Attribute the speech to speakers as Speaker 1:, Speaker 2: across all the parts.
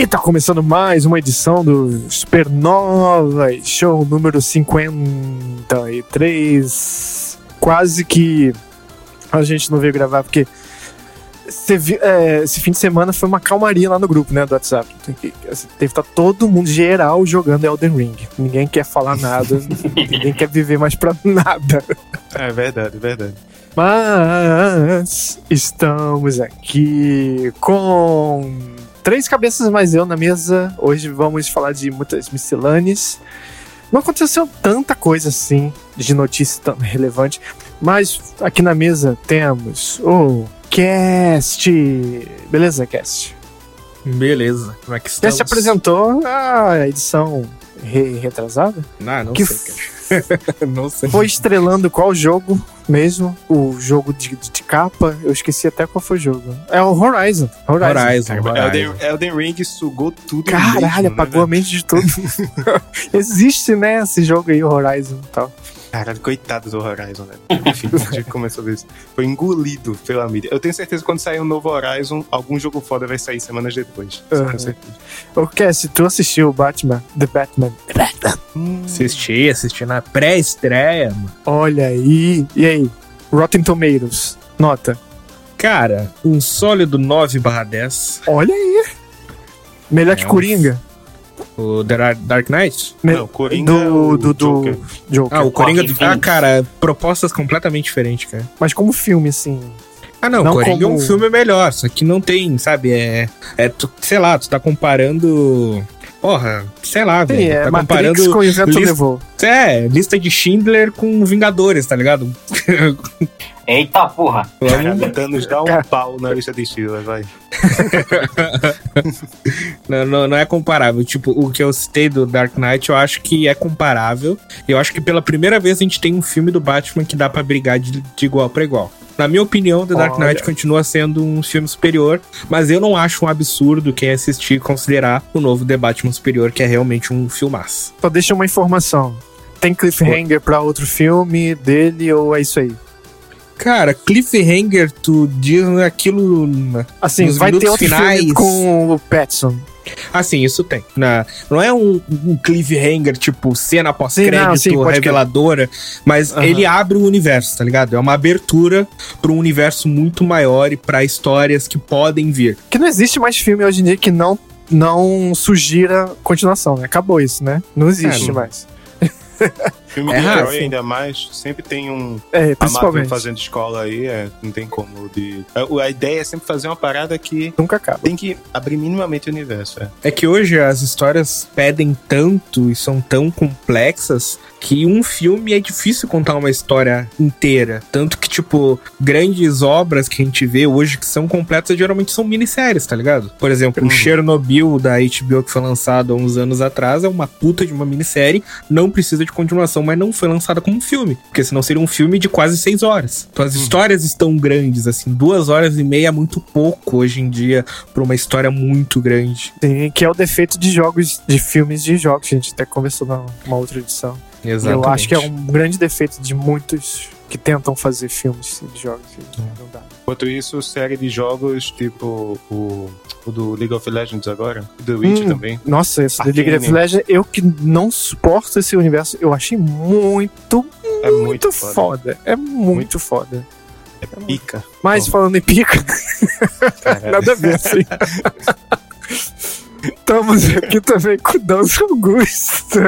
Speaker 1: E tá começando mais uma edição do Supernova Show número 53. Quase que a gente não veio gravar porque esse, é, esse fim de semana foi uma calmaria lá no grupo, né, do WhatsApp. Assim, Teve tá todo mundo geral jogando Elden Ring. Ninguém quer falar nada, ninguém quer viver mais pra nada.
Speaker 2: É verdade, é verdade.
Speaker 1: Mas estamos aqui com três cabeças mais eu na mesa. Hoje vamos falar de muitas miscelâneas. Não aconteceu tanta coisa assim de notícia tão relevante, mas aqui na mesa temos o Cast. Beleza, Cast?
Speaker 3: Beleza, como é que estamos?
Speaker 1: Cast apresentou a edição re retrasada?
Speaker 3: Ah, não
Speaker 1: que
Speaker 3: sei, cara. não sei.
Speaker 1: Foi estrelando qual jogo mesmo? O jogo de, de, capa? Eu esqueci até qual foi o jogo. É o Horizon. Horizon.
Speaker 3: Horizon, Horizon.
Speaker 2: Elden, Elden Ring sugou tudo
Speaker 1: Caralho,
Speaker 2: mesmo,
Speaker 1: apagou
Speaker 2: né,
Speaker 1: a mente de tudo. Existe, né, esse jogo aí, Horizon e tal.
Speaker 2: Caralho, coitado do Horizon, né? Enfim, a gente começou a ver isso. Foi engolido pela mídia. Eu tenho certeza que quando sair um novo Horizon, algum jogo foda vai sair semanas depois. Uhum. Com certeza.
Speaker 1: Ô, Cass, tu assistiu o Batman, The Batman? The Batman.
Speaker 3: Hum. Assisti, assisti na pré-estreia, mano.
Speaker 1: Olha aí. E aí? Rotten Tomatoes, nota.
Speaker 3: Cara, um sólido 9 barra 10.
Speaker 1: Olha aí. Melhor é que Coringa.
Speaker 3: O The Dark Knight?
Speaker 2: Não, o Coringa
Speaker 1: do, do, do
Speaker 2: Joker.
Speaker 1: Joker.
Speaker 3: Ah, o Coringa do... Ah, cara, propostas completamente diferentes, cara.
Speaker 1: Mas como filme, assim...
Speaker 3: Ah, não, não Coringa como... é um filme melhor, só que não tem, sabe, é... é tu, sei lá, tu tá comparando... Porra, sei lá, velho.
Speaker 1: É,
Speaker 3: tá
Speaker 1: Matrix
Speaker 3: comparando
Speaker 1: com Evento
Speaker 3: lista,
Speaker 1: Levou.
Speaker 3: É, lista de Schindler com Vingadores, tá ligado?
Speaker 4: Eita porra!
Speaker 2: Vamos Thanos dá um pau na lista de Schindler, vai.
Speaker 3: não, não, não, é comparável. Tipo, o que eu citei do Dark Knight, eu acho que é comparável. Eu acho que pela primeira vez a gente tem um filme do Batman que dá para brigar de, de igual para igual. Na minha opinião, The Dark Knight Olha. continua sendo um filme superior, mas eu não acho um absurdo quem assistir considerar o novo The Batman Superior, que é realmente um filmaço.
Speaker 1: Só deixa uma informação. Tem cliffhanger para outro filme dele ou é isso aí?
Speaker 3: Cara, cliffhanger, tu diz aquilo.
Speaker 1: Assim, vai ter outro finais. com o Petson.
Speaker 3: Assim, isso tem. Na, não é um, um cliffhanger, tipo, cena pós-crédito reveladora, mas uhum. ele abre o universo, tá ligado? É uma abertura para um universo muito maior e para histórias que podem vir.
Speaker 1: Que não existe mais filme hoje em dia que não, não sugira continuação, né? Acabou isso, né? Não existe é, mais.
Speaker 2: Filme é de herói, ainda mais, sempre tem um.
Speaker 1: É, principalmente.
Speaker 2: fazendo escola aí, é, não tem como de. A, a, ideia é sempre fazer uma parada que.
Speaker 1: Nunca acaba.
Speaker 2: Tem que abrir minimamente o universo. É.
Speaker 3: é que hoje as histórias pedem tanto e são tão complexas que um filme é difícil contar uma história inteira. Tanto que, tipo, grandes obras que a gente vê hoje que são completas geralmente são minisséries, tá ligado? Por exemplo, uhum. o Chernobyl da HBO que foi lançado há uns anos atrás é uma puta de uma minissérie, não precisa de continuação, mas não foi lançada como um filme, porque senão seria um filme de quase seis horas. Então as uhum. histórias estão grandes, assim, duas horas e meia é muito pouco hoje em dia pra uma história muito grande.
Speaker 1: Sim, que é o defeito de jogos, de filmes de jogos, a gente até conversou numa outra edição.
Speaker 3: Exatamente.
Speaker 1: Eu acho que é um grande defeito de muitos que tentam fazer filmes de jogos. Não dá.
Speaker 2: Enquanto isso, série de jogos tipo o, o do League of Legends agora, The Witch hum, também.
Speaker 1: Nossa, esse do League of Legends, eu que não suporto esse universo, eu achei muito, é muito, muito foda. foda. É muito, muito foda.
Speaker 2: É pica.
Speaker 1: Mas Bom. falando em pica, nada a ver assim. Estamos aqui também com o Dança Augusto.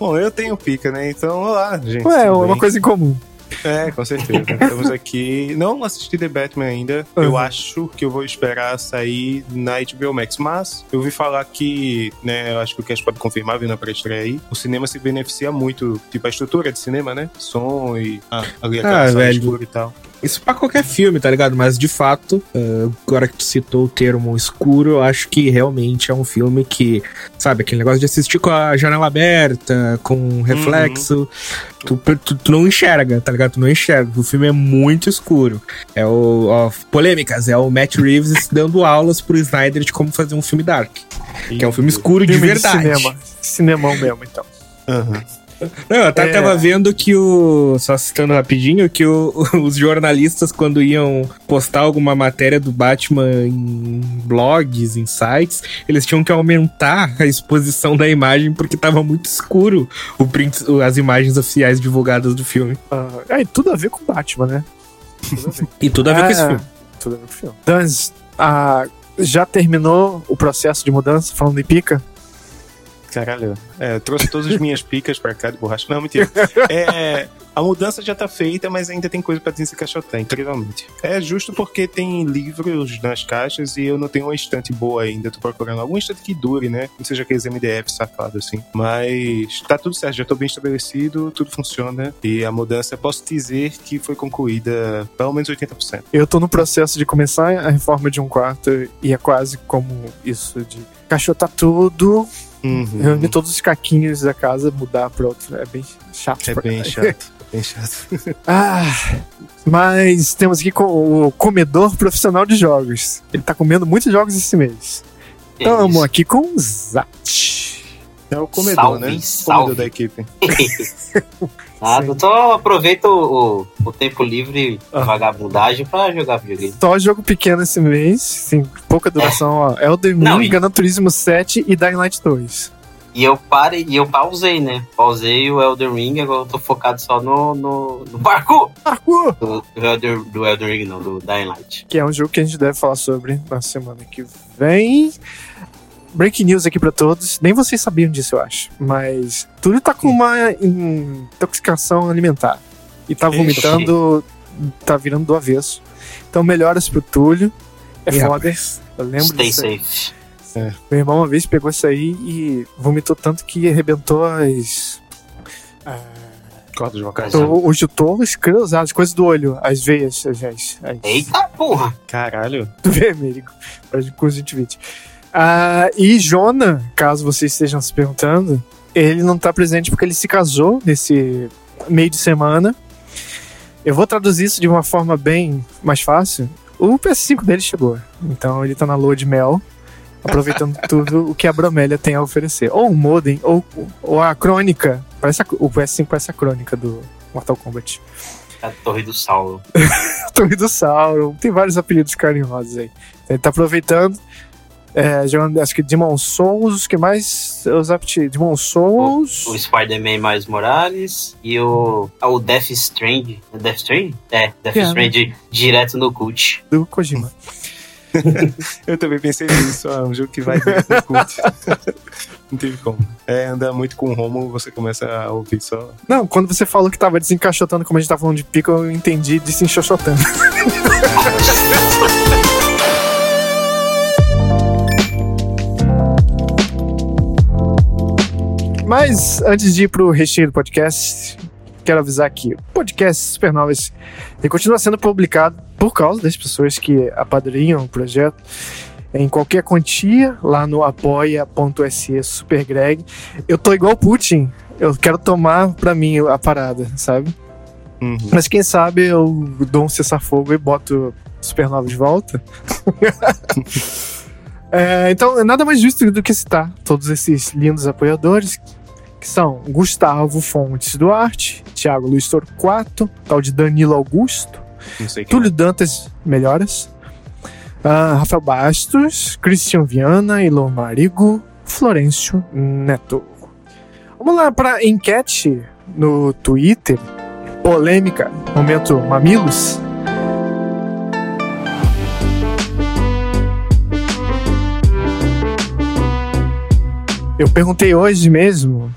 Speaker 2: Bom, eu tenho pica, né? Então, olá, gente.
Speaker 1: Ué, é uma coisa em comum.
Speaker 2: É, com certeza. Estamos aqui. Não assisti The Batman ainda. Uhum. Eu acho que eu vou esperar sair na HBO Max. Mas eu ouvi falar que, né, eu acho que o Cash pode confirmar, vindo pra estreia aí, o cinema se beneficia muito, tipo, a estrutura de cinema, né? Som e ah, ali a ah, velho. e tal.
Speaker 3: Isso pra qualquer filme, tá ligado? Mas de fato, uh, agora que tu citou o termo escuro, eu acho que realmente é um filme que, sabe, aquele negócio de assistir com a janela aberta, com reflexo, uhum. tu, tu, tu, não enxerga, tá ligado? Tu não enxerga. O filme é muito escuro. É o. Ó, polêmicas, é o Matt Reeves dando aulas pro Snyder de como fazer um filme dark. Que é um filme escuro
Speaker 1: filme
Speaker 3: de verdade.
Speaker 1: De cinema. Cinemão mesmo, então.
Speaker 2: Uhum.
Speaker 3: Não, eu até
Speaker 1: É.
Speaker 3: tava vendo que o. Só citando rapidinho, que o- os jornalistas, quando iam postar alguma matéria do Batman em blogs, em sites, eles tinham que aumentar a exposição da imagem porque tava muito escuro o print, as imagens oficiais divulgadas do filme.
Speaker 1: Ah, é, e tudo a ver com o Batman, né? Tudo.
Speaker 3: E tudo a ver com esse
Speaker 1: É,
Speaker 3: filme.
Speaker 1: Tudo a ver com o filme. Dans, ah, já terminou o processo de mudança, falando em pica?
Speaker 2: Caralho. É, trouxe todas as minhas picas pra cá de borracha. Não, mentira. É, a mudança já tá feita, mas ainda tem coisa pra desencaixotar, incrivelmente. É justo porque tem livros nas caixas e eu não tenho uma estante boa ainda. Tô procurando alguma estante que dure, né? Não seja aqueles MDF sacados assim. Mas tá tudo certo, já tô bem estabelecido, tudo funciona. E a mudança, posso dizer que foi concluída pelo menos 80%.
Speaker 1: Eu tô no processo de começar a reforma de um quarto e é quase como isso de caixotar tudo,
Speaker 2: Uhum.
Speaker 1: reunir todos os caquinhos da casa, mudar pra outro. É bem chato.
Speaker 2: É
Speaker 1: pra
Speaker 2: bem
Speaker 1: caralho.
Speaker 2: chato. Bem chato.
Speaker 1: Ah, mas temos aqui com o comedor profissional de jogos. Ele tá comendo muitos jogos esse mês. Estamos
Speaker 4: isso.
Speaker 1: aqui com o Zat.
Speaker 2: É o comedor,
Speaker 4: Salve,
Speaker 2: né?
Speaker 4: salve.
Speaker 2: Comedor da equipe.
Speaker 4: Ah,
Speaker 1: Sim.
Speaker 4: eu só aproveito o, o tempo livre,
Speaker 1: Ah.
Speaker 4: a vagabundagem pra jogar videogame.
Speaker 1: Só jogo pequeno esse mês, sim, pouca duração, ó. Elden Ring, Gran Turismo 7 e Dying Light 2.
Speaker 4: E eu parei, e eu pausei, né? Pausei o Elden Ring, agora eu tô focado só no, no, no parkour
Speaker 1: Parkour!
Speaker 4: do, do, Elden, do Elden Ring, não, do Dying Light.
Speaker 1: Que é um jogo que a gente deve falar sobre na semana que vem. Breaking news aqui pra todos. Nem vocês sabiam disso, eu acho. Mas tudo tá com uma intoxicação alimentar. E tá
Speaker 2: Ixi.
Speaker 1: vomitando, tá virando do avesso. Então melhoras pro Túlio. É foda.
Speaker 3: rapaz.
Speaker 1: Eu lembro
Speaker 4: Stay
Speaker 1: disso aí.
Speaker 4: safe.
Speaker 1: Meu irmão uma vez pegou isso aí e vomitou tanto que arrebentou as. ah,
Speaker 2: Cordas vocais.
Speaker 1: O, o jutor, esclerosado, as coisas do olho, as veias, as. as, as
Speaker 4: Eita porra!
Speaker 2: Caralho.
Speaker 1: do vermelho, para conjuntivite. Ah, e Jona, caso vocês estejam se perguntando, ele não tá presente porque ele se casou nesse meio de semana. Eu vou traduzir isso de uma forma bem mais fácil. O PS5 dele chegou, então ele tá na lua de mel, aproveitando tudo o que a Bromélia tem a oferecer. Ou o modem, ou, ou a crônica. Parece a- o PS5 parece a crônica do Mortal Kombat.
Speaker 4: A Torre do Saulo.
Speaker 1: Torre do Sauron, tem vários apelidos carinhosos aí. Ele tá aproveitando, é, jogando, acho que Demon Souls, o que mais os apetites? Demon Souls,
Speaker 4: O Spider-Man mais Morales e o, ah, o Death Strand. É Death Strand? É, Death
Speaker 1: É,
Speaker 4: Strand direto no cult.
Speaker 1: do Kojima.
Speaker 2: Eu também pensei nisso, ah, um jogo que vai direto no culto. Não teve como. É, andar muito com o Romulo, você começa a ouvir só.
Speaker 1: Não, quando você falou que tava desencaixotando, como a gente tava falando de pico, eu entendi desencaixotando. Mas antes de ir pro recheio do podcast, quero avisar que o podcast Supernovas ele continua sendo publicado por causa das pessoas que apadrinham o projeto em qualquer quantia lá no apoia.se supergreg. Eu tô igual o Putin, eu quero tomar pra mim a parada, sabe?
Speaker 2: Uhum.
Speaker 1: Mas quem sabe eu dou um cessar-fogo e boto Supernova de volta. É, então, é nada mais justo do que citar todos esses lindos apoiadores, são Gustavo Fontes Duarte, Thiago Luiz Torquato, tal de Danilo Augusto. Túlio Dantas Melhoras, ah, Rafael Bastos, Christian Viana, Ilon Marigo, Florencio Neto. Vamos lá para enquete no Twitter. Polêmica, momento Mamilos. Eu perguntei hoje mesmo,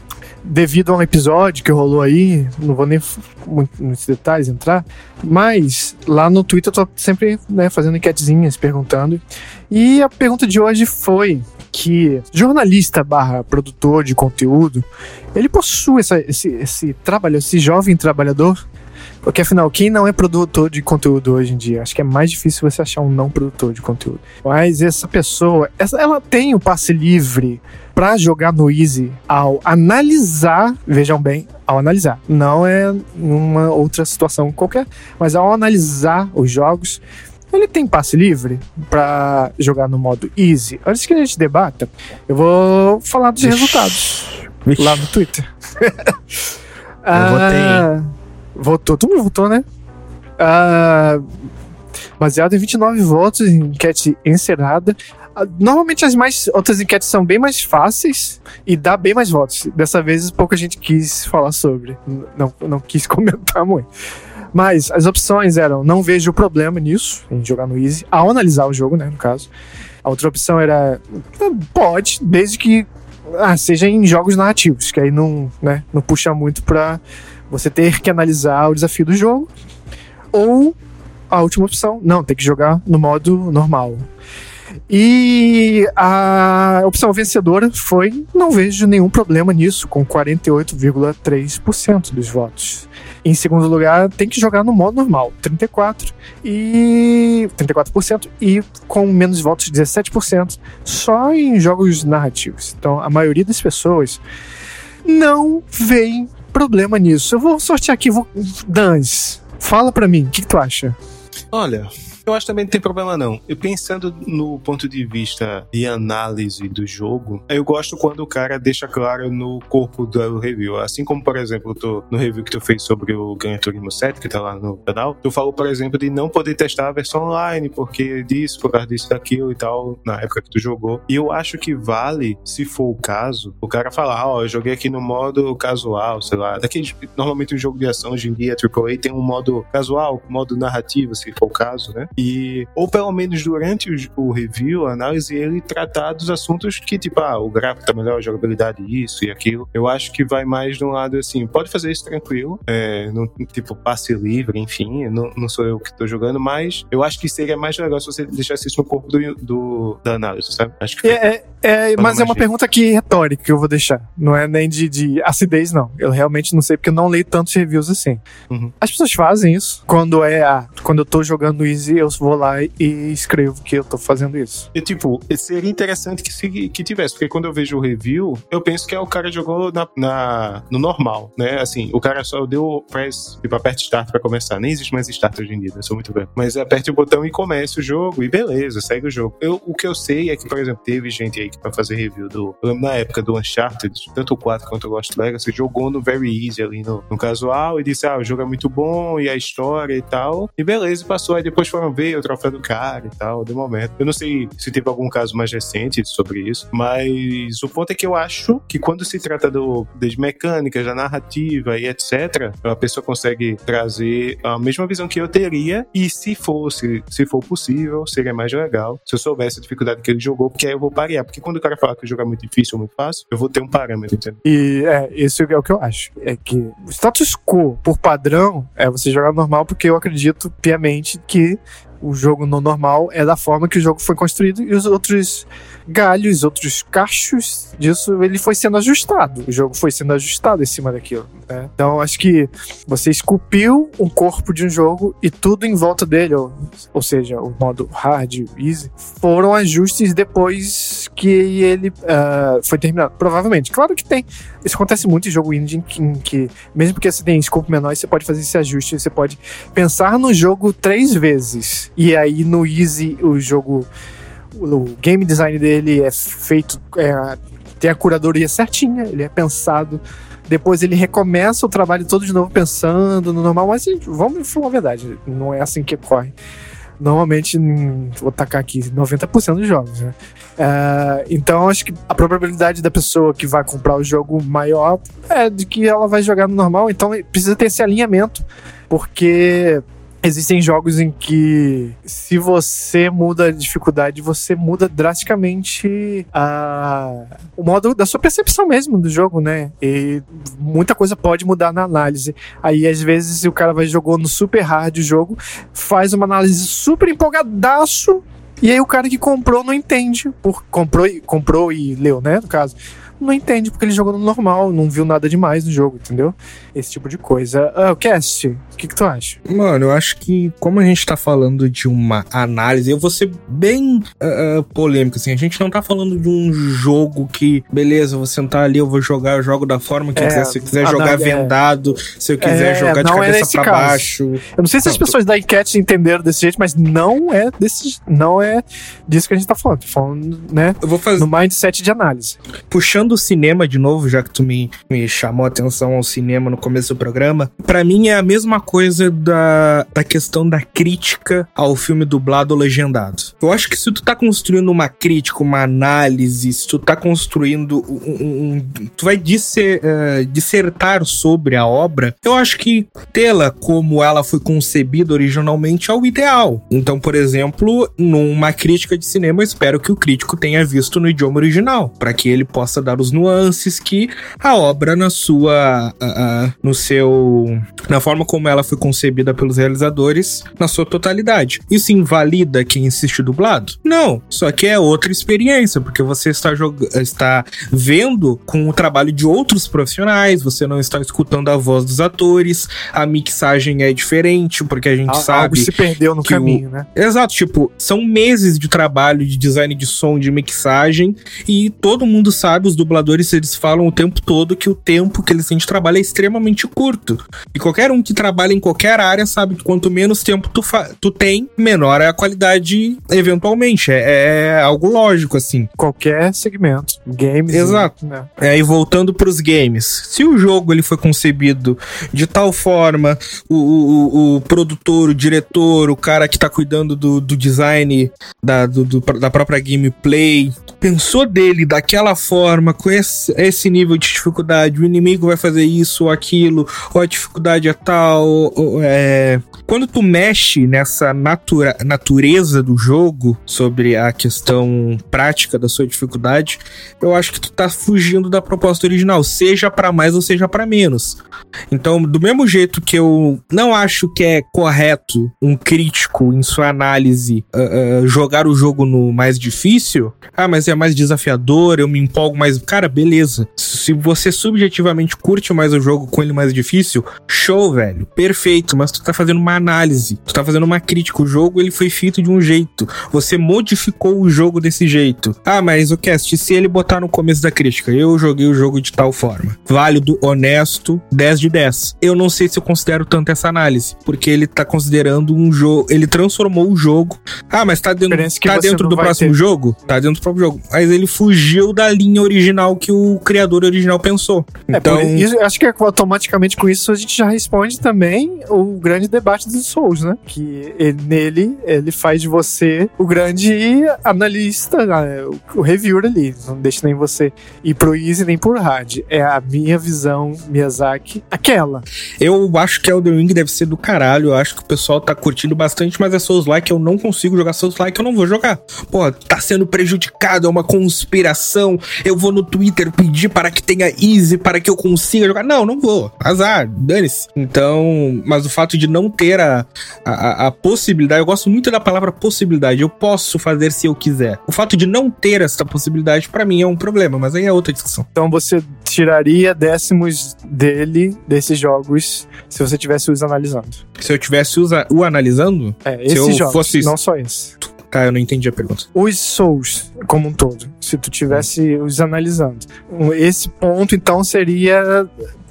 Speaker 1: devido a um episódio que rolou aí, não vou nem nos detalhes entrar, mas lá no Twitter eu tô sempre né, fazendo enquetezinhas, perguntando. E a pergunta de hoje foi que jornalista barra produtor de conteúdo, ele possui essa- esse, esse trabalho, esse jovem trabalhador? Porque afinal, quem não é produtor de conteúdo hoje em dia? Acho que é mais difícil você achar um não produtor de conteúdo. Mas essa pessoa, essa- ela tem o passe livre pra jogar no Easy ao analisar, vejam bem, ao analisar. Não é uma outra situação qualquer, mas ao analisar os jogos, ele tem passe livre pra jogar no modo Easy. Antes que a gente debata, eu vou falar dos
Speaker 3: Vixe.
Speaker 1: resultados
Speaker 3: Vixe.
Speaker 1: lá no Twitter. Ah, Votou, todo mundo votou, né? Ah, baseado em 29 votos, enquete encerrada. Ah, Normalmente as mais outras enquetes são bem mais fáceis e dá bem mais votos. Dessa vez pouca gente quis falar sobre, não, não quis comentar muito. Mas as opções eram: não vejo problema nisso, em jogar no Easy, ao analisar o jogo, né, no caso. A outra opção era: pode, desde que ah, seja em jogos narrativos, que aí não, né, não puxa muito pra você ter que analisar o desafio do jogo. Ou a última opção, não, tem que jogar no modo normal. E a opção vencedora foi: não vejo nenhum problema nisso, com 48,3% dos votos. Em segundo lugar, tem que jogar no modo normal, 34 e 34% e com menos votos 17% só em jogos narrativos. Então, a maioria das pessoas não veem problema nisso. Eu vou sortear aqui, vou Dans, fala pra mim, o que, que tu acha?
Speaker 2: Olha, eu acho que também não tem problema não. E pensando no ponto de vista de análise do jogo, eu gosto quando o cara deixa claro no corpo do review. Assim como, por exemplo, no review que tu fez sobre o Gran Turismo 7, que tá lá no canal, tu falou, por exemplo, de não poder testar a versão online, porque disso, por causa disso, daquilo e tal, na época que tu jogou. E eu acho que vale, se for o caso, o cara falar, ó, eu joguei aqui no modo casual, sei lá. Normalmente um jogo de ação hoje em dia, AAA, tem um modo casual, modo narrativo, se for o caso, né? E, ou pelo menos durante o, o review, a análise, ele tratar dos assuntos que, tipo, ah, o gráfico tá melhor, a jogabilidade, isso e aquilo. Eu acho que vai mais de um lado assim, pode fazer isso tranquilo, é, no, tipo, passe livre, enfim, não, não sou eu que tô jogando, mas eu acho que seria mais legal se você deixasse isso no corpo do, do da análise, sabe? Acho que
Speaker 1: É, é, é, mas é uma pergunta aqui retórica que eu vou deixar. Não é nem de, de acidez, não. Eu realmente não sei, porque eu não leio tantos reviews assim.
Speaker 2: Uhum.
Speaker 1: As pessoas fazem isso. Quando é ah, quando eu tô jogando Easy, eu vou lá e escrevo que eu tô fazendo isso.
Speaker 2: E, tipo, seria interessante que, se- que tivesse, porque quando eu vejo o review, eu penso que é o cara jogou na, na- no normal, né? Assim, o cara só deu o press, tipo, aperte start pra começar. Nem existe mais start hoje em dia, eu sou muito velho. Mas aperte o botão e comece o jogo, e beleza, segue o jogo. Eu, o que eu sei é que, por exemplo, teve gente aí que pra fazer review do. Eu lembro na época do Uncharted, tanto o 4 quanto o Lost Legacy, jogou no Very Easy ali no, no casual e disse: ah, o jogo é muito bom, e a história e tal. E beleza, passou. Aí depois foram ver o troféu do cara e tal, de momento. Eu não sei se teve algum caso mais recente sobre isso, mas o ponto é que eu acho que quando se trata do, das mecânicas, da narrativa e etc., a pessoa consegue trazer a mesma visão que eu teria, e se fosse, se for possível, seria mais legal se eu soubesse a dificuldade que ele jogou, porque aí eu vou parear. Porque quando o cara fala que o jogo é muito difícil ou muito fácil, eu vou ter um parâmetro, entendeu?
Speaker 1: E é, isso é o que eu acho. É que o status quo, por padrão, é você jogar normal, porque eu acredito piamente que o jogo no normal é da forma que o jogo foi construído e os outros galhos, outros cachos disso, ele foi sendo ajustado. O jogo foi sendo ajustado em cima daquilo. né? Então, acho que você esculpiu um corpo de um jogo e tudo em volta dele, ou, ou seja, o modo hard, easy, foram ajustes depois que ele ah, foi terminado. Provavelmente. Claro que tem. Isso acontece muito em jogo indie, em que, que mesmo porque você tem escopo menor, você pode fazer esse ajuste, você pode pensar no jogo três vezes. E aí no easy o jogo o game design dele é feito, é, tem a curadoria certinha, ele é pensado. Depois ele recomeça o trabalho todo de novo pensando no normal, mas vamos falar a verdade, não é assim que ocorre. Normalmente, hum, vou tacar aqui, 90% dos jogos, né? É, então, acho que a probabilidade da pessoa que vai comprar o jogo maior é de que ela vai jogar no normal, então precisa ter esse alinhamento, porque Existem jogos em que, se você muda a dificuldade, você muda drasticamente a, o modo da sua percepção mesmo do jogo, né? E muita coisa pode mudar na análise. Aí, às vezes, o cara vai jogou no super hard o jogo, faz uma análise super empolgadaço, e aí o cara que comprou não entende. Por, comprou, e- comprou e leu, né? No caso. Não entende porque ele jogou no normal, não viu nada demais no jogo, entendeu? Esse tipo de coisa. Ah, o Cast, o que, que tu acha?
Speaker 3: Mano, eu acho que, como a gente tá falando de uma análise, eu vou ser bem ah, ah, polêmico, assim. A gente não tá falando de um jogo que, beleza, eu vou sentar ali, eu vou jogar, eu jogo da forma que
Speaker 1: É,
Speaker 3: quiser. Se eu quiser jogar
Speaker 1: é.
Speaker 3: vendado, se eu quiser
Speaker 1: É,
Speaker 3: jogar de
Speaker 1: é
Speaker 3: cabeça pra
Speaker 1: caso.
Speaker 3: baixo.
Speaker 1: Eu não sei se as
Speaker 3: Não,
Speaker 1: pessoas da enquete entenderam desse jeito, mas não é desse, não é disso que a gente tá falando. Tô falando, né,
Speaker 3: Eu vou fazer.
Speaker 1: no mindset de análise.
Speaker 3: Puxando do cinema de novo, já que tu me, me chamou a atenção ao cinema no começo do programa, para mim é a mesma coisa da, da questão da crítica ao filme dublado ou legendado. Eu acho que se tu tá construindo uma crítica, uma análise, se tu tá construindo um. um tu vai disser, uh, dissertar sobre a obra, eu acho que tê-la como ela foi concebida originalmente é o ideal. Então, por exemplo, numa crítica de cinema, eu espero que o crítico tenha visto no idioma original, para que ele possa dar os nuances que a obra na sua no seu na forma como ela foi concebida pelos realizadores na sua totalidade. Isso invalida quem assiste dublado? Não, só que é outra experiência, porque você está está vendo com o trabalho de outros profissionais, você não está escutando a voz dos atores, a mixagem é diferente, porque a gente
Speaker 1: Algo
Speaker 3: sabe
Speaker 1: se perdeu no caminho,
Speaker 3: o...
Speaker 1: né?
Speaker 3: Exato, tipo, são meses de trabalho de design de som, de mixagem, e todo mundo sabe, os dubladores, eles falam o tempo todo que o tempo que eles têm de trabalho é extremamente curto. E qualquer um que trabalha em qualquer área sabe que quanto menos tempo tu, tu tem, menor é a qualidade eventualmente. É, é algo lógico, assim.
Speaker 1: Qualquer segmento. Games.
Speaker 3: Exato. Né? É, e voltando pros games. Se o jogo ele foi concebido de tal forma, o, o, o produtor, o diretor, o cara que tá cuidando do, do design da, do, do, da própria gameplay, pensou dele daquela forma, com esse, esse nível de dificuldade, o inimigo vai fazer isso ou aquilo, ou a dificuldade é tal, ou, é... Quando tu mexe nessa natura, natureza do jogo, sobre a questão prática da sua dificuldade, eu acho que tu tá fugindo da proposta original, seja para mais ou seja para menos. Então, do mesmo jeito que eu não acho que é correto um crítico, em sua análise, uh, uh, jogar o jogo no mais difícil, ah, mas é mais desafiador, eu me empolgo mais. Cara, beleza. Se você subjetivamente curte mais o jogo com ele mais difícil, show, velho. Perfeito, mas tu tá fazendo uma análise, tu tá fazendo uma crítica. O jogo ele foi feito de um jeito. Você modificou o jogo desse jeito. Ah, mas o cast, se ele botar no começo da crítica, eu joguei o jogo de tal forma. Válido, honesto, 10 de 10. Eu não sei se eu considero tanto essa análise, porque ele tá considerando um jogo, ele transformou o jogo. Ah, mas tá dentro, tá dentro do próximo ter. jogo? Tá dentro do próprio jogo. Mas ele fugiu da linha original que o criador original pensou.
Speaker 1: É, então, é, isso, acho que automaticamente com isso a gente já responde também o grande debate dos Souls, né? Que ele, nele ele faz de você o grande analista, né? o reviewer ali. Não deixa nem você ir pro easy nem pro hard. É a minha visão, Miyazaki, aquela.
Speaker 3: Eu acho que Elden Ring deve ser do caralho. Eu acho que o pessoal tá curtindo bastante, mas é Souls-like. Eu não consigo jogar Souls-like, eu não vou jogar. Pô, tá sendo prejudicado, é uma conspiração. Eu vou no Twitter pedir para que tenha easy, para que eu consiga jogar. Não, não vou. Azar, dane-se. Então, mas o fato de não ter a, a, a, possibilidade, eu gosto muito da palavra possibilidade. Eu posso fazer se eu quiser. O fato de não ter essa possibilidade, para mim, é um problema, mas aí é outra discussão.
Speaker 1: Então você tiraria décimos dele, desses jogos, se você tivesse os analisando.
Speaker 3: Se eu tivesse o analisando?
Speaker 1: É, esses se eu jogos, fosse... não só esse.
Speaker 3: Tá, eu não entendi a pergunta.
Speaker 1: Os Souls, como um todo, se tu tivesse os analisando. Esse ponto, então, seria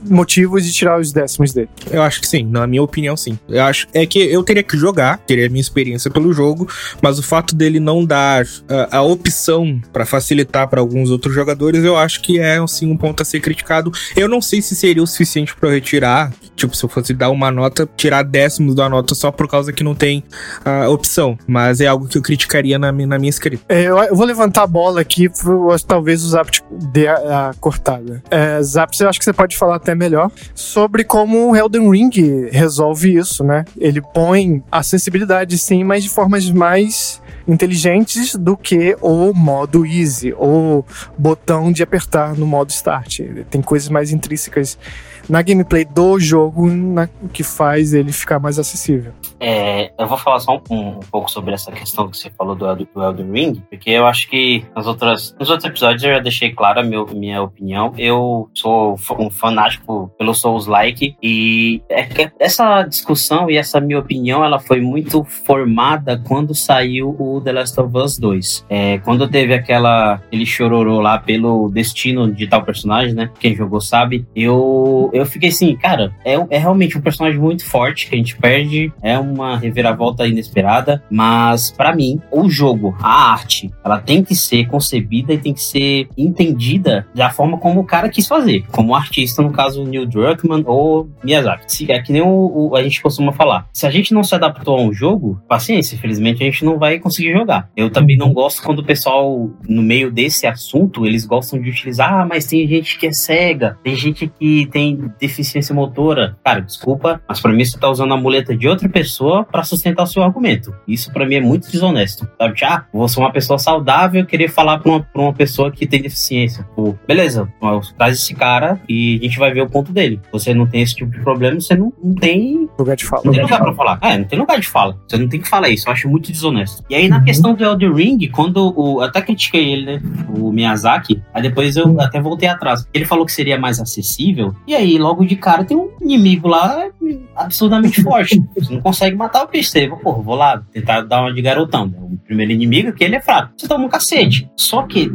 Speaker 1: motivos de tirar os décimos dele.
Speaker 3: Eu acho que sim, na minha opinião, sim. Eu acho é que eu teria que jogar, teria a minha experiência pelo jogo, mas o fato dele não dar uh, a opção para facilitar para alguns outros jogadores, eu acho que é assim um ponto a ser criticado. Eu não sei se seria o suficiente para retirar, tipo, se eu fosse dar uma nota, tirar décimos da nota só por causa que não tem a opção, mas é algo que eu criticaria na, na minha escrita.
Speaker 1: É, eu, eu, vou levantar a bola aqui, talvez o Zap dê a, a cortada. É, Zap, eu acho que você pode falar até até melhor, sobre como o Elden Ring resolve isso, né? Ele põe acessibilidade sim, mas de formas mais inteligentes do que o modo easy ou botão de apertar no modo start. Tem coisas mais intrínsecas na gameplay do jogo na, que faz ele ficar mais acessível.
Speaker 4: É, eu vou falar só um, um, pouco sobre essa questão que você falou do, do Elden Ring, porque eu acho que nas outras, nos outros episódios eu já deixei clara a meu, minha opinião. Eu sou um fanático pelo Souls-like e é essa discussão e essa minha opinião ela foi muito formada quando saiu o The Last of Us 2. É, quando teve aquela, ele chororou lá pelo destino de tal personagem, né? Quem jogou sabe. Eu eu, eu fiquei assim, cara, é, é realmente um personagem muito forte que a gente perde, é uma reviravolta inesperada, mas para mim, o jogo, a arte, ela tem que ser concebida e tem que ser entendida da forma como o cara quis fazer, como artista, no caso Neil Druckmann ou Miyazaki. Se, é que nem o, o, a gente costuma falar. Se a gente não se adaptou a um jogo, paciência, infelizmente a gente não vai conseguir jogar. Eu também não gosto quando o pessoal, no meio desse assunto, eles gostam de utilizar, ah, mas tem gente que é cega, tem gente que tem deficiência motora. Cara, desculpa, mas para mim você tá usando a muleta de outra pessoa para sustentar o seu argumento. Isso para mim é muito desonesto. Sabe? Ah, vou ser uma pessoa saudável querer falar pra uma, pra uma pessoa que tem deficiência. Pô, beleza, traz esse cara e a gente vai ver o ponto dele. Você não tem esse tipo de problema, você não, não tem
Speaker 1: lugar de fala.
Speaker 4: Não tem lugar pra falar. É, não tem lugar de fala. Você não tem que falar isso. Eu acho muito desonesto. E aí, na uhum. questão do Elder Ring, quando o. Até critiquei ele, né? O Miyazaki. Aí depois eu até voltei atrás. Ele falou que seria mais acessível. E aí, logo de cara, tem um inimigo lá absurdamente forte. Você não consegue matar o bicho. Você, porra, vou lá tentar dar uma de garotão. O primeiro inimigo que ele é fraco. Você toma um cacete. Só que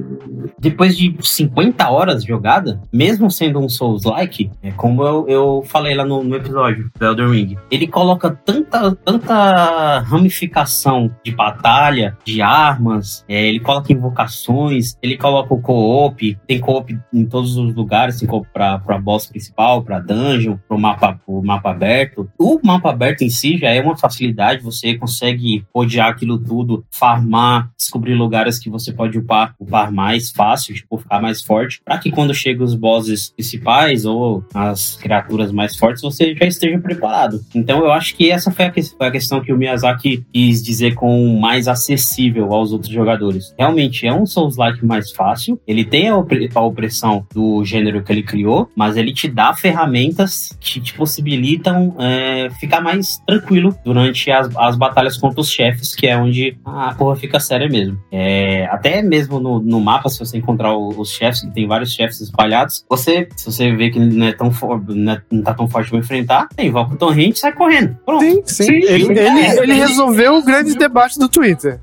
Speaker 4: depois de 50 horas jogada, mesmo sendo um Souls-like, é como eu, eu falei lá no, no episódio do Elder Ring, ele coloca tanta, tanta ramificação de batalha, de armas, é, ele coloca invocações, ele coloca o co-op, tem co-op em todos os lugares, tem co-op pra, pra boss principal, pra dungeon, pro mapa, pro mapa aberto. O mapa aberto em si já é uma facilidade, você consegue rodear aquilo tudo, farmar, descobrir lugares que você pode upar, upar mais fácil, tipo, ficar mais forte, para que quando chegam os bosses principais ou as criaturas mais fortes, você já esteja preparado. Então eu acho que essa foi a, que, foi a questão que o Miyazaki quis dizer com mais acessível aos outros jogadores. Realmente é um Souls-like mais fácil, ele tem a, a opressão do gênero que ele criou, mas ele te dá ferramentas que te possibilitam é, ficar mais tranquilo durante as, as batalhas contra os chefes, que é onde a porra fica séria mesmo. É, até mesmo no, no mapa, se você encontrar os chefes, que tem vários chefes espalhados, você, se você vê que não é tão não, é, não tá tão forte pra enfrentar, tem invoca o torrente e sai correndo.
Speaker 1: Pronto. Sim, sim. sim ele, ele, é, ele resolveu o grande debate do Twitter.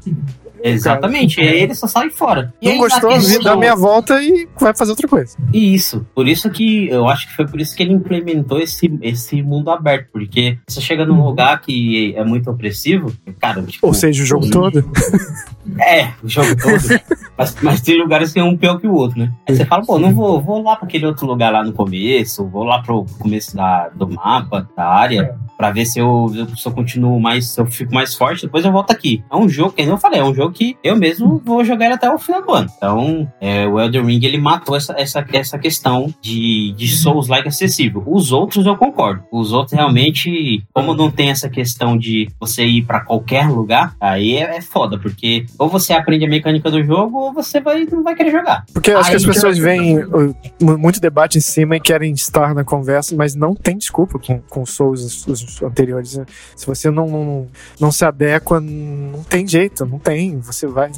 Speaker 4: Exatamente, e aí ele só sai fora.
Speaker 1: E não gostou, questão... dá meia volta e vai fazer outra coisa.
Speaker 4: Isso, por isso que eu acho que foi por isso que ele implementou esse, esse mundo aberto, porque você chega num uhum. lugar que é muito opressivo, cara, tipo,
Speaker 1: Ou seja, o jogo todo.
Speaker 4: É, o jogo todo. mas, mas, tem lugares que é um pior que o outro, né? Aí você fala, pô, não vou, vou lá para aquele outro lugar lá no começo, vou lá pro começo da, do mapa, da área, para ver se eu, se eu continuo mais, se eu fico mais forte, depois eu volto aqui. É um jogo, que eu falei, é um jogo que eu mesmo vou jogar ele até o final do ano. Então, é, o Elden Ring, ele matou essa, essa, essa questão de, de Souls-like acessível. Os outros eu concordo. Os outros realmente, como não tem essa questão de você ir para qualquer lugar, aí é, é foda, porque ou você aprende a mecânica do jogo, ou você vai, não vai querer jogar.
Speaker 1: Porque acho
Speaker 4: Aí,
Speaker 1: que as pessoas veem uh, muito debate em cima e querem estar na conversa, mas não tem desculpa com, com Souls os, os anteriores. Né? Se você não, não, não se adequa, não tem jeito, não tem. Você vai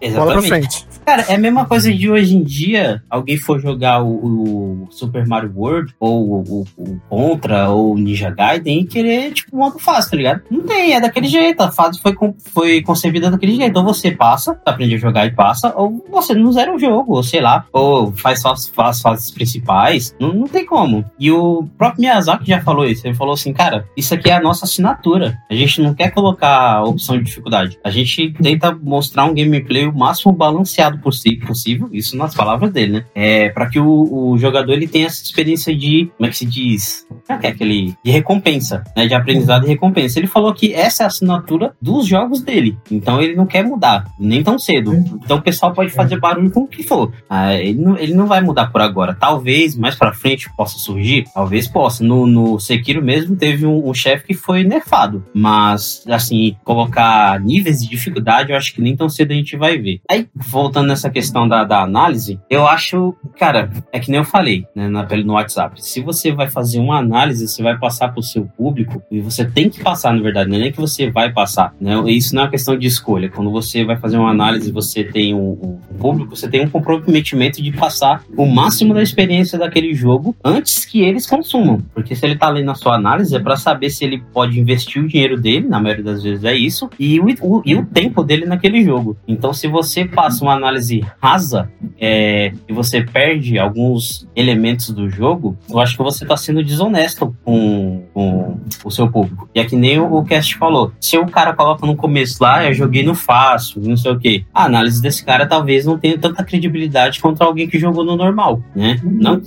Speaker 4: Exatamente. bola pra frente. Cara, é a mesma coisa de hoje em dia, alguém for jogar o, o Super Mario World, ou o, o, Contra, ou Ninja Gaiden, e querer, tipo, modo fácil, tá ligado? Não tem, é daquele jeito. A fase foi, foi concebida daquele jeito. Então você passa, aprende a jogar e passa, ou você não zera o jogo, ou sei lá, ou faz só as fases principais. Não, não tem como. E o próprio Miyazaki já falou isso. Ele falou assim, cara, isso aqui é a nossa assinatura. A gente não quer colocar a opção de dificuldade. A gente tenta mostrar um gameplay o máximo balanceado possível, isso nas palavras dele, né? É, para que o, o, jogador ele tenha essa experiência de, como é que se diz? É, é aquele de recompensa, né? De aprendizado e recompensa. Ele falou que essa é a assinatura dos jogos dele. Então ele não quer mudar, nem tão cedo. Então o pessoal pode fazer barulho com o que for. Ah, ele, não, ele não vai mudar por agora. Talvez mais pra frente possa surgir, talvez possa. No, no Sekiro mesmo teve um, um chefe que foi nerfado, mas assim, colocar níveis de dificuldade, eu acho que nem tão cedo a gente vai ver. Aí, voltando nessa questão da, da análise, eu acho, cara, é que nem eu falei né, na, no WhatsApp. Se você vai fazer uma análise, você vai passar pro seu público, e você tem que passar, na verdade, não é nem que você vai passar. Né? Isso não é uma questão de escolha. Quando você vai fazer uma análise, você tem um público, você tem um comprometimento de passar o máximo da experiência daquele jogo antes que eles consumam. Porque se ele tá ali na sua análise, é para saber se ele pode investir o dinheiro dele, na maioria das vezes é isso, e o, o e o tempo dele naquele jogo. Então, se você passa uma análise rasa é, e você perde alguns elementos do jogo, eu acho que você está sendo desonesto com, com, o seu público. E é que nem o, o Cast falou: se o cara coloca no começo lá, eu joguei no fácil, não sei o que, a análise desse cara talvez não tenha tanta credibilidade contra alguém que jogou no normal, né? Não,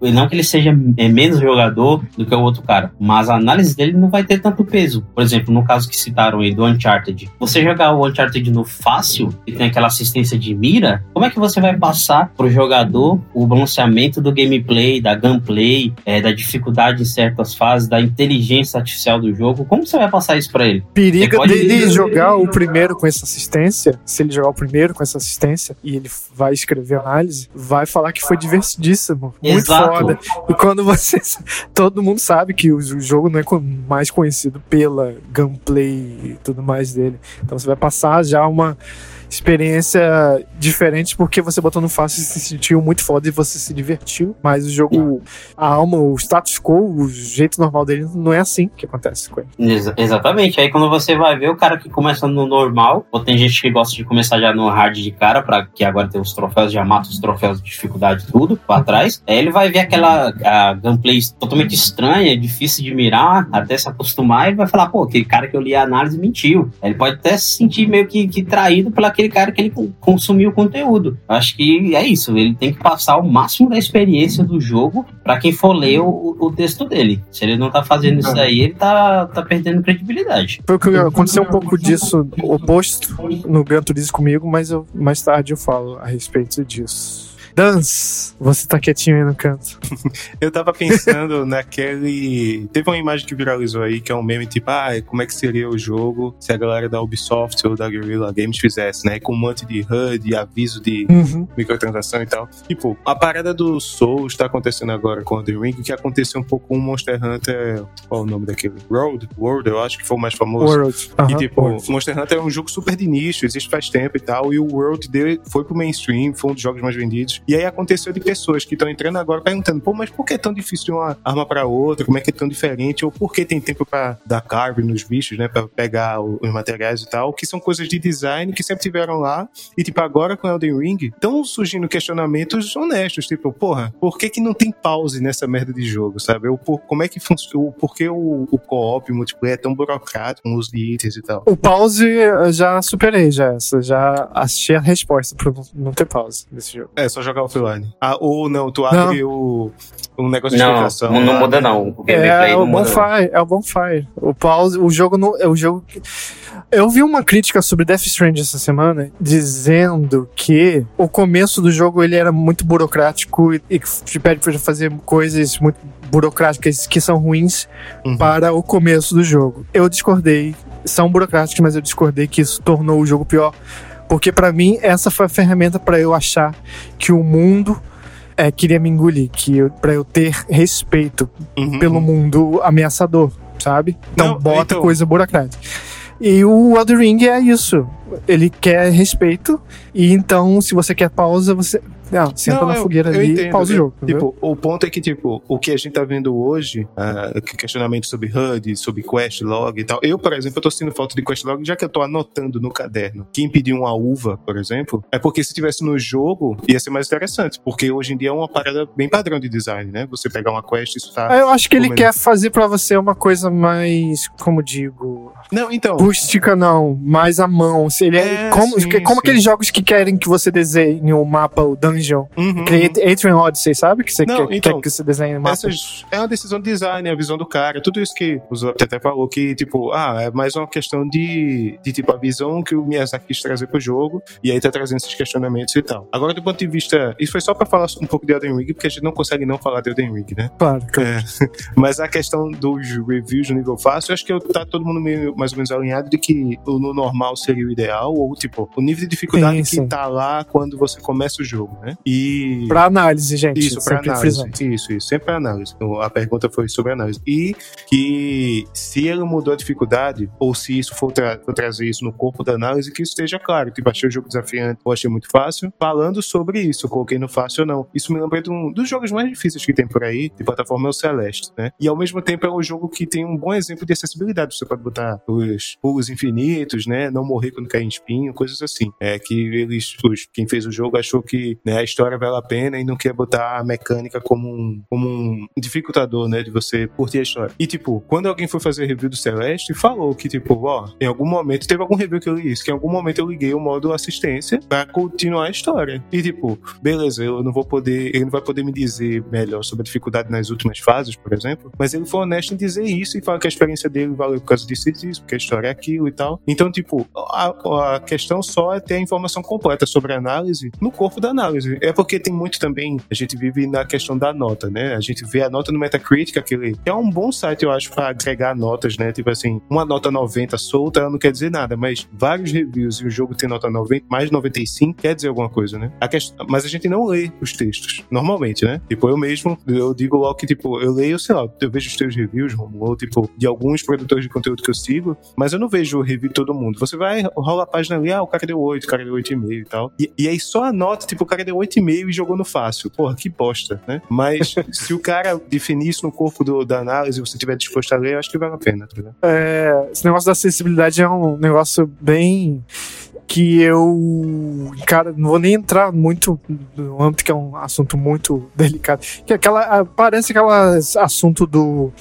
Speaker 4: não que ele seja é, menos jogador do que o outro cara, mas a análise dele não vai ter tanto peso. Por exemplo, no caso que citaram aí do Uncharted, você jogar o Uncharted no fácil, e tem aquela assistência de mira, como é que você vai passar pro jogador o balanceamento do gameplay, da gunplay, é, da dificuldade em certas fases, da inteligência artificial do jogo? Como você vai passar isso para ele?
Speaker 1: Periga dele jogar o primeiro com essa assistência, se ele jogar o primeiro com essa assistência e ele vai escrever análise, vai falar que foi divertidíssimo, muito Exato. foda. E quando você todo mundo sabe que o jogo não é mais conhecido pela gunplay e tudo mais dele. Então você vai passar já uma experiência diferente porque você botou no fácil se sentiu muito foda e você se divertiu. Mas o jogo, a alma, o status quo, o jeito normal dele não é assim que acontece com ele.
Speaker 4: Ex exatamente. Aí quando você vai ver o cara que começa no normal, ou tem gente que gosta de começar já no hard de cara, para que agora tem os troféus, já mata os troféus de dificuldade tudo pra trás. Aí ele vai ver aquela gameplay totalmente estranha, difícil de mirar, até se acostumar, e vai falar, pô, aquele cara que eu li a análise mentiu. Ele pode até se sentir meio que, que traído pela aquele cara que ele consumiu o conteúdo. Acho que é isso, ele tem que passar o máximo da experiência do jogo para quem for ler o, o, texto dele. Se ele não tá fazendo isso aí, ele tá, tá perdendo credibilidade.
Speaker 1: Foi o que aconteceu um pouco disso oposto no Gran Turismo comigo, mas eu, mais tarde eu falo a respeito disso. Dance, você tá quietinho aí no canto.
Speaker 2: eu tava pensando naquele. Teve uma imagem que viralizou aí, que é um meme tipo, ah, como é que seria o jogo se a galera da Ubisoft ou da Guerrilla Games fizesse, né? Com um monte de HUD, aviso de uhum. microtransação e tal. Tipo, a parada do Souls tá acontecendo agora com o The Ring, que aconteceu um pouco com o Monster Hunter. Qual é o nome daquele? World? World, eu acho que foi o mais famoso.
Speaker 1: World.
Speaker 2: Uhum. E tipo, World. Monster Hunter é um jogo super de nicho, existe faz tempo e tal, e o World dele foi pro mainstream, foi um dos jogos mais vendidos. E aí aconteceu de pessoas que estão entrando agora perguntando, pô, mas por que é tão difícil de uma arma para outra? Como é que é tão diferente? Ou por que tem tempo para dar carve nos bichos, né? Para pegar os materiais e tal, que são coisas de design que sempre tiveram lá. E, tipo, agora com Elden Ring, estão surgindo questionamentos honestos, tipo, porra, por que que não tem pause nessa merda de jogo, sabe? Ou por, como é que funciona, por que o, o co-op, o multiplayer é tão burocrático com os de itens e tal?
Speaker 1: O pause eu já superei, já. Já achei a resposta pra não ter pause nesse jogo.
Speaker 2: É, só jogar jogar offline. Ah, ou não, tu abre não. o um negócio de não, explicação.
Speaker 4: Não, não muda não.
Speaker 1: O é, é o Bonfire, é o Bonfire. O pause, o jogo não, é o jogo Eu vi uma crítica sobre Death Stranding essa semana dizendo que o começo do jogo ele era muito burocrático e, e te pede para fazer coisas muito burocráticas que são ruins uhum. para o começo do jogo. Eu discordei. São burocráticas, mas eu discordei que isso tornou o jogo pior porque para mim essa foi a ferramenta para eu achar que o mundo é, queria me engolir, que para eu ter respeito uhum. pelo mundo ameaçador, sabe? Então Não, bota então... coisa burocrática. E o Elden Ring é isso. Ele quer respeito. E então, se você quer pausa, você não, senta não, na eu, fogueira eu ali entendo, e pausa o jogo.
Speaker 2: Tipo, o ponto é que, tipo, o que a gente tá vendo hoje, uh, questionamento sobre HUD, sobre quest log e tal. Eu, por exemplo, eu tô sentindo falta de quest log, já que eu tô anotando no caderno. Quem pediu uma uva, por exemplo, é porque se tivesse no jogo, ia ser mais interessante. Porque hoje em dia é uma parada bem padrão de design, né? Você pegar uma quest e isso tá.
Speaker 1: Eu acho que ele quer fazer para você uma coisa mais, como digo.
Speaker 2: Não, então.
Speaker 1: Rústica, não. Mais à mão. Se ele é, é como, sim, como sim. aqueles jogos que querem que você desenhe o um mapa, o dungeon Dungeon. Uhum, uhum. Atrium Odyssey, sabe? Que você
Speaker 2: Não,
Speaker 1: quer,
Speaker 2: então,
Speaker 1: quer que você desenhe mapa.
Speaker 2: É uma decisão de design, a visão do cara. Tudo isso que o Zop até falou, que, tipo, ah, é mais uma questão de, de, tipo, a visão que o Miyazaki quis trazer pro jogo, e aí tá trazendo esses questionamentos e tal. Agora, do ponto de vista... Isso foi só pra falar um pouco de Elden Ring, porque a gente não consegue não falar de Elden Ring, né?
Speaker 1: Claro. claro.
Speaker 2: É, mas a questão dos reviews no nível fácil, eu acho que eu, tá todo mundo meio, mais ou menos alinhado de que no normal seria o ideal, ou, tipo, o nível de dificuldade sim, sim. que tá lá quando você começa o jogo, né? Né? E.
Speaker 1: Pra análise, gente.
Speaker 2: Isso, para análise.
Speaker 1: frisando.
Speaker 2: Isso, isso, sempre para análise. Então, a pergunta foi sobre análise. E que se ele mudou a dificuldade, ou se isso for, tra for trazer isso no corpo da análise, que isso esteja claro. Tipo, achei o jogo desafiante ou achei muito fácil. Falando sobre isso, eu coloquei no fácil ou não. Isso me lembra de um dos jogos mais difíceis que tem por aí, de plataforma é o Celeste, né? E ao mesmo tempo é um jogo que tem um bom exemplo de acessibilidade. Você pode botar os pulos infinitos, né? Não morrer quando cair em espinho, coisas assim. É que eles, os, quem fez o jogo achou que né, a história vale a pena e não quer botar a mecânica como um, como um dificultador, né? De você curtir a história. E, tipo, quando alguém foi fazer review do Celeste, falou que, tipo, ó, em algum momento, teve algum review que eu li isso, que em algum momento eu liguei o modo assistência pra continuar a história. E, tipo, beleza, eu não vou poder, ele não vai poder me dizer melhor sobre a dificuldade nas últimas fases, por exemplo, mas ele foi honesto em dizer isso e falar que a experiência dele valeu por causa disso e disso, porque a história é aquilo e tal. Então, tipo, a, a questão só é ter a informação completa sobre a análise no corpo da análise. É porque tem muito também, a gente vive na questão da nota, né? A gente vê a nota no Metacritic, aquele que é um bom site, eu acho, para agregar notas, né? Tipo assim, uma nota 90 solta, ela não quer dizer nada, mas vários reviews e o jogo tem nota 90, mais 95, quer dizer alguma coisa, né? A questão, mas a gente não lê os textos, normalmente, né? Tipo, eu mesmo, eu digo logo que, tipo, eu leio, sei lá, eu vejo os teus reviews, ou, tipo, de alguns produtores de conteúdo que eu sigo, mas eu não vejo o review de todo mundo. Você vai, rola a página ali, ah, o cara deu 8, o cara deu 8,5 e tal. E, e aí só a nota, tipo, o cara deu 8,5 e jogou no fácil. Porra, que bosta, né? Mas se o cara definir isso no corpo do, da análise você estiver disposto a ler, eu acho que vale a pena, tá?
Speaker 1: É, esse negócio da acessibilidade é um negócio bem que eu, cara, não vou nem entrar muito no âmbito que é um assunto muito delicado. Que é aquela, ah, parece aquela assunto do,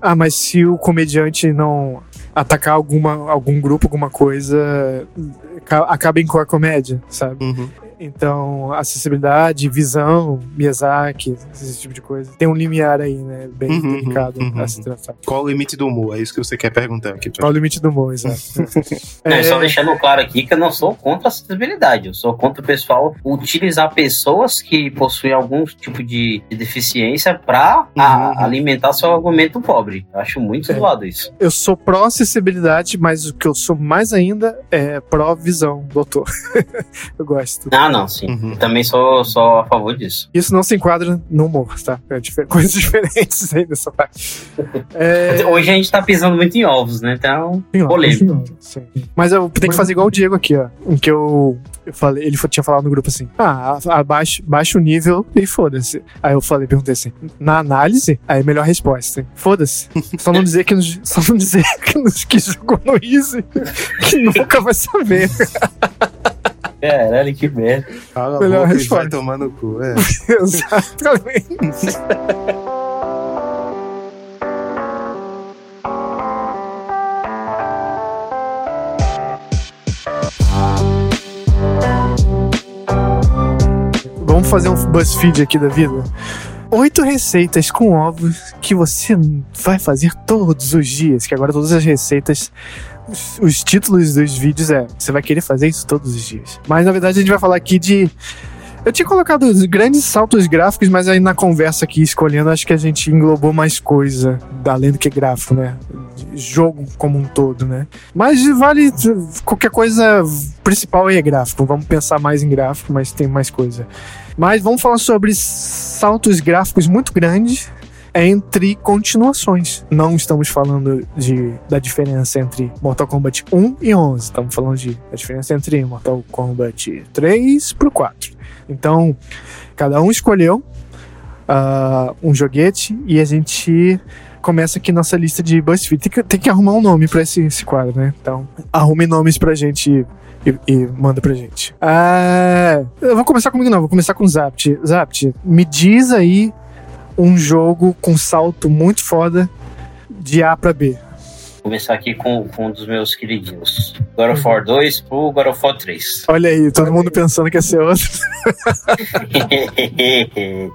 Speaker 1: ah, mas se o comediante não atacar alguma, algum grupo, alguma coisa, ca- acaba em com a comédia, sabe?
Speaker 2: Uhum.
Speaker 1: Então, acessibilidade, visão, Miyazaki, esse tipo de coisa. Tem um limiar aí, né? Bem
Speaker 2: Uhum,
Speaker 1: delicado
Speaker 2: uhum,
Speaker 1: a se tratar.
Speaker 2: Qual o limite do humor? É isso que você quer perguntar aqui.
Speaker 1: Qual o limite do humor, exato.
Speaker 4: Não,
Speaker 1: É,
Speaker 4: só deixando claro aqui que eu não sou contra a acessibilidade. Eu sou contra o pessoal utilizar pessoas que possuem algum tipo de, de deficiência para
Speaker 2: Uhum.
Speaker 4: alimentar seu argumento pobre. Eu acho muito
Speaker 1: É.
Speaker 4: zoado isso.
Speaker 1: eu sou pró-acessibilidade, mas o que eu sou mais ainda é pró-visão, doutor. eu gosto.
Speaker 4: Ah, não, sim.
Speaker 2: Uhum.
Speaker 4: Também sou, sou a favor disso.
Speaker 1: Isso não se enquadra no humor, tá? É coisas diferentes aí nessa parte. É,
Speaker 4: Hoje a gente tá pisando muito em ovos, né? Então,
Speaker 1: Sim,
Speaker 4: polêmico.
Speaker 1: sim. Mas eu tenho que fazer igual o Diego aqui, ó. Em que eu, eu falei, ele tinha falado no grupo assim: ah, a- abaixa, baixa o nível e foda-se. Aí eu falei, perguntei assim: na análise, aí melhor resposta. Foda-se. Só não dizer que nos, só não dizer que, nos, que jogou no Easy, que nunca vai saber.
Speaker 4: Caralho, que merda.
Speaker 2: Cala a
Speaker 1: Melhor
Speaker 2: boca e
Speaker 1: resposta.
Speaker 2: vai tomar no cu. É.
Speaker 1: Exatamente. Vamos fazer um BuzzFeed aqui da vida? Oito receitas com ovos que você vai fazer todos os dias. Que agora todas as receitas, os, os títulos dos vídeos é você vai querer fazer isso todos os dias. Mas na verdade a gente vai falar aqui de eu tinha colocado grandes saltos gráficos, mas aí na conversa aqui escolhendo, acho que a gente englobou mais coisa, além do que gráfico, né? Jogo como um todo, né? Mas vale qualquer coisa principal aí é gráfico. Vamos pensar mais em gráfico, mas tem mais coisa. Mas vamos falar sobre saltos gráficos muito grandes entre continuações. Não estamos falando de, da diferença entre Mortal Kombat 1 e 11. Estamos falando de a diferença entre Mortal Kombat 3 pro 4. Então, cada um escolheu ah, um joguete e a gente começa aqui nossa lista de BuzzFeed. Tem que, tem que arrumar um nome pra esse, esse quadro, né? Então, arrume nomes pra gente e, e manda pra gente. Ah, eu vou começar comigo não, vou começar com o Zapt. Zapt, me diz aí um jogo com salto muito foda de A pra B.
Speaker 4: Vou começar aqui com, com um dos meus queridinhos. God of War 2 pro God of War 3.
Speaker 1: Olha aí, todo mundo pensando que ia ser outro.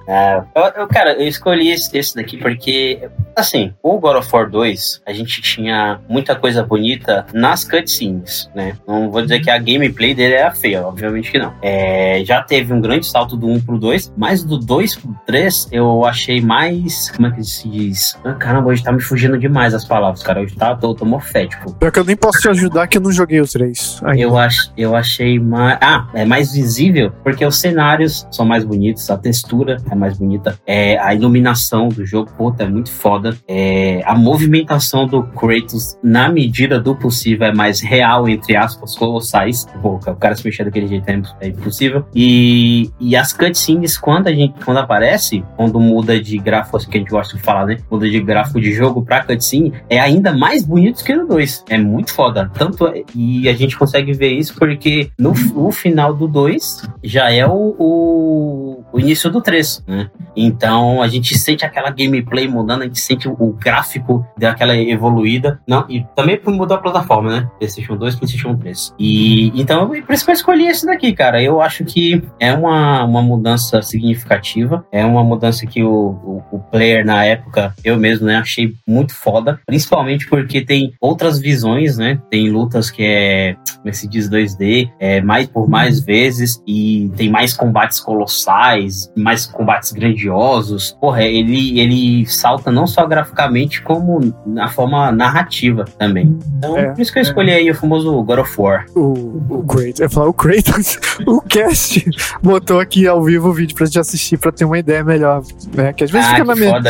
Speaker 4: Ah, eu, eu, cara, eu escolhi esse, esse daqui porque, assim, o God of War 2, a gente tinha muita coisa bonita nas cutscenes, né? Não vou dizer que a gameplay dele era feia, obviamente que não. É, já teve um grande salto do 1 pro 2, mas do 2 pro 3 eu achei mais. Como é que se diz? Ah, caramba, hoje tá me fugindo demais as palavras, cara. Hoje tá, tô, tô morfético.
Speaker 1: Pior que eu nem posso te ajudar que eu não joguei os três. ainda.
Speaker 4: Eu, ach, eu achei mais. Ah, é mais visível, porque os cenários são mais bonitos, a textura é mais bonita, é, a iluminação do jogo, puta, é muito foda. É, a movimentação do Kratos, na medida do possível, é mais real, entre aspas, colossais. Pô, o cara se mexer daquele jeito é, é impossível. E, e as cutscenes, quando a gente quando aparece, quando muda de gráfico, assim que a gente gosta de falar, né? Muda de gráfico de jogo pra cutscene, é ainda mais bonito que no 2. É muito foda. Tanto, e a gente consegue ver isso porque no, final do 2 já é o, o, o, início do 3, né? Então a gente sente aquela gameplay mudando, a gente sente o, gráfico daquela evoluída. Não, e também mudou a plataforma, né? PlayStation 2 PlayStation 3. E então, por isso que eu escolhi esse daqui, cara. Eu acho que é uma, uma mudança significativa. É uma mudança que o, o, o player na época, eu mesmo, né, achei muito foda. Principalmente porque tem outras visões, né? Tem lutas que é, como é se diz, 2D, é mais por mais vezes e tem mais combates colossais, mais combates grandiosos. Porra, ele, ele salta não só graficamente, como na forma narrativa também. Então, é, por isso que eu escolhi é. aí o famoso God of War.
Speaker 1: O, o Kratos, eu ia falar o Kratos, o cast botou aqui ao vivo o vídeo pra gente assistir pra ter uma ideia melhor, né? Que às vezes ah, fica na minha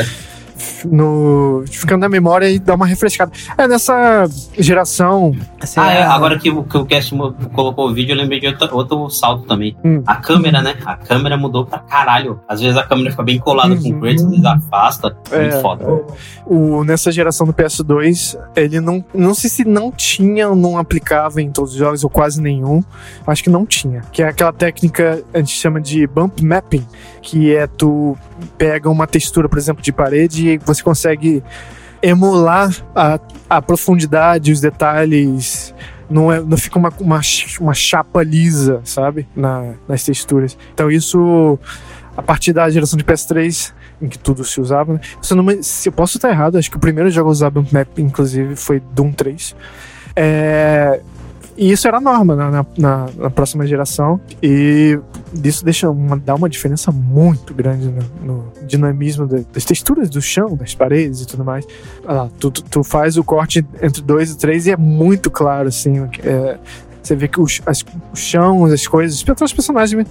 Speaker 1: no ficando na memória e dar uma refrescada. É, nessa geração.
Speaker 4: Assim, ah, é, agora que, que o Cast colocou o vídeo, eu lembrei de outro, outro salto também. Hum. A câmera, né? A câmera mudou pra caralho. Às vezes a câmera fica bem colada uhum. com o Kratos, às vezes afasta. É, muito foda.
Speaker 1: O, nessa geração do PS2, ele não. Não sei se não tinha ou não aplicava em todos os jogos, ou quase nenhum. Acho que não tinha. Que é aquela técnica a gente chama de bump mapping, que é tu pega uma textura, por exemplo, de parede e você consegue emular a, a profundidade, os detalhes. Não, é, não fica uma, uma, uma chapa lisa, sabe? Na, nas texturas. Então, isso, a partir da geração de PS3, em que tudo se usava, né? se, eu não, se eu posso estar errado, acho que o primeiro jogo a usar Bump Map, inclusive, foi Doom 3. É, e isso era norma na, na, na, próxima geração. E isso deixa uma, dá uma diferença muito grande no, no dinamismo de, das texturas do chão, das paredes e tudo mais. Ah, tu, tu, tu, faz o corte entre dois e três e é muito claro, assim. É, você vê que os, as, o chão, as coisas, os personagens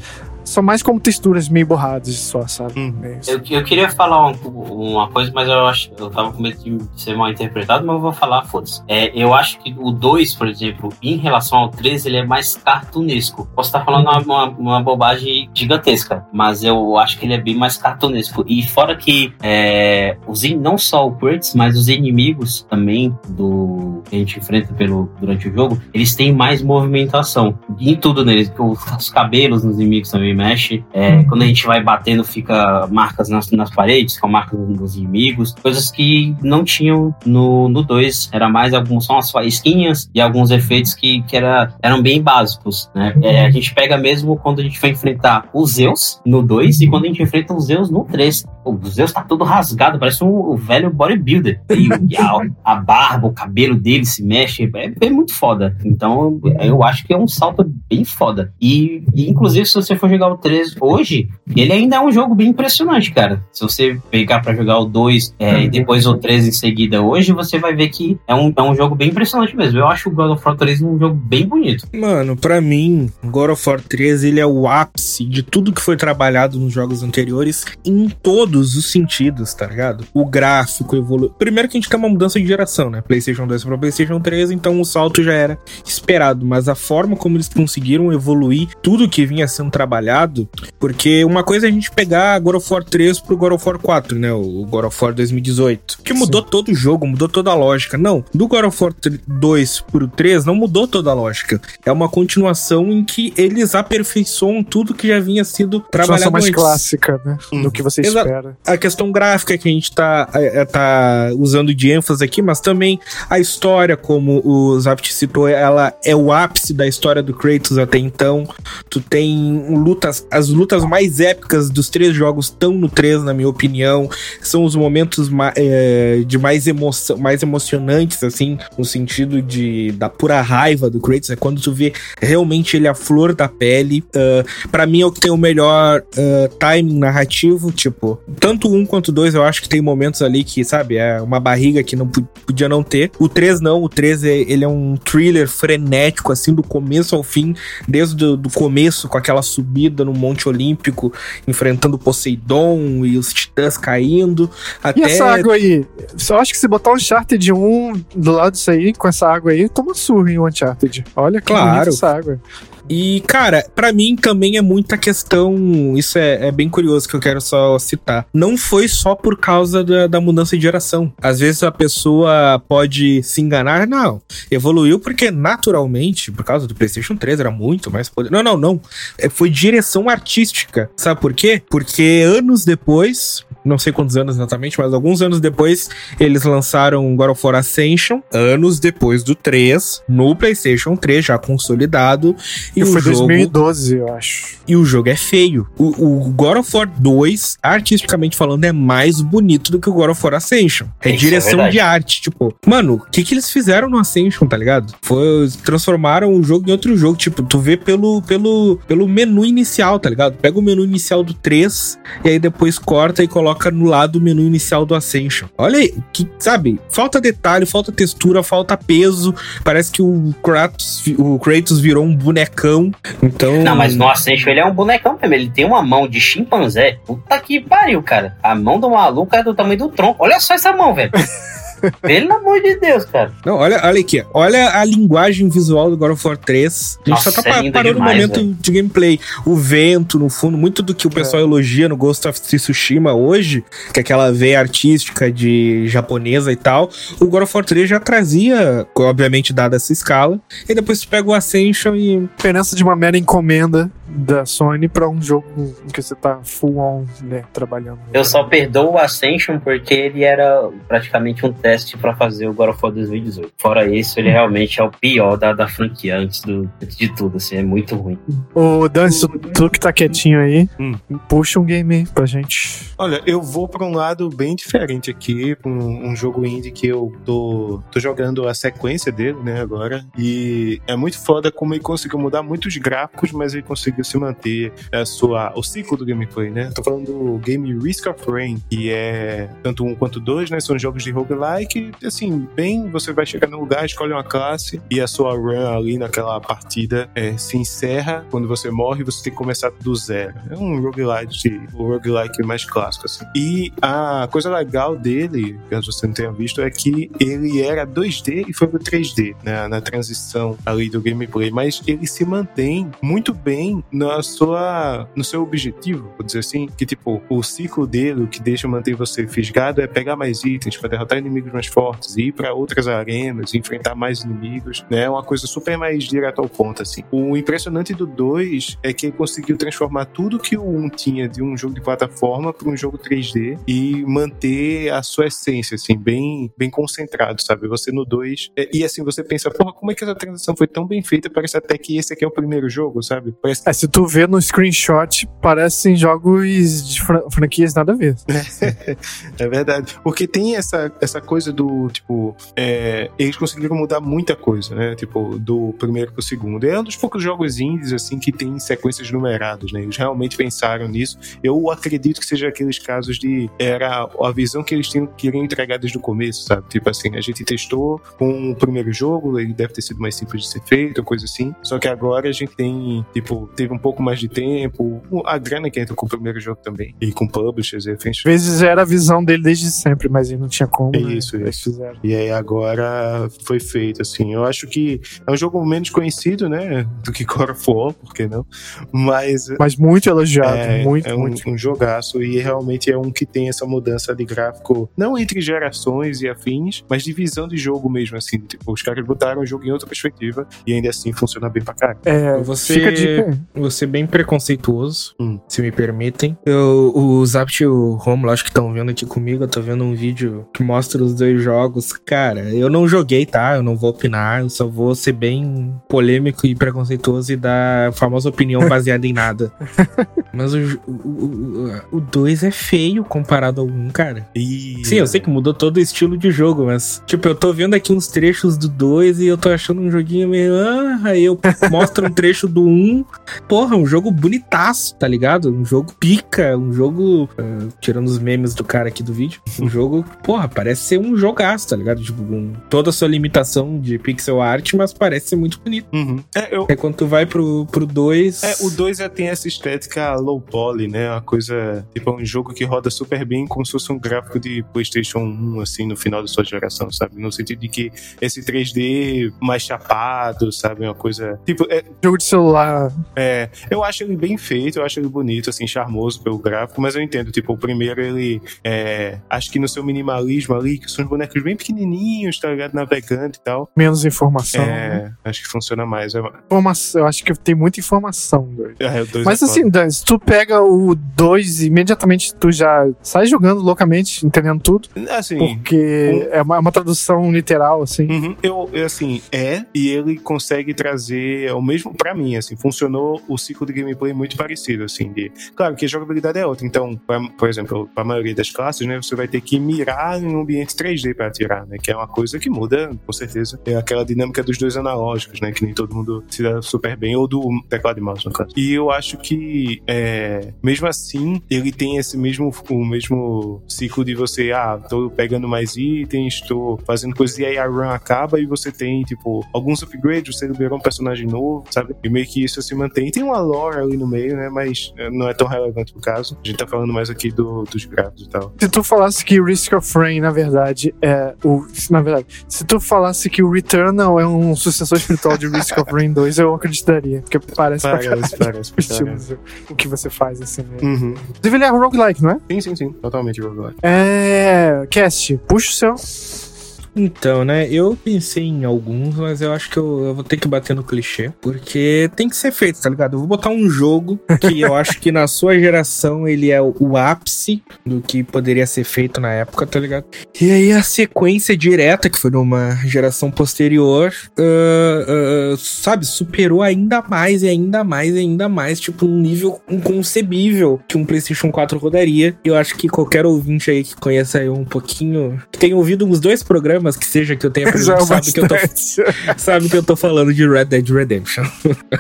Speaker 1: são mais como texturas meio borradas só, sabe? Hum.
Speaker 4: É eu, eu queria falar um, uma coisa, mas eu acho eu tava com medo de ser mal interpretado, mas eu vou falar, foda-se. É, eu acho que o 2, por exemplo, em relação ao 3, ele é mais cartunesco. Posso estar falando uma, uma, uma, bobagem gigantesca, mas eu acho que ele é bem mais cartunesco. E fora que é, os, não só o Kurtz, mas os inimigos também do que a gente enfrenta pelo, durante o jogo, eles têm mais movimentação. Em tudo neles. Os, os cabelos nos inimigos também mexe. É, quando a gente vai batendo, fica marcas nas, nas paredes, com marcas dos inimigos, coisas que não tinham no 2. Era mais alguns, são as faísquinhas e alguns efeitos que, que era, eram bem básicos. Né? É, a gente pega mesmo quando a gente vai enfrentar os Zeus no 2 e quando a gente enfrenta os Zeus no 3. O Zeus tá todo rasgado, parece um, um velho bodybuilder. E a, a, barba, o cabelo dele se mexe, é, é, muito foda. Então eu acho que é um salto bem foda. E, e inclusive, se você for jogar jogar o 3 hoje, ele ainda é um jogo bem impressionante, cara. Se você pegar para jogar o 2 é, e depois o 3 em seguida hoje, você vai ver que é um, é um jogo bem impressionante mesmo. Eu acho o God of War 3 um jogo bem bonito.
Speaker 3: Mano, para mim, God of War 3 ele é o ápice de tudo que foi trabalhado nos jogos anteriores em todos os sentidos, tá ligado? O gráfico evoluiu. Primeiro que a gente tem uma mudança de geração, né? PlayStation 2 para PlayStation 3, então o salto já era esperado, mas a forma como eles conseguiram evoluir tudo que vinha sendo trabalhado porque uma coisa é a gente pegar God of War 3 pro God of War 4, né? O God of War 2018. Que mudou Sim. todo o jogo, mudou toda a lógica. Não, do God of War 2 pro 3 não mudou toda a lógica. É uma continuação em que eles aperfeiçoam tudo que já vinha sido trabalhado
Speaker 1: mais
Speaker 3: antes.
Speaker 1: clássica, né? Hum. Do que você espera.
Speaker 3: A questão gráfica que a gente tá, é, é, tá usando de ênfase aqui, mas também a história, como o Zapt citou, ela é o ápice da história do Kratos até então. Tu tem luta lutas, as lutas mais épicas dos três jogos estão no 3, na minha opinião. São os momentos é, de mais emoção, mais emocionantes, assim, no sentido de da pura raiva do Kratos. É quando tu vê realmente ele a flor da pele. Uh, para mim é o que tem o melhor uh, timing narrativo, tipo, tanto um quanto dois eu acho que tem momentos ali que, sabe, é uma barriga que não podia não ter. O 3 não, o 3 é, ele é um thriller frenético, assim, do começo ao fim, desde o do começo, com aquela subida no Monte Olímpico, enfrentando Poseidon e os titãs caindo. Até...
Speaker 1: E essa água aí? Só acho que se botar um Uncharted 1 do lado disso aí, com essa água aí, toma surra em Uncharted. Olha que
Speaker 3: Claro.
Speaker 1: essa água.
Speaker 3: E, cara, pra mim também é muita questão. Isso é, é bem curioso que eu quero só citar. Não foi só por causa da, da mudança de geração. Às vezes a pessoa pode se enganar. Não, evoluiu porque naturalmente, por causa do PlayStation 3, era muito mais poder. Não, não, não. É, Foi direção artística. Sabe por quê? Porque anos depois. Não sei quantos anos exatamente, mas alguns anos depois eles lançaram God of War Ascension, anos depois do 3, no PlayStation 3, já consolidado. E,
Speaker 1: E
Speaker 3: o
Speaker 1: foi
Speaker 3: jogo
Speaker 1: 2012, eu acho.
Speaker 3: e o jogo é feio. O, o God of War 2, artisticamente falando, é mais bonito do que o God of War Ascension. É
Speaker 4: Isso é
Speaker 3: direção
Speaker 4: verdade.
Speaker 3: de arte. Tipo, mano, o que, que eles fizeram no Ascension, tá ligado? Foi. Transformaram o jogo em outro jogo. Tipo, tu vê pelo, pelo, pelo menu inicial, tá ligado? Pega o menu inicial do 3 e aí depois corta e coloca no lado o menu inicial do Ascension. Olha aí, que, sabe? Falta detalhe, falta textura, falta peso. Parece que o Kratos, o Kratos virou um bonecão. Então.
Speaker 4: Não, mas no Ascension ele é um bonecão mesmo. Ele tem uma mão de chimpanzé. Puta que pariu, cara. A mão do maluco é do tamanho do tronco. Olha só essa mão, velho. Pelo amor de Deus, cara.
Speaker 3: Não, olha, olha aqui. Olha a linguagem visual do God of War 3. A gente
Speaker 4: Nossa,
Speaker 3: só tá
Speaker 4: é
Speaker 3: parando no
Speaker 4: demais,
Speaker 3: momento
Speaker 4: velho.
Speaker 3: de gameplay. O vento, no fundo, muito do que o pessoal elogia no Ghost of Tsushima hoje, que é aquela veia artística de japonesa e tal. O God of War 3 já trazia, obviamente, dada essa escala. E depois tu pega o Ascension e.
Speaker 1: Diferença de uma mera encomenda da Sony pra um jogo em que você tá full on, né, trabalhando.
Speaker 4: Eu só perdoo o Ascension porque ele era praticamente um teste pra fazer o God of War 2018. Fora isso, ele realmente é o pior da, da franquia antes, do, antes de tudo, assim, é muito ruim.
Speaker 1: Ô, Dan, tu que tá quietinho aí,
Speaker 2: Hum.
Speaker 1: puxa um game aí pra gente.
Speaker 2: Olha, eu vou pra um lado bem diferente aqui, um, um jogo indie que eu tô, tô jogando a sequência dele, né, agora. E é muito foda como ele conseguiu mudar muitos gráficos, mas ele conseguiu se manter a sua, o ciclo do gameplay, né? Tô falando do game Risk of Rain, que é tanto um quanto dois, né? São jogos de roguelike, assim, bem, você vai chegar no lugar, escolhe uma classe e a sua run ali naquela partida é, se encerra. Quando você morre, você tem que começar do zero. É um roguelike, o roguelike mais clássico, assim. E a coisa legal dele, caso você não tenha visto, é que ele era 2D e foi pro 3D, né, na transição ali do gameplay, mas ele se mantém muito bem na sua, no seu objetivo, vou dizer assim, que tipo, o ciclo dele, o que deixa manter você fisgado é pegar mais itens para derrotar inimigos mais fortes, ir para outras arenas, enfrentar mais inimigos, né, é uma coisa super mais direto ao ponto, assim. O impressionante do 2 é que ele conseguiu transformar tudo que o 1 tinha de um jogo de plataforma para um jogo 3D e manter a sua essência, assim, bem, bem concentrado, sabe? Você no 2. é, E assim, você pensa, porra, como é que essa transição foi tão bem feita? Parece até que esse aqui é o primeiro jogo, sabe? Parece
Speaker 1: É, se tu vê no screenshot, parecem jogos de fran- franquias nada a ver.
Speaker 2: É verdade. Porque tem essa, essa coisa do, tipo, é, eles conseguiram mudar muita coisa, né? Tipo, do primeiro pro segundo. É um dos poucos jogos indies, assim, que tem sequências numeradas, né? Eles realmente pensaram nisso. Eu acredito que seja aqueles casos de. Era a visão que eles tinham, queriam entregar desde o começo, sabe? Tipo assim, a gente testou com o primeiro jogo, ele deve ter sido mais simples de ser feito, coisa assim. Só que agora a gente tem, tipo, teve um pouco mais de tempo, a grana que entra com o primeiro jogo também. E com publishers e afins.
Speaker 1: Às vezes era a visão dele desde sempre, mas aí não tinha como. né?
Speaker 2: Isso,
Speaker 1: Eles fizeram.
Speaker 2: E aí agora foi feito, assim. Eu acho que é um jogo menos conhecido, né? Do que God of War, por que não? Mas
Speaker 1: Mas muito elogiado,
Speaker 2: é,
Speaker 1: muito,
Speaker 2: é um,
Speaker 1: muito.
Speaker 2: um jogaço e realmente é um que tem essa mudança de gráfico, não entre gerações e afins, mas de visão de jogo mesmo, assim. Tipo, os caras botaram o jogo em outra perspectiva e ainda assim funciona bem pra caralho.
Speaker 1: É,
Speaker 3: Você-
Speaker 1: fica aí.
Speaker 3: Vou ser bem preconceituoso,
Speaker 2: Hum.
Speaker 3: se me permitem. Eu, o Zapt e o Romulo, acho que estão vendo aqui comigo. Eu tô vendo um vídeo que mostra os dois jogos. Cara, eu não joguei, tá? Eu não vou opinar. Eu só vou ser bem polêmico e preconceituoso e dar a famosa opinião baseada em nada. Mas o 2 é feio comparado ao 1, um, cara.
Speaker 2: E...
Speaker 3: Sim, eu sei que mudou todo o estilo de jogo, mas, tipo, eu tô vendo aqui uns trechos do 2 e eu tô achando um joguinho meio. Ah, aí eu mostro um trecho do 1. Um, porra, um jogo bonitaço, tá ligado? Um jogo pica, um jogo. ah, tirando os memes do cara aqui do vídeo. Um jogo, porra, parece ser um, um jogaço, tá ligado? Tipo, com toda a sua limitação de pixel art, mas parece ser muito bonito.
Speaker 2: Uhum. É, eu,
Speaker 3: É quando tu vai pro 2. Pro dois,
Speaker 2: É, o 2 já tem essa estética low poly, né? Uma coisa, tipo, um jogo que roda super bem, como se fosse um gráfico de PlayStation 1, assim, no final da sua geração, sabe? No sentido de que esse 3D mais chapado, sabe? Uma coisa. Tipo, é,
Speaker 1: Jogo de celular.
Speaker 2: é, eu acho ele bem feito, eu acho ele bonito, assim, charmoso pelo gráfico, mas eu entendo, tipo, o primeiro ele. É, acho que no seu minimalismo ali, que os bonecos bem pequenininhos, tá ligado? Navegando e tal.
Speaker 1: Menos informação. né?
Speaker 2: É, acho que funciona mais. É,
Speaker 1: Informação. Eu acho que tem muita informação, doido.
Speaker 2: é, o
Speaker 1: Mas
Speaker 2: é
Speaker 1: assim. Dan, se tu pega o 2 e imediatamente tu já sai jogando loucamente, entendendo tudo,
Speaker 2: Assim.
Speaker 1: porque é uma, é uma tradução literal, assim.
Speaker 2: Uhum. Eu, eu, assim, é, e ele consegue trazer o mesmo, pra mim, assim, funcionou o ciclo de gameplay muito parecido, assim, de, claro que a jogabilidade é outra, então, pra- por exemplo, pra maioria das classes, né, você vai ter que mirar em um ambiente 3D pra atirar, né, que é uma coisa que muda, com certeza, é aquela dinâmica dos dois analógicos, né, que nem todo mundo se dá super bem, ou do teclado e mouse, no caso. E eu acho que, é, mesmo assim, ele tem esse mesmo, o mesmo ciclo de você, ah, tô pegando mais itens, tô fazendo coisas, e aí a run acaba e você tem, tipo, alguns upgrades, você liberou um personagem novo, sabe? E meio que isso se mantém. Tem uma lore ali no meio, né? Mas eh, não é tão relevante no caso. A gente tá falando mais aqui do, dos gráficos e tal.
Speaker 1: Se tu falasse que Risk of Rain, na verdade, é o. Na verdade, se tu falasse que o Returnal é um sucessor espiritual de Risk of Rain 2, eu acreditaria. Porque parece pra caralho
Speaker 2: Parece, parece,
Speaker 1: o
Speaker 2: parece.
Speaker 1: estilo, o que você faz, assim. Né?
Speaker 2: Uhum.
Speaker 1: Inclusive, ele é roguelike, não é?
Speaker 2: Sim, sim, sim. Totalmente roguelike.
Speaker 1: É. Cast, puxa o seu.
Speaker 3: Então, né, eu pensei em alguns, mas eu acho que eu, eu vou ter que bater no clichê, porque tem que ser feito, tá ligado? Eu vou botar um jogo que eu acho que na sua geração ele é o, o ápice do que poderia ser feito na época, tá ligado? E aí a sequência direta, que foi numa geração posterior, ah, ah, sabe, superou ainda mais e ainda mais e ainda mais, tipo, um nível inconcebível que um PlayStation 4 rodaria. E eu acho que qualquer ouvinte aí que conheça eu um pouquinho, que tenha ouvido uns dois programas, que seja que eu tenha
Speaker 1: Já é
Speaker 3: aprendido, sabe que eu tô sabe que eu tô falando de Red Dead Redemption.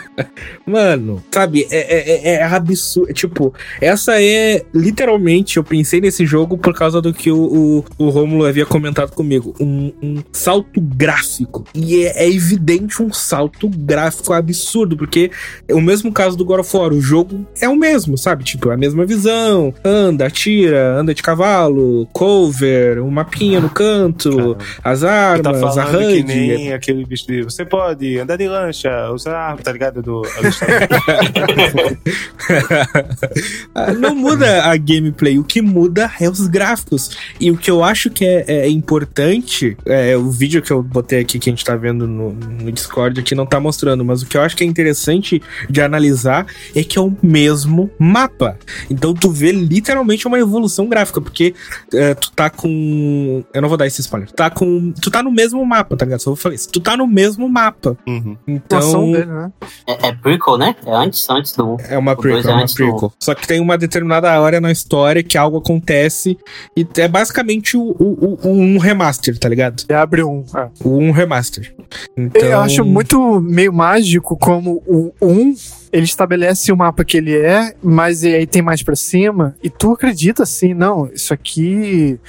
Speaker 3: Mano, sabe, é, é, é absurdo. Tipo, essa é literalmente. Eu pensei nesse jogo por causa do que o, o, o Romulo havia comentado comigo. Um, um salto gráfico. E é, é evidente um salto gráfico absurdo, porque é o mesmo caso do God of War. O jogo é o mesmo, sabe? Tipo, é a mesma visão. Anda, atira, anda de cavalo, cover, um mapinha no canto,
Speaker 2: Caramba.
Speaker 3: As
Speaker 2: Tu
Speaker 3: armas,
Speaker 2: tá
Speaker 3: a
Speaker 2: falando que
Speaker 3: HUD.
Speaker 2: nem aquele bicho de você pode andar de lancha, usar, tá ligado? Do,
Speaker 3: Ah, não muda a gameplay, o que muda é os gráficos. E o que eu acho que é, é importante, é, o vídeo que eu botei aqui que a gente tá vendo no, no Discord aqui não tá mostrando, mas o que eu acho que é interessante de analisar é que é o mesmo mapa. Então tu vê literalmente uma evolução gráfica, porque é, tu tá com. Eu não vou dar esse spoiler. Tu tá com. Tu tá no mesmo mapa, tá ligado? Só vou falar isso. Tu tá no mesmo mapa.
Speaker 2: Uhum.
Speaker 3: Então.
Speaker 1: dele, né?
Speaker 4: É, é prequel, né? É antes, antes do.
Speaker 3: É uma prequel,
Speaker 4: é
Speaker 3: é uma
Speaker 4: antes do-
Speaker 3: prequel. Só que tem uma determinada hora na história que algo acontece e é basicamente o, o- o- um remaster, tá ligado?
Speaker 1: E abre um. é.
Speaker 3: Um remaster. Então,
Speaker 1: Eu acho muito meio mágico como o 1 ele estabelece o mapa que ele é, mas aí tem mais pra cima, e tu acredita assim, não, isso aqui.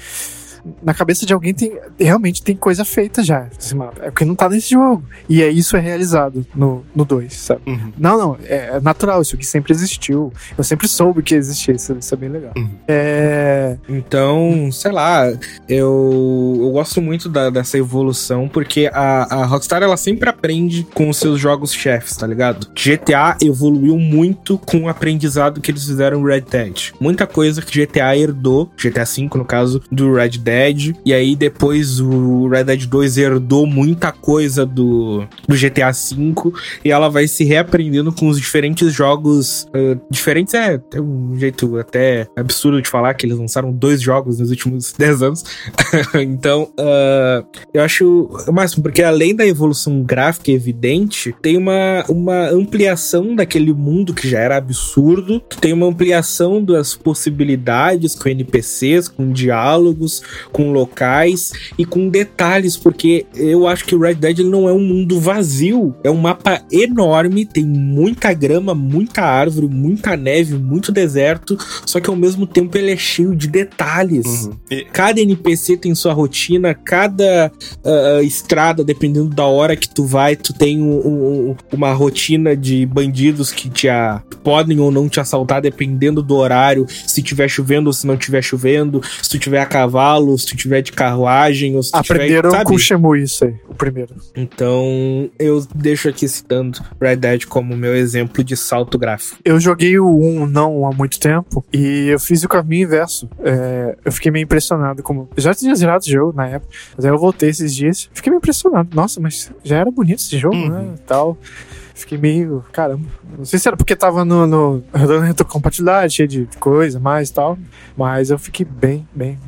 Speaker 1: Na cabeça de alguém tem realmente tem coisa feita já esse mapa. É porque não tá nesse jogo. E é isso é realizado no 2, sabe?
Speaker 2: Uhum.
Speaker 1: Não, não, é, é natural, isso aqui sempre existiu. Eu sempre soube que existia, isso, isso é bem legal.
Speaker 2: Uhum.
Speaker 1: É.
Speaker 3: Então, sei lá, eu, eu gosto muito da- dessa evolução, porque a, a Rockstar ela sempre aprende com os seus jogos chefes, tá ligado? GTA evoluiu muito com o aprendizado que eles fizeram no Red Dead. Muita coisa que GTA herdou, GTA V no caso, do Red Dead, e aí depois o Red Dead 2 herdou muita coisa do, do GTA V, e ela vai se reaprendendo com os diferentes jogos. ah, diferentes é, é um jeito até absurdo de falar que eles lançaram dois jogos nos últimos 10 anos. então, ah, eu acho o máximo, porque além da evolução gráfica evidente, tem uma, uma ampliação daquele mundo que já era absurdo, tem uma ampliação das possibilidades com NPCs, com diálogos, com locais e com detalhes, porque eu acho que o Red Dead não é um mundo vazio, é um mapa enorme, tem muita grama, muita árvore, muita neve, muito deserto, só que ao mesmo tempo ele é cheio de detalhes. Uhum. E... Cada NPC tem sua rotina, cada uh, estrada, dependendo da hora que tu vai, tu tem um, um, uma rotina de bandidos que te a, podem ou não te assaltar dependendo do horário, se tiver chovendo ou se não tiver chovendo, se tu tiver a cavalo, se tu tiver de carruagem ou se tu
Speaker 1: Aprenderam
Speaker 3: tiver,
Speaker 1: com o Shemu isso aí, o primeiro.
Speaker 3: Então, eu deixo aqui citando Red Dead como meu exemplo de salto gráfico.
Speaker 1: Eu joguei o 1 não há muito tempo e eu fiz o caminho inverso. É, eu fiquei meio impressionado como... Eu já tinha zerado o jogo na época, mas aí eu voltei esses dias. Fiquei meio impressionado. Nossa, mas já era bonito esse jogo, uhum. né? Tal. Fiquei meio. Caramba. Não sei se era porque tava no, no retrocompatibilidade, cheio de coisa, mais e tal. Mas eu fiquei bem, bem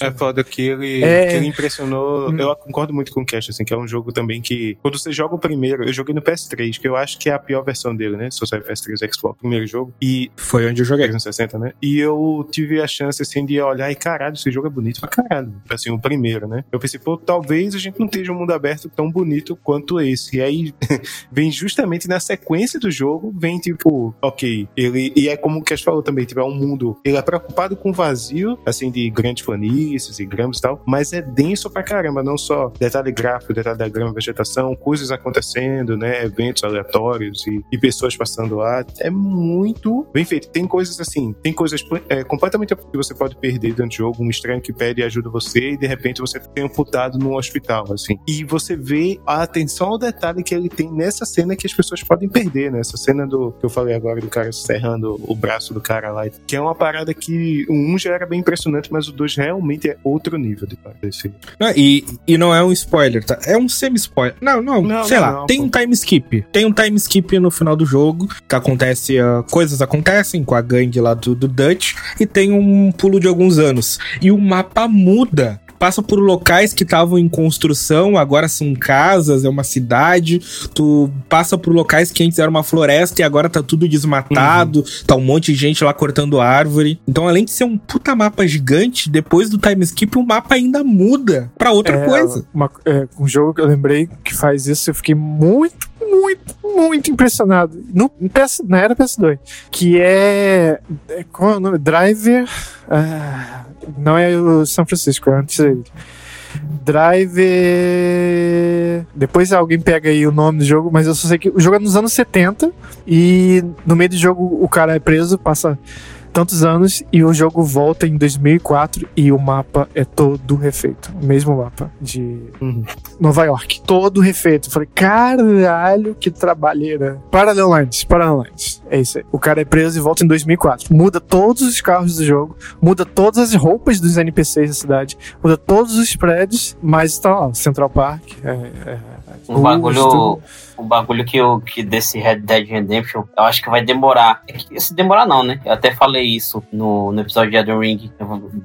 Speaker 2: é foda que ele, é... que ele impressionou. Hum. Eu concordo muito com o Cash, assim, que é um jogo também que. Quando você joga o primeiro, eu joguei no PS3, que eu acho que é a pior versão dele, né? Se você é PS3 Xbox, o primeiro jogo. E.
Speaker 3: Foi onde eu joguei.
Speaker 2: 360, né? E eu tive a chance, assim, de olhar e caralho, esse jogo é bonito pra caralho. Assim, o primeiro, né? Eu pensei, pô, talvez a gente não esteja um mundo aberto tão bonito quanto esse. E aí vem justamente na sequência do jogo, vem tipo, ok, ele. E é como o Cash falou também, tipo, é um mundo. Ele é preocupado com o vazio, assim, de grandes planícies e gramas e tal, mas é denso pra caramba, não só detalhe gráfico, detalhe da grama, vegetação, coisas acontecendo, né, eventos aleatórios e, e pessoas passando lá, é muito bem feito. Tem coisas assim, tem coisas é, completamente que você pode perder dentro do jogo, um estranho que pede ajuda você e de repente você tem amputado num hospital, assim. E você vê a atenção ao detalhe que ele tem nessa cena que as pessoas podem perder, né? Essa cena do que eu falei agora do cara serrando o braço do cara lá, que é uma parada que 1 já era bem impressionante, mas o 2 realmente é outro nível de desse.
Speaker 3: Não, e, e não é um spoiler, tá? É um semi-spoiler. Não, não, não, sei não, lá. Não, tem um time skip. Tem um time skip no final do jogo que acontece. Uh, coisas acontecem com a gangue lá do, do Dutch e tem um pulo de alguns anos. E o mapa muda passa por locais que estavam em construção, agora são casas, é uma cidade. Tu passa por locais que antes era uma floresta e agora tá tudo desmatado, uhum. tá um monte de gente lá cortando árvore. Então, além de ser um puta mapa gigante, depois do time skip, o mapa ainda muda para outra
Speaker 1: é,
Speaker 3: coisa.
Speaker 1: Uma, é, um jogo que eu lembrei que faz isso, eu fiquei muito, muito, muito impressionado. No, PS, na era PS2. Que é. é qual é o nome? Driver. Ah, não é o São Francisco, é antes dele. Driver. Depois alguém pega aí o nome do jogo, mas eu só sei que o jogo é nos anos 70 e no meio do jogo o cara é preso, passa tantos anos e o jogo volta em 2004 e o mapa é todo refeito. O mesmo mapa de uhum. Nova York. Todo refeito. Eu falei, caralho, que trabalheira. Parallel Lines, Parallel Lines. É isso aí. O cara é preso e volta em 2004. Muda todos os carros do jogo, muda todas as roupas dos NPCs da cidade, muda todos os prédios, mas tá lá, Central Park. É, é,
Speaker 4: um bagulho o bagulho que, eu, que desse Red Dead Redemption, eu acho que vai demorar. É se demorar não, né? Eu até falei isso no, no episódio de Elden Ring,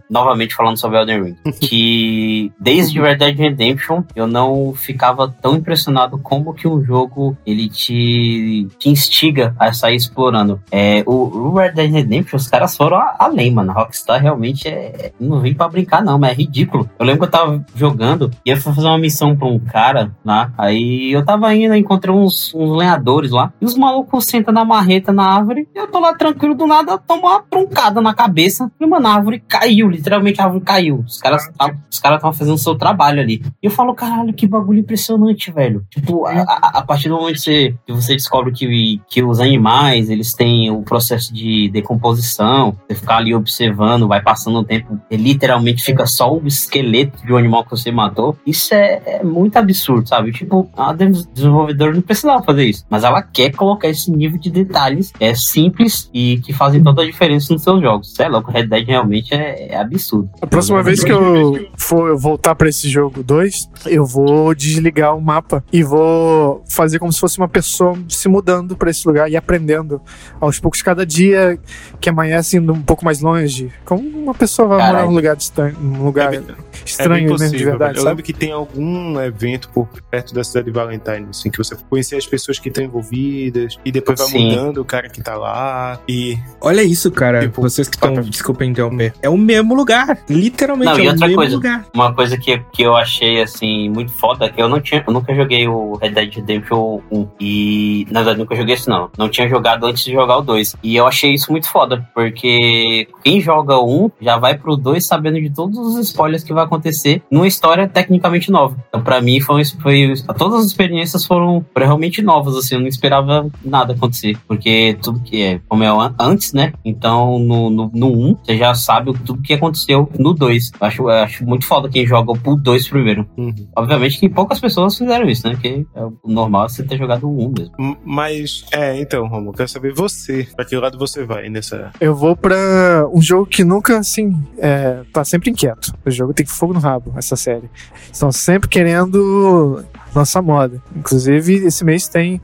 Speaker 4: novamente falando sobre Elden Ring, que desde Red Dead Redemption eu não ficava tão impressionado como que um jogo ele te, te instiga a sair explorando. É, o, o Red Dead Redemption, os caras foram além, mano. Rockstar realmente é, não vem para brincar não, mas é ridículo. Eu lembro que eu tava jogando e eu fui fazer uma missão pra um cara lá, aí eu tava indo encontrar encontrei uns, uns lenhadores lá. E os malucos sentam na marreta na árvore. E eu tô lá tranquilo, do nada, tomo uma troncada na cabeça. E, mano, a árvore caiu. Literalmente a árvore caiu. Os caras estavam cara fazendo o seu trabalho ali. E eu falo, caralho, que bagulho impressionante, velho. Tipo, a, a, a partir do momento que você, que você descobre que, que os animais, eles têm o processo de decomposição. Você ficar ali observando, vai passando o tempo. E literalmente fica só o esqueleto de um animal que você matou. Isso é, é muito absurdo, sabe? Tipo, a desenvolvedora não precisava fazer isso. Mas ela quer colocar esse nível de detalhes é simples e que fazem toda a diferença nos seus jogos. É louco, Red Dead realmente é, é absurdo.
Speaker 1: A próxima vez que eu for voltar para esse jogo 2, eu vou desligar o mapa e vou fazer como se fosse uma pessoa se mudando para esse lugar e aprendendo aos poucos cada dia que amanhece indo um pouco mais longe. Como uma pessoa vai Caralho. morar num lugar distante, num lugar é bem, estranho é mesmo de verdade.
Speaker 2: Eu lembro que tem algum evento por perto da cidade de Valentine, assim, que você conhecer as pessoas que estão envolvidas, e depois vai
Speaker 4: Sim.
Speaker 2: mudando o cara que tá lá, e
Speaker 3: Olha isso, cara.
Speaker 2: Tipo,
Speaker 3: Vocês que estão.
Speaker 2: tá-
Speaker 3: Desculpa interromper. É o mesmo lugar. Literalmente
Speaker 4: Não,
Speaker 3: é
Speaker 4: e
Speaker 3: o
Speaker 4: outra
Speaker 3: mesmo
Speaker 4: coisa.
Speaker 3: lugar.
Speaker 4: Uma coisa que, que eu achei, assim, muito foda, que eu não tinha, eu nunca joguei o Red Dead Redemption 1. E, na verdade, nunca joguei isso, não. Não tinha jogado antes de jogar o 2. E eu achei isso muito foda, porque quem joga o 1 já vai pro 2 sabendo de todos os spoilers que vai acontecer numa história tecnicamente nova. Então, pra mim, foi, foi todas as experiências foram realmente novas, assim, eu não esperava nada acontecer. Porque tudo que é, como é an- antes, né? Então, no, no, no 1, você já sabe o- tudo que aconteceu no 2. Eu acho, eu acho muito foda quem joga o 2 primeiro.
Speaker 2: Uhum.
Speaker 4: Obviamente que poucas pessoas fizeram isso, né? Porque é o normal é você ter jogado o 1 mesmo.
Speaker 2: Mas, é, então, Romulo, quero saber você. Pra que lado você vai nessa.
Speaker 1: Eu vou pra um jogo que nunca, assim, é, tá sempre inquieto. O jogo tem fogo no rabo, essa série. Estão sempre querendo lançar moda. Inclusive, esse mês tem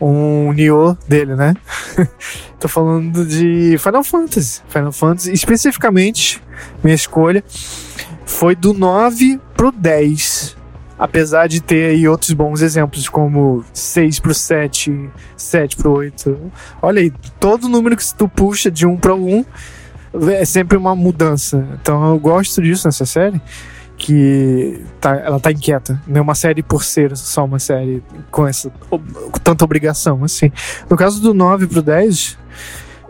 Speaker 1: um Nioh dele, né? Tô falando de Final Fantasy. Final Fantasy, especificamente, minha escolha foi do 9 pro 10. Apesar de ter aí outros bons exemplos, como 6 pro 7, 7 pro 8. Olha aí, todo número que tu puxa de 1 para 1 é sempre uma mudança. Então eu gosto disso nessa série, que tá, ela tá inquieta. Não é uma série por ser só uma série com essa com tanta obrigação, assim. No caso do 9 pro 10,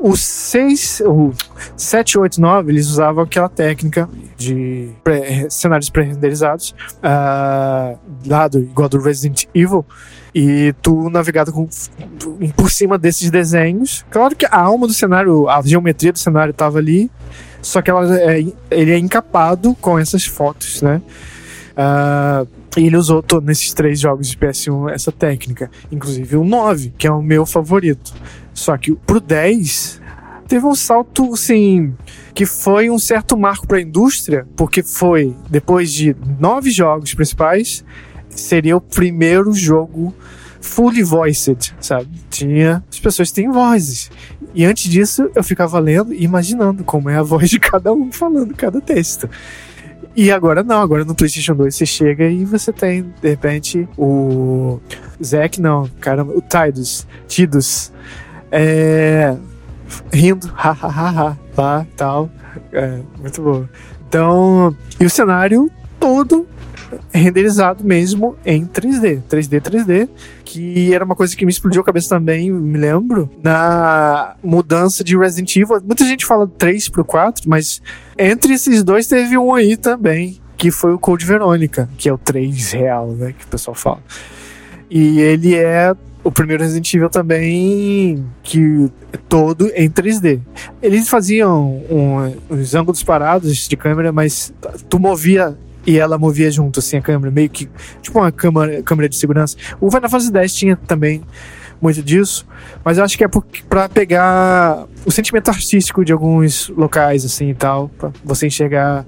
Speaker 1: o 6, o 7, 8, 9, eles usavam aquela técnica de pré- cenários pré-renderizados, ah, lá do, igual do Resident Evil, e tu navegado com, por cima desses desenhos. Claro que a alma do cenário, a geometria do cenário estava ali, só que ela é- ele é encapado com essas fotos, né? Ah, e ele usou to- nesses três jogos de PS1 essa técnica, inclusive o 9, que é o meu favorito. Só que pro 10 teve um salto, assim, que foi um certo marco para a indústria, porque foi, depois de nove jogos principais, seria o primeiro jogo fully voiced, sabe? Tinha. As pessoas têm vozes. E antes disso, eu ficava lendo e imaginando como é a voz de cada um falando cada texto. E agora não, agora no PlayStation 2 você chega e você tem, de repente, o. Zack, não, caramba, o Tidus, Tidus, é. rindo, ha ha ha ha, lá tal. É, muito bom. Então, e o cenário todo renderizado mesmo em 3D, 3D, 3D, que era uma coisa que me explodiu a cabeça também, me lembro, na mudança de Resident Evil. Muita gente fala 3 pro 4, mas entre esses dois teve um aí também, que foi o Code Verônica, que é o 3 real, né, que o pessoal fala. E ele é o primeiro Resident Evil também que é todo em 3D. Eles faziam um, uns ângulos parados de câmera, mas tu movia e ela movia junto, assim, a câmera, meio que tipo uma câmera, câmera de segurança. O Final Fantasy X tinha também muito disso, mas eu acho que é pra pegar o sentimento artístico de alguns locais, assim, e tal, pra você enxergar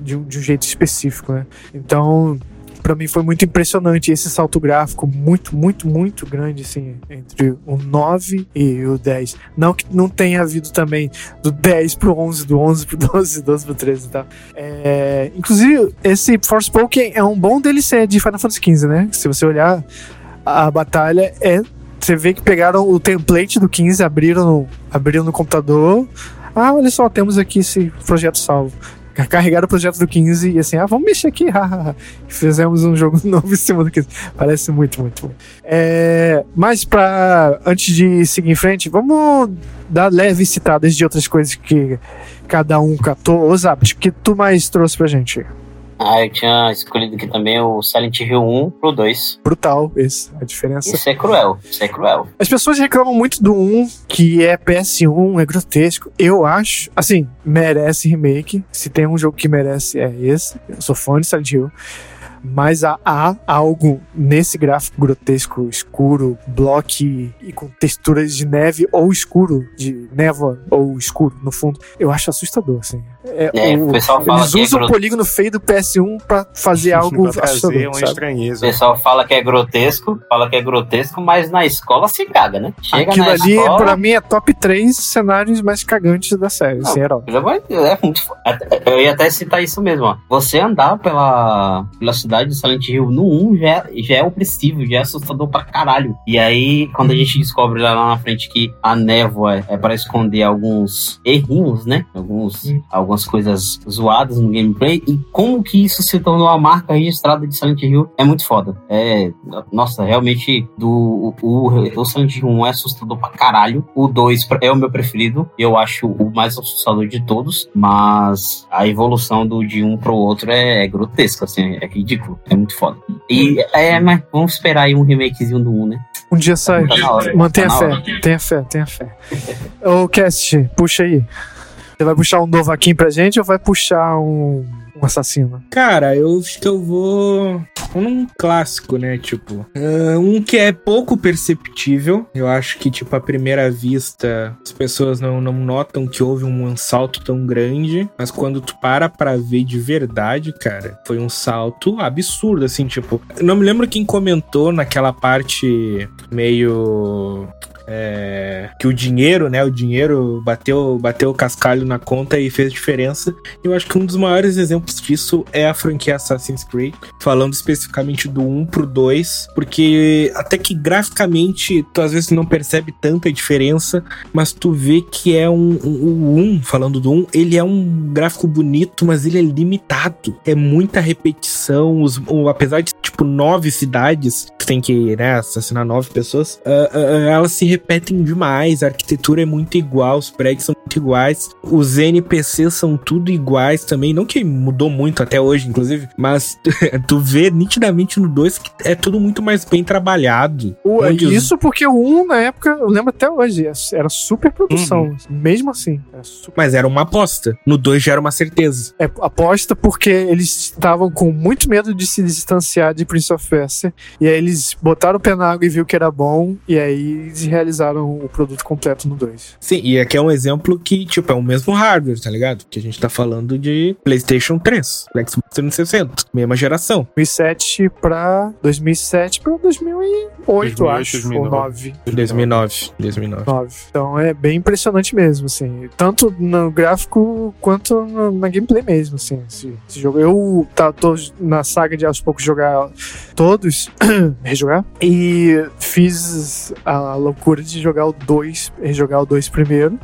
Speaker 1: de um, de um jeito específico, né? Então, pra mim foi muito impressionante esse salto gráfico muito, muito, muito grande, assim, entre o 9 e o 10. Não que não tenha havido também do 10 pro 11, do 11 pro 12, 12 pro 13 e tal. É, inclusive, esse Forspoken é um bom DLC de Final Fantasy XV, né? Se você olhar, a batalha é. Você vê que pegaram o template do 15, abriram abriram no computador. Ah, olha só, temos aqui esse projeto salvo. Carregaram o projeto do 15 e assim, ah, vamos mexer aqui, Fizemos um jogo novo em cima do 15. Parece muito, muito bom. É, mas pra. Antes de seguir em frente, vamos dar leves citadas de outras coisas que cada um catou. Ô, o que tu mais trouxe pra gente?
Speaker 4: Ah, eu tinha escolhido aqui também o Silent Hill 1 pro 2.
Speaker 1: Brutal, esse, a diferença.
Speaker 4: Isso é cruel, isso é cruel.
Speaker 1: As pessoas reclamam muito do 1, que é PS1, é grotesco. Eu acho, assim, merece remake. Se tem um jogo que merece, é esse. Eu sou fã de Silent Hill. Mas há, há algo nesse gráfico grotesco, escuro, bloco e com texturas de neve ou escuro, de névoa ou escuro no fundo. Eu acho assustador, assim. É,
Speaker 4: É,
Speaker 1: o-
Speaker 4: o pessoal fala
Speaker 1: eles
Speaker 4: que é
Speaker 1: usam o
Speaker 4: gro-
Speaker 1: polígono feio do PS1 pra fazer algo
Speaker 2: pra
Speaker 1: assustador,
Speaker 2: uma
Speaker 1: sabe?
Speaker 4: O
Speaker 2: estranheza.
Speaker 4: pessoal fala que é grotesco, fala que é grotesco, mas na escola se caga, né? Chega
Speaker 1: Aquilo
Speaker 4: na
Speaker 1: ali,
Speaker 4: escola,
Speaker 1: pra mim, é top 3 cenários mais cagantes da série,
Speaker 4: Não. é muito fo- até- Eu ia até citar isso mesmo, ó. Você andar pela, pela cidade de Silent Hill no 1 já, é- já é opressivo, já é assustador pra caralho. E aí, quando a gente descobre lá na frente que a névoa é para esconder alguns errinhos, né? Alguns,
Speaker 1: Hum.
Speaker 4: Algumas coisas zoadas no gameplay. E como que isso se tornou a marca registrada de Silent Hill é muito foda. É, nossa, realmente, do, o, o, Silent Hill 1 é assustador pra caralho. O 2 é o meu preferido. Eu acho o mais assustador de todos. Mas a evolução do de um pro outro é, é grotesca, assim, é ridículo. É muito foda. E é, mas vamos esperar aí um remakezinho do 1, né?
Speaker 1: Um dia sai.
Speaker 4: Tá.
Speaker 1: Mantenha
Speaker 4: Tá na
Speaker 1: fé, tenha fé, tenha fé. Ô, Cast, puxa aí. Você vai puxar um Novaquim pra gente ou vai puxar um, um assassino?
Speaker 3: Cara, eu acho que eu vou num clássico, né? Tipo, ah, um que é pouco perceptível. Eu acho que, tipo, à primeira vista, as pessoas não, não notam que houve um salto tão grande. Mas quando tu para pra ver de verdade, cara, foi um salto absurdo, assim, tipo. Não me lembro quem comentou naquela parte meio. É, que o dinheiro, né? O dinheiro bateu, bateu o cascalho na conta e fez diferença. Eu acho que um dos maiores exemplos disso é a franquia Assassin's Creed, falando especificamente do 1 pro 2, porque até que graficamente tu às vezes não percebe tanta diferença, mas tu vê que é um, um- o 1, falando do 1, ele é um gráfico bonito, mas ele é limitado. É muita repetição, os, apesar de tipo nove cidades, tu tem que né, assassinar nove pessoas, ah, ah, ah, elas se repetem demais, a arquitetura é muito igual, os prédios são muito iguais, os NPCs são tudo iguais também, não que mudou muito até hoje, inclusive, mas tu vê nitidamente no 2 que é tudo muito mais bem trabalhado.
Speaker 1: O-
Speaker 3: Onde os-
Speaker 1: isso porque o 1, na época, eu lembro até hoje, era super produção.
Speaker 3: Uhum.
Speaker 1: Mesmo assim. Era super
Speaker 3: Mas era uma aposta. No 2 já era uma certeza.
Speaker 1: É, aposta porque eles estavam com muito medo de se distanciar de Prince of Persia. E aí eles botaram o pé na água e viu que era bom. E aí eles realizaram o produto completo no 2.
Speaker 3: Sim, e aqui é um exemplo que, tipo, é o mesmo hardware, tá ligado? Que a gente tá falando de PlayStation 3, Xbox 360, mesma geração.
Speaker 1: 2007 pra 2007 pra 2008, eu
Speaker 2: 2008,
Speaker 1: acho.
Speaker 2: 2009.
Speaker 1: Ou 9.
Speaker 3: 2009. 2009.
Speaker 1: 9. Então é bem impressionante mesmo, assim. Tanto no gráfico quanto no- na gameplay mesmo, assim. Esse, esse jogo. Eu tá, tô na saga de aos poucos jogar todos, rejogar, e fiz a loucura de jogar o 2, rejogar o 2 primeiro.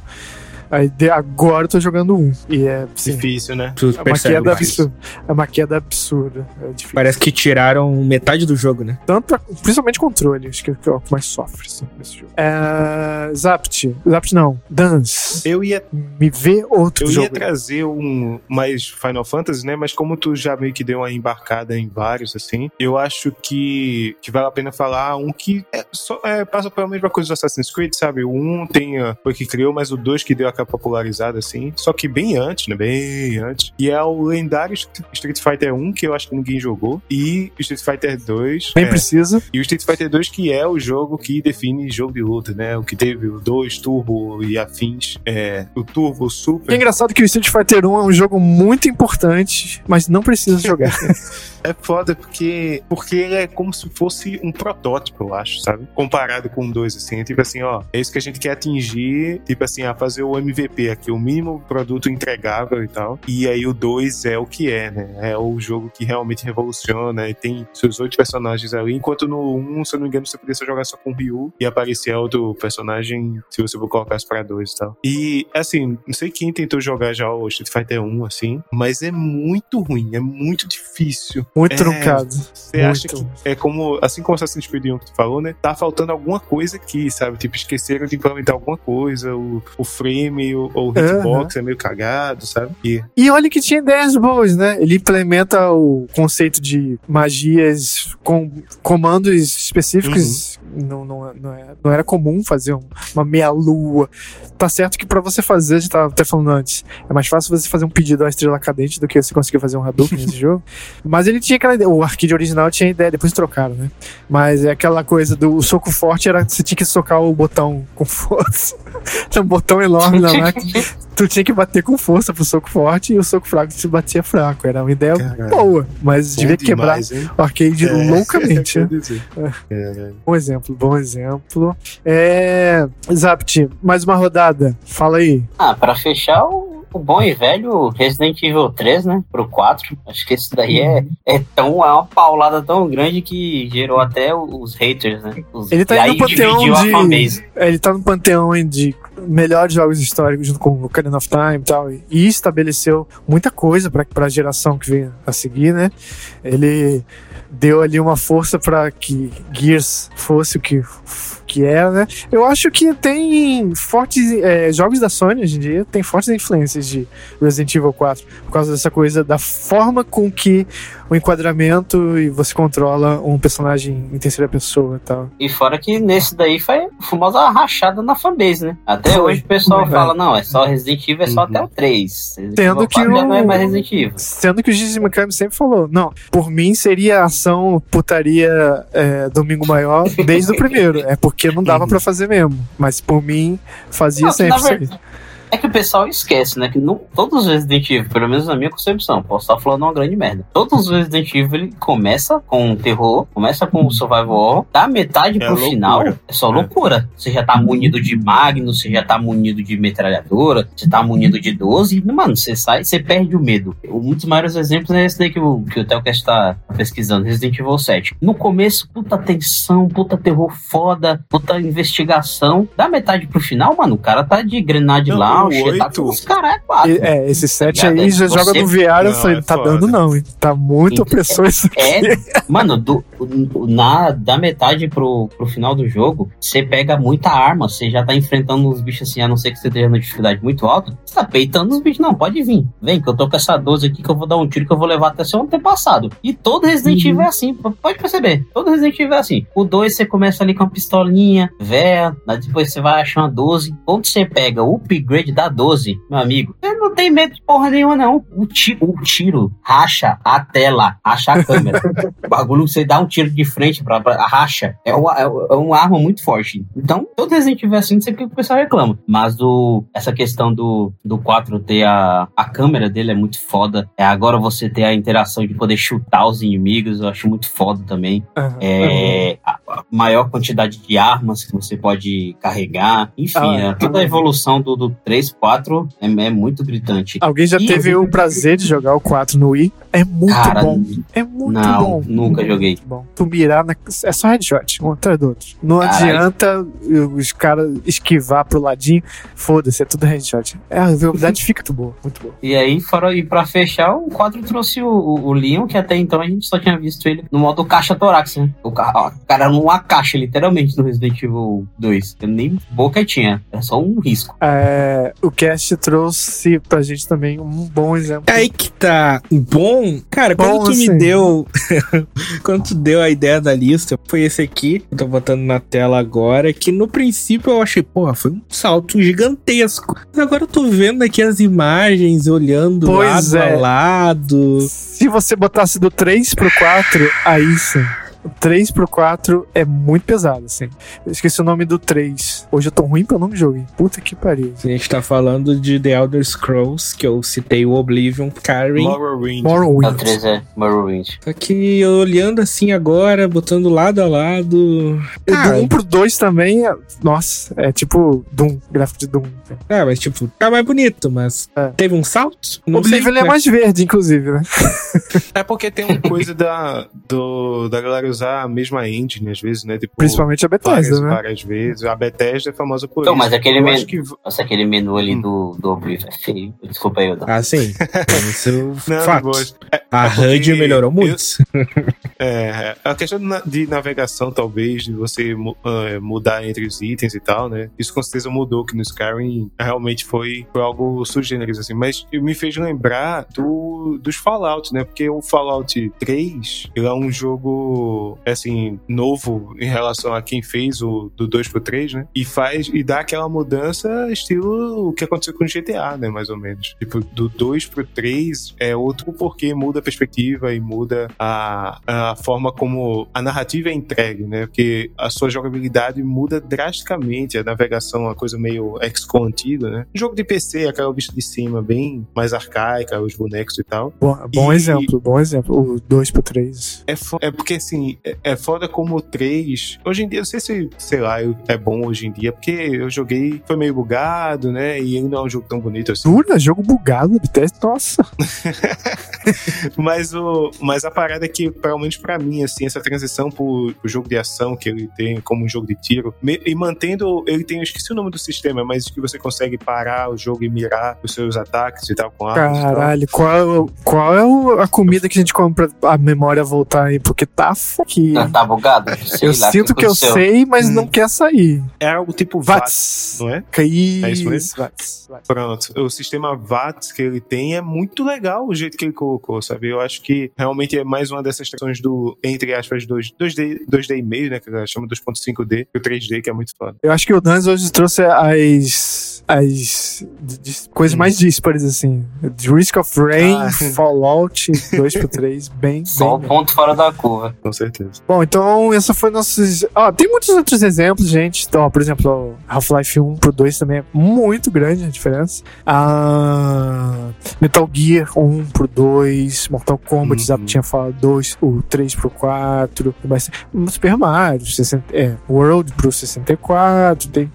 Speaker 1: Aí de- agora eu tô jogando um. E é, assim,
Speaker 2: Difícil, né?
Speaker 3: Tu
Speaker 1: é uma queda
Speaker 3: mais.
Speaker 1: absurda. É uma queda absurda. É.
Speaker 3: Parece que tiraram metade do jogo, né?
Speaker 1: Tanto principalmente controle, acho que é o que mais sofre assim, nesse jogo. É, Zapt. Zapt não. Dance.
Speaker 2: Eu ia,
Speaker 1: Me vê outro
Speaker 2: eu ia
Speaker 1: jogo.
Speaker 2: trazer um mais Final Fantasy, né? Mas como tu já meio que deu uma embarcada em vários, assim, eu acho que, que vale a pena falar um que é só, é, passa pela mesma coisa do Assassin's Creed, sabe? O um tem a, foi que criou, mas o dois que deu aquela popularizada, assim. Só que bem antes, né? Bem antes. E é o lendário Street Fighter 1, que eu acho que ninguém jogou. E Street Fighter 2.
Speaker 1: Nem
Speaker 2: é,
Speaker 1: precisa.
Speaker 2: E o Street Fighter 2, que é o jogo que define jogo de luta, né? O que teve o 2, Turbo e afins. É, o Turbo,
Speaker 1: E é
Speaker 2: Super.
Speaker 1: engraçado que o Street Fighter 1 é um jogo muito importante, mas não precisa jogar.
Speaker 2: É foda porque, porque ele é como se fosse um protótipo, eu acho, sabe? Comparado com o 2, assim. É tipo assim, ó, é isso que a gente quer atingir, tipo assim, a fazer o MVP aqui, o mínimo produto entregável e tal. E aí o 2 é o que é, né? É o jogo que realmente revoluciona e tem seus oito personagens ali, enquanto no 1, se eu não me engano, você podia só jogar só com o Ryu e aparecia outro personagem se você for colocar pra dois e tal. E, assim, não sei quem tentou jogar já o Street Fighter 1, assim, mas é muito ruim, é muito difícil.
Speaker 1: Muito
Speaker 2: É,
Speaker 1: truncado.
Speaker 2: Você
Speaker 1: Muito.
Speaker 2: acha que é como, assim como Assassin's Creed 1 que tu falou, né? Tá faltando alguma coisa aqui, sabe? Tipo, esqueceram de implementar alguma coisa, o, o frame ou o hitbox é meio cagado, sabe? E
Speaker 1: E olha que tinha ideias boas, né? Ele implementa o conceito de magias com comandos específicos. Não, não, não, é- não era comum fazer um- uma meia-lua. Tá certo que pra você fazer, a gente tava até falando antes, é mais fácil você fazer um pedido a estrela cadente do que você conseguir fazer um Hadouken nesse jogo. Mas ele tinha aquela ideia. O arcade original tinha ideia, depois trocaram, né? Mas é aquela coisa do soco forte era você tinha que socar o botão com força. Tinha um botão enorme na máquina. Tu tinha que bater com força pro soco forte e o soco fraco se batia fraco. Era uma ideia
Speaker 2: Caralho.
Speaker 1: boa, mas devia quebrar
Speaker 2: hein?
Speaker 1: o arcade
Speaker 2: É,
Speaker 1: loucamente. né?
Speaker 2: quer dizer. Caralho.
Speaker 1: Bom exemplo, bom exemplo. É. Zapt, mais uma rodada. Fala aí.
Speaker 4: Ah, pra fechar, o, o bom e velho Resident Evil 3, né? Pro 4. Acho que esse daí é, é, tão, é uma paulada tão grande que gerou até os haters, né? Os,
Speaker 1: Ele tá aí no panteão de- Ele tá no panteão de melhores jogos históricos junto com o Ocarina of Time e tal. E estabeleceu muita coisa pra, pra geração que vem a seguir, né? Ele deu ali uma força pra que Gears fosse o que, que era, né? Eu acho que tem fortes. é, jogos da Sony hoje em dia tem fortes influências de Resident Evil 4 por causa dessa coisa da forma com que o enquadramento e você controla um personagem em terceira pessoa e tal.
Speaker 4: E fora que nesse daí foi famosa rachada na fanbase, né? Até
Speaker 1: Foi.
Speaker 4: hoje o pessoal
Speaker 1: É.
Speaker 4: fala, não, é só Resident Evil, é só
Speaker 2: Uhum.
Speaker 4: até o 3. Resident
Speaker 1: Tendo que
Speaker 4: 4 já
Speaker 1: o-
Speaker 4: não é mais Resident Evil.
Speaker 1: Sendo que o Gigi Mikami sempre falou, não, por mim seria ação putaria é, Domingo Maior desde o primeiro. É porque não dava pra fazer mesmo. Mas por mim, fazia
Speaker 4: Não,
Speaker 1: sempre
Speaker 4: É que o pessoal esquece, né? Que não, todos os Resident Evil, pelo menos na minha concepção, posso estar falando uma grande merda. Todos os Resident Evil ele começa com terror, começa com survival horror, da metade
Speaker 2: É
Speaker 4: pro final é só
Speaker 2: É.
Speaker 4: loucura. Você já tá munido de Magnus, você já tá munido de metralhadora, você tá munido de 12, e, mano, você sai, você perde o medo. Um dos maiores exemplos é esse daí que o, que o Telcast tá pesquisando, Resident Evil 7. No começo, puta tensão, puta terror foda, puta investigação. Da metade pro final, mano, o cara tá de Grenade
Speaker 2: Não,
Speaker 4: Lounge,
Speaker 2: o
Speaker 4: tá
Speaker 2: oito-
Speaker 4: com os caras quatro.
Speaker 1: E- É, esse set
Speaker 4: ligado?
Speaker 1: aí já joga no VR. Eu falei,
Speaker 2: é
Speaker 1: não tá dando não, hein? Tá muito opressor isso aqui.
Speaker 4: É, mano, do, na, da metade pro, pro final do jogo, você pega muita arma, você já tá enfrentando os bichos assim, a não ser que você esteja na dificuldade muito alta, você tá peitando os bichos. Não, pode vir. Vem, que eu tô com essa 12 aqui que eu vou dar um tiro que eu vou levar até seu antepassado. E todo Resident
Speaker 1: Uhum.
Speaker 4: Evil é assim, pode perceber. Todo Resident Evil é assim. O 2 você começa ali com uma pistolinha, véia, depois você vai achar uma 12. Quando você pega o upgrade da 12, meu amigo, você não tem medo de porra nenhuma, não. O tiro, o tiro racha a tela, racha a câmera. O bagulho, você dá um tiro de frente pra, pra racha. É uma, é é uma arma muito forte. Então, todo Resident Evil é assim, não sei o que o pessoal reclama. Mas do, essa questão do, do 4 ter a, a câmera dele é muito foda. É, agora você ter a interação de poder chutar os inimigos, eu acho muito foda também.
Speaker 1: Aham.
Speaker 4: É, a, a maior quantidade de armas que você pode carregar. Enfim,
Speaker 1: Ah,
Speaker 4: é, toda a evolução do, do 3, 4 é, é muito gritante.
Speaker 1: Alguém já
Speaker 4: E-
Speaker 1: teve o prazer de jogar o 4 no Wii? É muito
Speaker 4: Cara,
Speaker 1: bom. É muito
Speaker 4: não,
Speaker 1: bom.
Speaker 4: nunca joguei.
Speaker 1: Muito bom. Tu mirar na... É só headshot, um atrás do outro. Não adianta os caras esquivar pro ladinho. Foda-se, é tudo headshot. É, a velocidade fica muito boa, muito boa.
Speaker 4: E aí, fora, e pra fechar, o 4 trouxe o, o, o Leon, que até então a gente só tinha visto ele no modo caixa torácica. Né? O, ca- ó, o cara numa caixa, literalmente, no Resident Evil 2. Ele nem boca tinha, era só um risco.
Speaker 1: É, o cast trouxe pra gente também um bom exemplo.
Speaker 3: Aí que tá bom. Cara,
Speaker 1: Bom,
Speaker 3: quando tu
Speaker 1: assim.
Speaker 3: me deu. quando tu deu a ideia da lista, foi esse aqui, que eu tô botando na tela agora, que no princípio eu achei, porra, foi um salto gigantesco. Mas agora eu tô vendo aqui as imagens, olhando
Speaker 1: Pois
Speaker 3: lado
Speaker 1: é.
Speaker 3: a lado.
Speaker 1: Se você botasse do 3 pro 4, aí sim. O 3 pro 4 é muito pesado, assim. Eu esqueci o nome do 3. Hoje eu tô ruim pelo nome do jogo. hein? Puta que pariu.
Speaker 3: A gente tá falando de The Elder Scrolls, que eu citei o Oblivion, Skyrim.
Speaker 2: Morrowind.
Speaker 4: O
Speaker 1: Morrowind.
Speaker 4: 3 é Morrowind.
Speaker 3: Só que eu olhando assim agora, botando lado a lado.
Speaker 1: E
Speaker 3: Cara,
Speaker 1: do 1 pro 2 também, é- nossa, é tipo Doom, gráfico de Doom.
Speaker 3: é, mas tipo, tá mais bonito, mas
Speaker 1: É.
Speaker 3: teve um salto?
Speaker 1: O
Speaker 3: Não sei,
Speaker 1: Oblivion ele é
Speaker 3: né?
Speaker 1: mais verde, inclusive, né?
Speaker 2: É porque tem uma coisa da, do, da galera usar a mesma engine, às vezes, né? Tipo,
Speaker 1: Principalmente a
Speaker 2: várias,
Speaker 1: Bethesda, né?
Speaker 2: várias vezes. A Bethesda é famosa por
Speaker 4: Então,
Speaker 2: isso.
Speaker 4: mas aquele
Speaker 2: Eu
Speaker 4: men-
Speaker 2: acho que
Speaker 4: Nossa, aquele menu ali
Speaker 2: Hum.
Speaker 4: do, do Oblivion é feio. Desculpa aí, Oda.
Speaker 3: Ah, sim. Isso é
Speaker 2: Não,
Speaker 3: fato.
Speaker 2: boas.
Speaker 3: A
Speaker 2: É
Speaker 3: HUD melhorou
Speaker 2: eu-
Speaker 3: muito.
Speaker 2: É, a questão de, na- de navegação, talvez, de você ah, mudar entre os itens e tal, né? Isso com certeza mudou, que no Skyrim realmente foi, foi algo sugêneres, assim. Mas me fez lembrar do, dos Fallout, né? Porque o Fallout 3, ele é um jogo muito, assim, novo em relação a quem fez o do 2 pro 3, né? E faz, e dá aquela mudança estilo o que aconteceu com o GTA, né? Mais ou menos. Tipo, do 2 pro 3 é outro porque muda a perspectiva e muda a, a forma como a narrativa é entregue, né? Porque a sua jogabilidade muda drasticamente, a navegação é uma coisa meio XCOM antiga, né? Jogo de PC, aquela vista de cima, bem mais arcaica, os bonecos e tal.
Speaker 1: Bom, bom
Speaker 2: E-
Speaker 1: exemplo, bom exemplo. O 2 pro 3.
Speaker 2: É, é porque, assim, é, é foda como o 3. Hoje em dia, eu não sei se, sei lá, é bom hoje em dia, porque eu joguei, foi meio bugado, né? E não é um jogo tão bonito assim.
Speaker 1: Dura, jogo bugado, BTS, nossa.
Speaker 2: Mas, o, mas a parada é que, pelo menos pra mim, assim, essa transição pro, pro jogo de ação que ele tem como um jogo de tiro, me- e mantendo, ele tem, eu esqueci o nome do sistema, mas que você consegue parar o jogo e mirar os seus ataques e tal com armas.
Speaker 1: Caralho, qual, é qual é a comida que a gente come pra a memória voltar aí? Porque tá foque.
Speaker 4: Tá, tá bugado? Sei
Speaker 1: Eu
Speaker 4: lá, o
Speaker 1: sinto que eu
Speaker 4: aconteceu.
Speaker 1: sei, mas
Speaker 2: Hum.
Speaker 1: não quer sair.
Speaker 2: É algo tipo VATS,
Speaker 1: VATS.
Speaker 2: não é?
Speaker 1: Isso,
Speaker 2: É isso mesmo?
Speaker 1: VATS. VATS.
Speaker 2: Pronto, o sistema VATS que ele tem é muito legal o jeito que ele colocou, sabe? Eu acho que realmente é mais uma dessas questões do, entre aspas, 2, 2D, 2D e meio, né? Que ela chama 2.5D, e o 3D, que é muito foda.
Speaker 1: Eu acho que o Danz hoje trouxe as. as coisas
Speaker 2: Hum.
Speaker 1: mais díspares, assim. The Risk of Rain,
Speaker 2: Ah.
Speaker 1: Fallout 2 pro 3, bem.
Speaker 4: Só o
Speaker 1: bem
Speaker 4: ponto fora da curva.
Speaker 2: Com certeza.
Speaker 1: Bom, então essa foi nossos. Ó, tem muitos outros exemplos, gente. Então, ó, por exemplo, Half-Life 1 pro 2 também é muito grande a diferença. Ah, Metal Gear 1 pro 2, Mortal Kombat,
Speaker 2: Uhum.
Speaker 1: já tinha falado 2, o 3 pro 4, tem bastante- Super Mario, 60, é, World pro 64, tem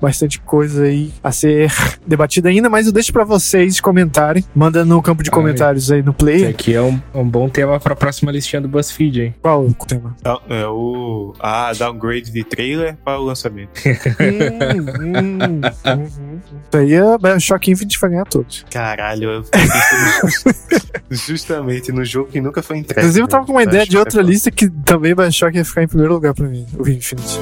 Speaker 1: bastante coisa aí a ser debatida ainda, mas eu deixo pra vocês comentarem. Manda no campo de
Speaker 3: Ai.
Speaker 1: comentários aí no
Speaker 3: Esse
Speaker 1: play.
Speaker 3: aqui é um, um bom tema pra próxima listinha do BuzzFeed, hein?
Speaker 1: Qual o tema?
Speaker 2: Então, É o a downgrade de trailer para o lançamento.
Speaker 1: hum, hum, uhum. Isso aí é Bioshock Infinite vai ganhar todos.
Speaker 2: Caralho, eu justamente no jogo que nunca foi entregue.
Speaker 1: Inclusive, eu tava
Speaker 2: né?
Speaker 1: com uma ideia de outra
Speaker 2: é foda.
Speaker 1: lista que também Bioshock ia ficar em primeiro lugar pra mim, o Infinite.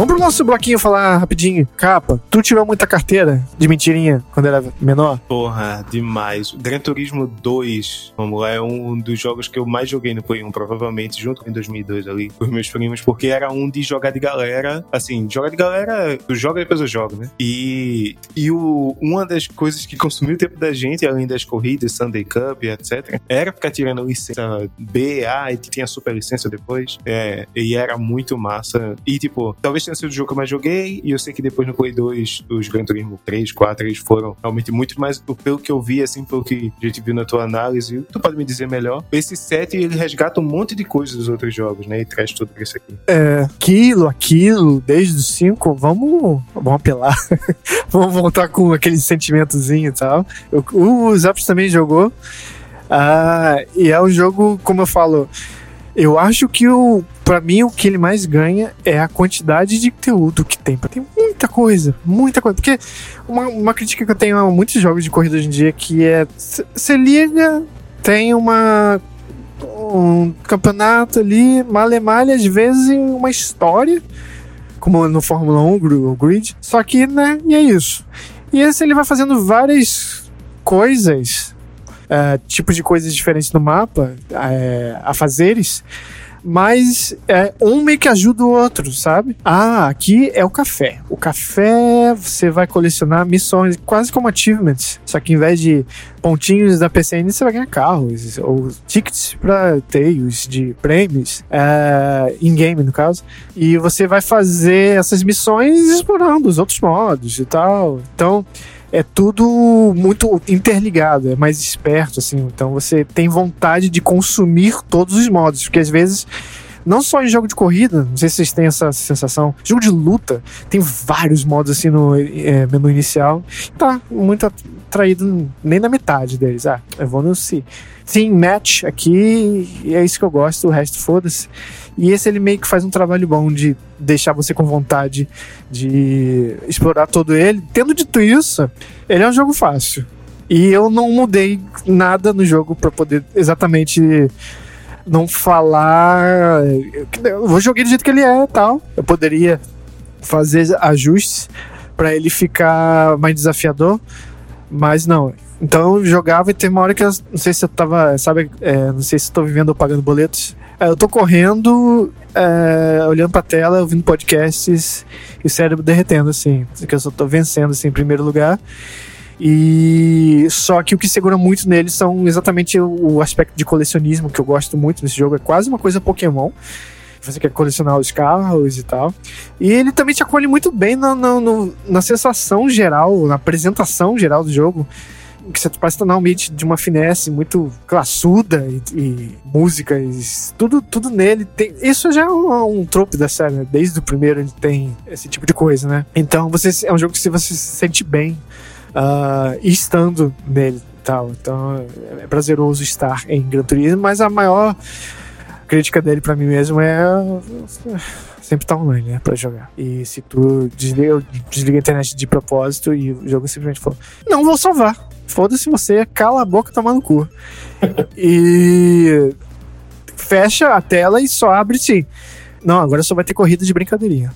Speaker 1: Vamos pro nosso bloquinho falar rapidinho. Capa, tu tirou muita carteira de mentirinha quando era menor?
Speaker 2: Porra, demais. Gran Turismo 2, vamos lá, é um dos jogos que eu mais joguei no Play 1, provavelmente, junto com em 2002 ali, com os meus primos, porque era um de jogar de galera, assim, jogar de galera, tu joga e depois eu jogo, né? E, e o, uma das coisas que consumiu o tempo da gente, além das corridas, Sunday Cup, etc., era ficar tirando licença B, A, e tinha super licença depois, é, e era muito massa. E, tipo, talvez tenha sido o jogo que eu mais joguei, e eu sei que depois no Play 2, os Gran Turismo 3, 4, eles foram realmente muito mais, pelo que eu vi, assim, pelo que a gente viu na tua análise, tu pode me dizer melhor. Esse set, ele resgata um monte de coisas dos outros jogos, né, e traz tudo pra isso aqui.
Speaker 1: É, aquilo, aquilo, desde os 5, vamos, vamos apelar. vamos voltar com aquele sentimentozinho e tal. O Zaps também jogou. Ah, e é um jogo, como eu falo, eu acho que o para mim o que ele mais ganha é a quantidade de conteúdo que tem. Tem muita coisa, muita coisa. Porque uma, uma crítica que eu tenho a muitos jogos de corrida hoje em dia que é você liga, tem uma um campeonato ali, malemalha, às vezes em uma história, como no Fórmula 1, o Grid. Só que, né, e é isso. E esse ele vai fazendo várias coisas, é, tipos de coisas diferentes no mapa, é, a fazeres, mas é, um meio que ajuda o outro, sabe? Ah, aqui é o café. O café você vai colecionar missões, quase como achievements, só que em vez de pontinhos da PCN você vai ganhar carros ou tickets para teios de prêmios é, in-game no caso e você vai fazer essas missões explorando os outros modos e tal então é tudo muito interligado, é mais esperto, assim. Então você tem vontade de consumir todos os modos, porque às vezes, não só em jogo de corrida, não sei se vocês têm essa sensação, jogo de luta, tem vários modos assim no é, menu inicial, tá muito atraído nem na metade deles. Ah, eu vou no si. Team Match aqui, e é isso que eu gosto, o resto foda-se. E esse ele meio que faz um trabalho bom de deixar você com vontade de explorar todo ele. Tendo dito isso, ele é um jogo fácil. E eu não mudei nada no jogo para poder exatamente não falar. Eu joguei do jeito que ele é tal. Eu poderia fazer ajustes para ele ficar mais desafiador, mas não. Então eu jogava e tem uma hora que eu não sei se eu tava, sabe, é, não sei se tô vivendo ou pagando boletos, eu tô correndo, é, olhando pra tela, ouvindo podcasts e o cérebro derretendo, assim. Que eu só tô vencendo, assim, em primeiro lugar. E só que o que segura muito neles são exatamente o aspecto de colecionismo que eu gosto muito nesse jogo. É quase uma coisa Pokémon. Você quer colecionar os carros e tal. E ele também te acolhe muito bem na, na sensação geral, na apresentação geral do jogo que você no ambiente de uma finesse muito classuda e, e músicas, tudo, tudo nele tem. Isso já é um, um trope da série, né? Desde o primeiro ele tem esse tipo de coisa, né? Então você é um jogo que você se sente bem uh, estando nele tal. Então é prazeroso estar em Gran Turismo, mas a maior crítica dele para mim mesmo é sempre tá online, né, pra jogar. E se tu desliga, desliga a internet de propósito e o jogo simplesmente falou, não vou salvar. Foda-se você, cala a boca e toma no cu. e fecha a tela e só abre sim. Não, agora só vai ter corrida de brincadeirinha.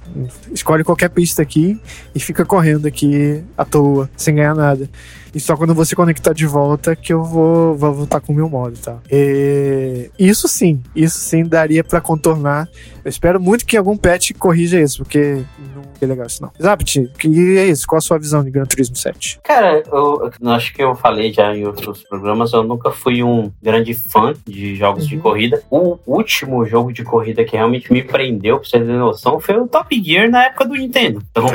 Speaker 1: Escolhe qualquer pista aqui e fica correndo aqui à toa, sem ganhar nada. E só quando você conectar de volta que eu vou, vou voltar com o meu modo, tá? E isso sim, isso sim daria para contornar. Eu espero muito que algum patch corrija isso, porque não é legal isso não. Zapt, que é isso? Qual a sua visão de Gran Turismo 7?
Speaker 4: Cara, eu, eu acho que eu falei já em outros programas, eu nunca fui um grande fã de jogos uhum. de corrida. O último jogo de corrida que realmente me prendeu, pra vocês terem noção, foi o Top Gear na época do Nintendo. Então,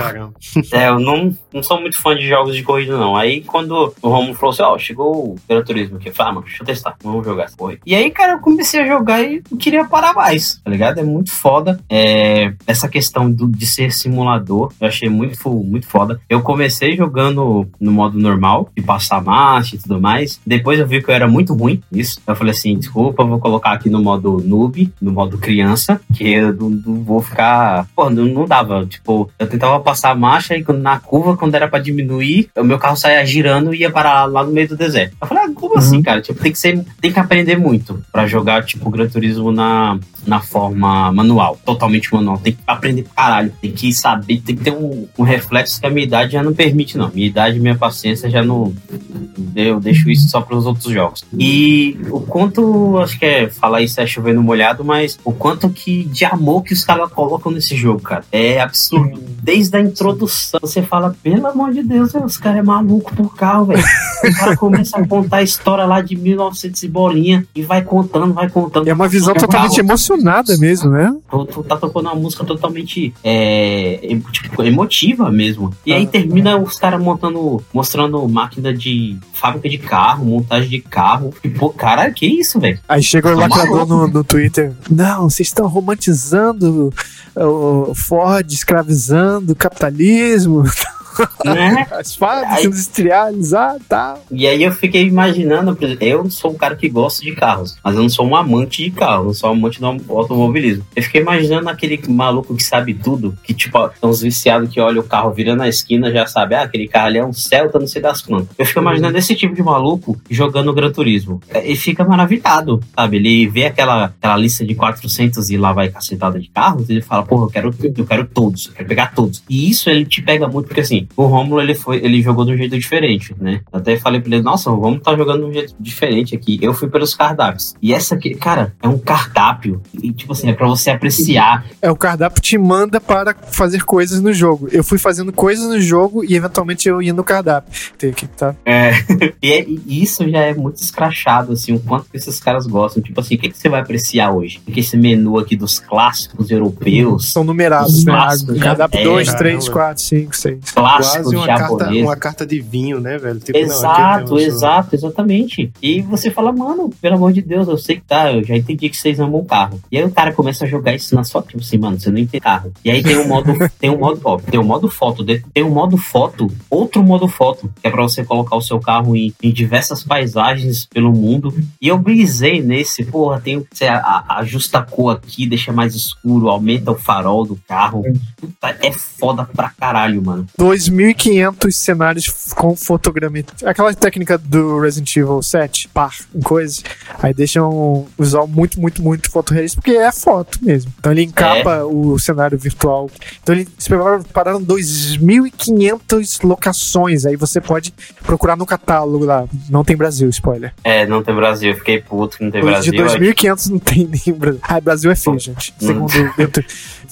Speaker 4: é, eu não, não sou muito fã de jogos de corrida, não. Aí quando quando o Romulo falou assim, ó, oh, chegou o Gran Turismo aqui. Eu falei, ah, mano, deixa eu testar, vamos jogar essa porra. E aí, cara, eu comecei a jogar e não queria parar mais, tá ligado? É muito foda. É, essa questão do, de ser simulador, eu achei muito, muito foda. Eu comecei jogando no modo normal, de passar marcha e tudo mais. Depois eu vi que eu era muito ruim nisso. Eu falei assim, desculpa, vou colocar aqui no modo noob, no modo criança, que eu não, não vou ficar... Pô, não, não dava. Tipo, eu tentava passar marcha e na curva, quando era para diminuir, o meu carro saía girando ano ia parar lá no meio do deserto. Eu falei, ah, como assim, uhum. assim, cara? Tipo, tem que ser, tem que aprender muito para jogar, tipo, Gran Turismo na, na forma manual, totalmente manual. Tem que aprender pra caralho, tem que saber, tem que ter um, um reflexo que a minha idade já não permite, não. Minha idade e minha paciência já não. Eu deixo isso só para os outros jogos. E o quanto, acho que é falar isso é chovendo molhado, mas o quanto que de amor que os caras colocam nesse jogo, cara, é absurdo. Desde a introdução, você fala, pelo amor de Deus, os caras é maluco por causa legal, velho. O cara começa a contar a história lá de 1900 e bolinha e vai contando, vai contando.
Speaker 1: É uma visão totalmente carro. emocionada mesmo, né?
Speaker 4: Tu, tá tocando uma música totalmente é, tipo, emotiva mesmo. E aí termina os caras montando, mostrando máquina de fábrica de carro, montagem de carro. E, pô, cara, que isso, velho?
Speaker 1: Aí chega o tá lacrador no, no Twitter. Não, vocês estão romantizando o Ford, escravizando o capitalismo. Né? As fábricas industriais, ah, tá.
Speaker 4: E aí eu fiquei imaginando, por exemplo, eu sou um cara que gosta de carros, mas eu não sou um amante de carro, não sou um amante do automobilismo. Eu fiquei imaginando aquele maluco que sabe tudo, que tipo, uns viciados que olha o carro virando na esquina já sabe, ah, aquele carro ali é um Celta, não sei das quantas. Eu fico imaginando esse tipo de maluco jogando Gran Turismo. E fica maravilhado, sabe? Ele vê aquela, aquela lista de 400 e lá vai cacetada de carros, ele fala, porra, eu quero, eu quero todos, eu quero pegar todos. E isso ele te pega muito, porque assim, o Romulo ele foi, ele jogou de um jeito diferente, né? Até falei pra ele, nossa, o Romulo tá jogando de um jeito diferente aqui. Eu fui pelos cardápios. E essa aqui, cara, é um cardápio. E tipo assim, é pra você apreciar.
Speaker 1: É, o cardápio te manda para fazer coisas no jogo. Eu fui fazendo coisas no jogo e eventualmente eu ia no cardápio. Tem aqui, tá?
Speaker 4: É. e, é, e isso já é muito escrachado, assim, o quanto que esses caras gostam. Tipo assim, o que, que você vai apreciar hoje? Que esse menu aqui dos clássicos europeus.
Speaker 1: São numerados, né? Cardápio 2, 3, 4, 5, 6.
Speaker 2: Clássicos quase uma carta, uma carta de vinho, né, velho?
Speaker 4: Tipo, exato, não, exato, exatamente. E você fala, mano, pelo amor de Deus, eu sei que tá, eu já entendi que vocês amam o carro. E aí o cara começa a jogar isso na sua, tipo assim, mano, você não entende carro. E aí tem um modo, tem um modo, ó, tem um modo foto, tem um modo foto, outro modo foto, que é pra você colocar o seu carro em, em diversas paisagens pelo mundo. E eu brisei nesse, porra, tem, você ajusta a cor aqui, deixa mais escuro, aumenta o farol do carro. Puta, é foda pra caralho, mano.
Speaker 1: Dois 2.500 cenários com fotogrametria. Aquela técnica do Resident Evil 7, par, em coisas. Aí deixam o visual muito, muito, muito fotorrealista, porque é foto mesmo. Então ele encapa é. o cenário virtual. Então eles prepararam 2.500 locações. Aí você pode procurar no catálogo lá. Não tem Brasil, spoiler.
Speaker 4: É, não tem Brasil. Fiquei puto que não tem Brasil.
Speaker 1: De 2.500 não tem nem Brasil. Ah, Brasil é feio, gente. Segundo.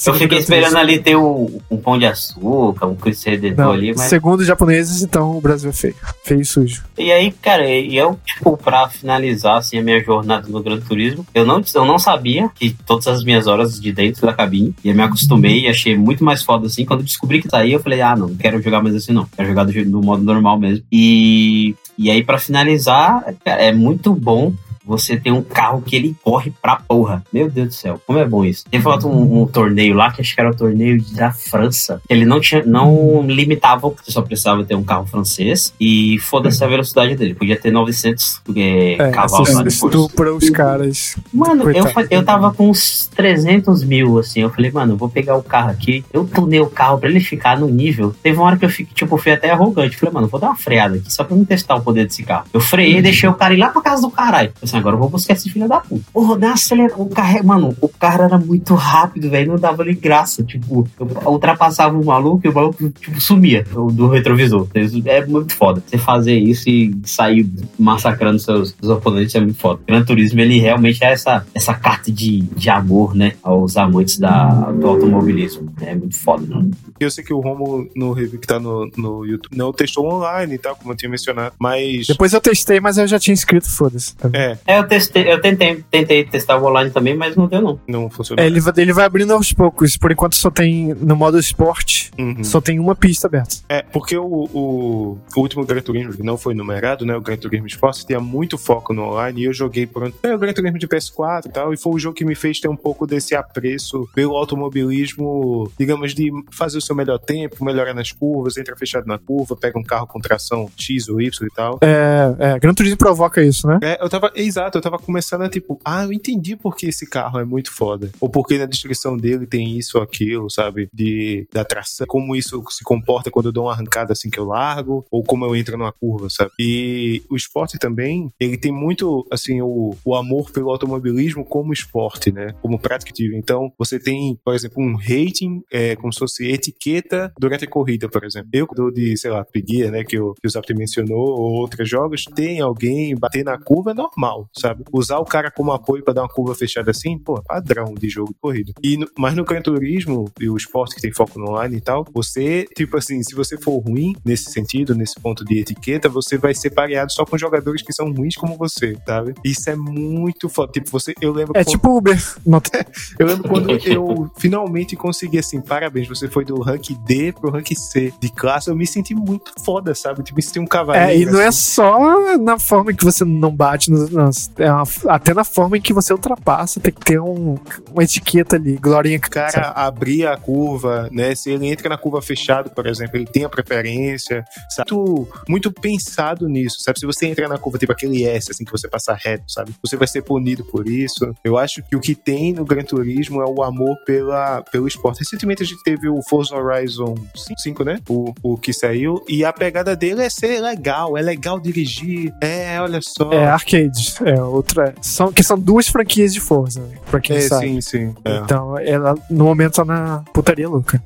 Speaker 1: Eu,
Speaker 4: fiquei esperando ali ter o, um pão de açúcar, um Redentor ali, mas.
Speaker 1: Segundo os japoneses, então o Brasil é feio. Feio e sujo.
Speaker 4: E aí, cara, eu, tipo, pra finalizar assim, a minha jornada no Gran Turismo, eu não, eu não sabia que todas as minhas horas de dentro da cabine, e eu me acostumei e achei muito mais foda assim. Quando eu descobri que tá aí, eu falei, ah, não, não quero jogar mais assim, não. Quero jogar do, do modo normal mesmo. E, e aí, para finalizar, cara, é muito bom você tem um carro que ele corre pra porra. Meu Deus do céu, como é bom isso. Falado um, um, torneio lá, que acho que era o torneio da França. Ele não tinha, não limitava, você só precisava ter um carro francês e foda-se a velocidade dele. Podia ter 900 é, é, cavalos lá
Speaker 1: Estupra os caras.
Speaker 4: Mano, eu, eu tava com uns 300 mil, assim. Eu falei, mano, eu vou pegar o carro aqui. Eu tunei o carro pra ele ficar no nível. Teve uma hora que eu fiquei, tipo, fui até arrogante. Falei, mano, vou dar uma freada aqui só pra me testar o poder desse carro. Eu freiei e deixei o cara ir lá pra casa do caralho. Assim, agora eu vou buscar esse filho da puta. Porra, dá acelerado. O carro, mano, o cara era muito rápido, velho. Não dava nem graça. Tipo, eu ultrapassava o maluco e o maluco, tipo, sumia do retrovisor. É muito foda. Você fazer isso e sair massacrando seus, seus oponentes é muito foda. O Gran Turismo, ele realmente é essa, essa carta de, de amor, né? Aos amantes da, do automobilismo. É muito foda, né?
Speaker 2: Eu sei que o Romo, no review que tá no, no YouTube, não testou online e tal, como eu tinha mencionado, mas...
Speaker 1: Depois eu testei, mas eu já tinha inscrito, foda-se.
Speaker 4: É. É, eu testei, eu tentei, tentei testar o online também, mas não deu não.
Speaker 2: Não funcionou.
Speaker 1: É, ele, vai, ele vai abrindo aos poucos, por enquanto só tem, no modo esporte, uhum. só tem uma pista aberta.
Speaker 2: É, porque o, o, o último Gran Turismo, que não foi numerado, né, o Gran Turismo Sport, tinha muito foco no online, e eu joguei por é, o Gran Turismo de PS4 e tal, e foi o jogo que me fez ter um pouco desse apreço pelo automobilismo, digamos, de fazer o seu melhor tempo, melhorar nas curvas, entra fechado na curva, pega um carro com tração X ou Y e tal.
Speaker 1: É, é Gran Turismo provoca isso, né?
Speaker 2: É, eu tava, exato, eu tava começando a tipo, ah, eu entendi porque esse carro é muito foda. Ou porque na descrição dele tem isso ou aquilo, sabe? De, da tração, como isso se comporta quando eu dou uma arrancada assim que eu largo, ou como eu entro numa curva, sabe? E o esporte também, ele tem muito, assim, o, o amor pelo automobilismo como esporte, né? Como prática ativa. Então, você tem, por exemplo, um rating, é, como se fosse etiqueta durante a corrida, por exemplo. Eu, dou de, sei lá, preguiça, né, que o, que o Zap mencionou, ou outros jogos, tem alguém bater na curva é normal, sabe? Usar o cara como apoio para dar uma curva fechada assim, pô, padrão de jogo de corrida. E no, mas no Gran Turismo e o esporte que tem foco no online e tal, você, tipo assim, se você for ruim nesse sentido, nesse ponto de etiqueta, você vai ser pareado só com jogadores que são ruins como você, sabe? Isso é muito foda. Tipo, você, eu lembro.
Speaker 1: É quando, tipo Uber.
Speaker 2: eu lembro quando eu finalmente consegui assim, parabéns, você foi do rank D pro rank C de classe, eu me senti muito foda, sabe? Tipo, me senti um cavaleiro.
Speaker 1: É, e não é assim. é só na forma que você não bate, nos, é uma, até na forma em que você ultrapassa, tem que ter um, uma etiqueta ali, glorinha.
Speaker 2: O cara sabe? abrir a curva, né? Se ele entra na curva fechada, por exemplo, ele tem a preferência, sabe? Muito, muito pensado nisso, sabe? Se você entra na curva, tipo aquele S, assim, que você passa reto, sabe? Você vai ser punido por isso. Eu acho que o que tem no Gran Turismo é o amor pela, pelo esporte. Recentemente a gente teve o Forza Horizon 5, né? O, o que saiu, e a pegada dele é ser legal, é legal dirigir, é, olha só.
Speaker 1: É arcade, é outra. São, que são duas franquias de Forza, pra quem
Speaker 2: é,
Speaker 1: sabe.
Speaker 2: Sim, sim.
Speaker 1: É. Então, ela no momento tá na putaria louca.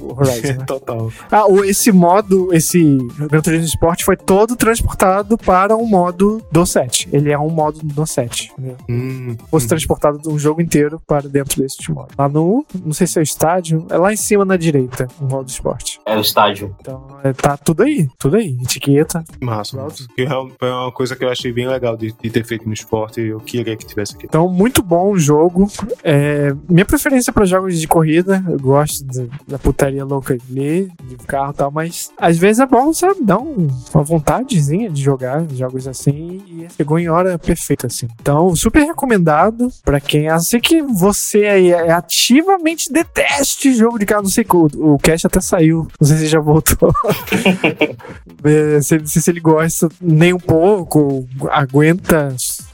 Speaker 1: O Horizon, né?
Speaker 2: Total.
Speaker 1: Ah, esse modo, esse Gran Turismo Sport foi todo transportado para um modo do set. Ele é um modo do set. Né? Hum, Fosse hum. transportado um jogo inteiro para dentro desse modo. Lá no, não sei se é o estádio, é lá em cima na direita, o modo esporte.
Speaker 4: É o estádio.
Speaker 1: Então, é, tá tudo aí, tudo aí. Etiqueta.
Speaker 2: Massa. massa. Que é uma coisa que eu achei bem legal de, de ter feito no esporte. Eu queria que tivesse aqui.
Speaker 1: Então, muito bom o jogo. É, minha preferência para jogos de corrida, eu gosto de, da putaria louca ali, de carro e tal, mas às vezes é bom, sabe? Dar um, uma vontadezinha de jogar jogos assim e chegou em hora perfeita, assim. Então, super recomendado para quem. Assim que você aí é ativamente deteste jogo de carro, não sei, o, o Cash até saiu, não sei se já voltou. É, se, se ele gosta nem um pouco, aguenta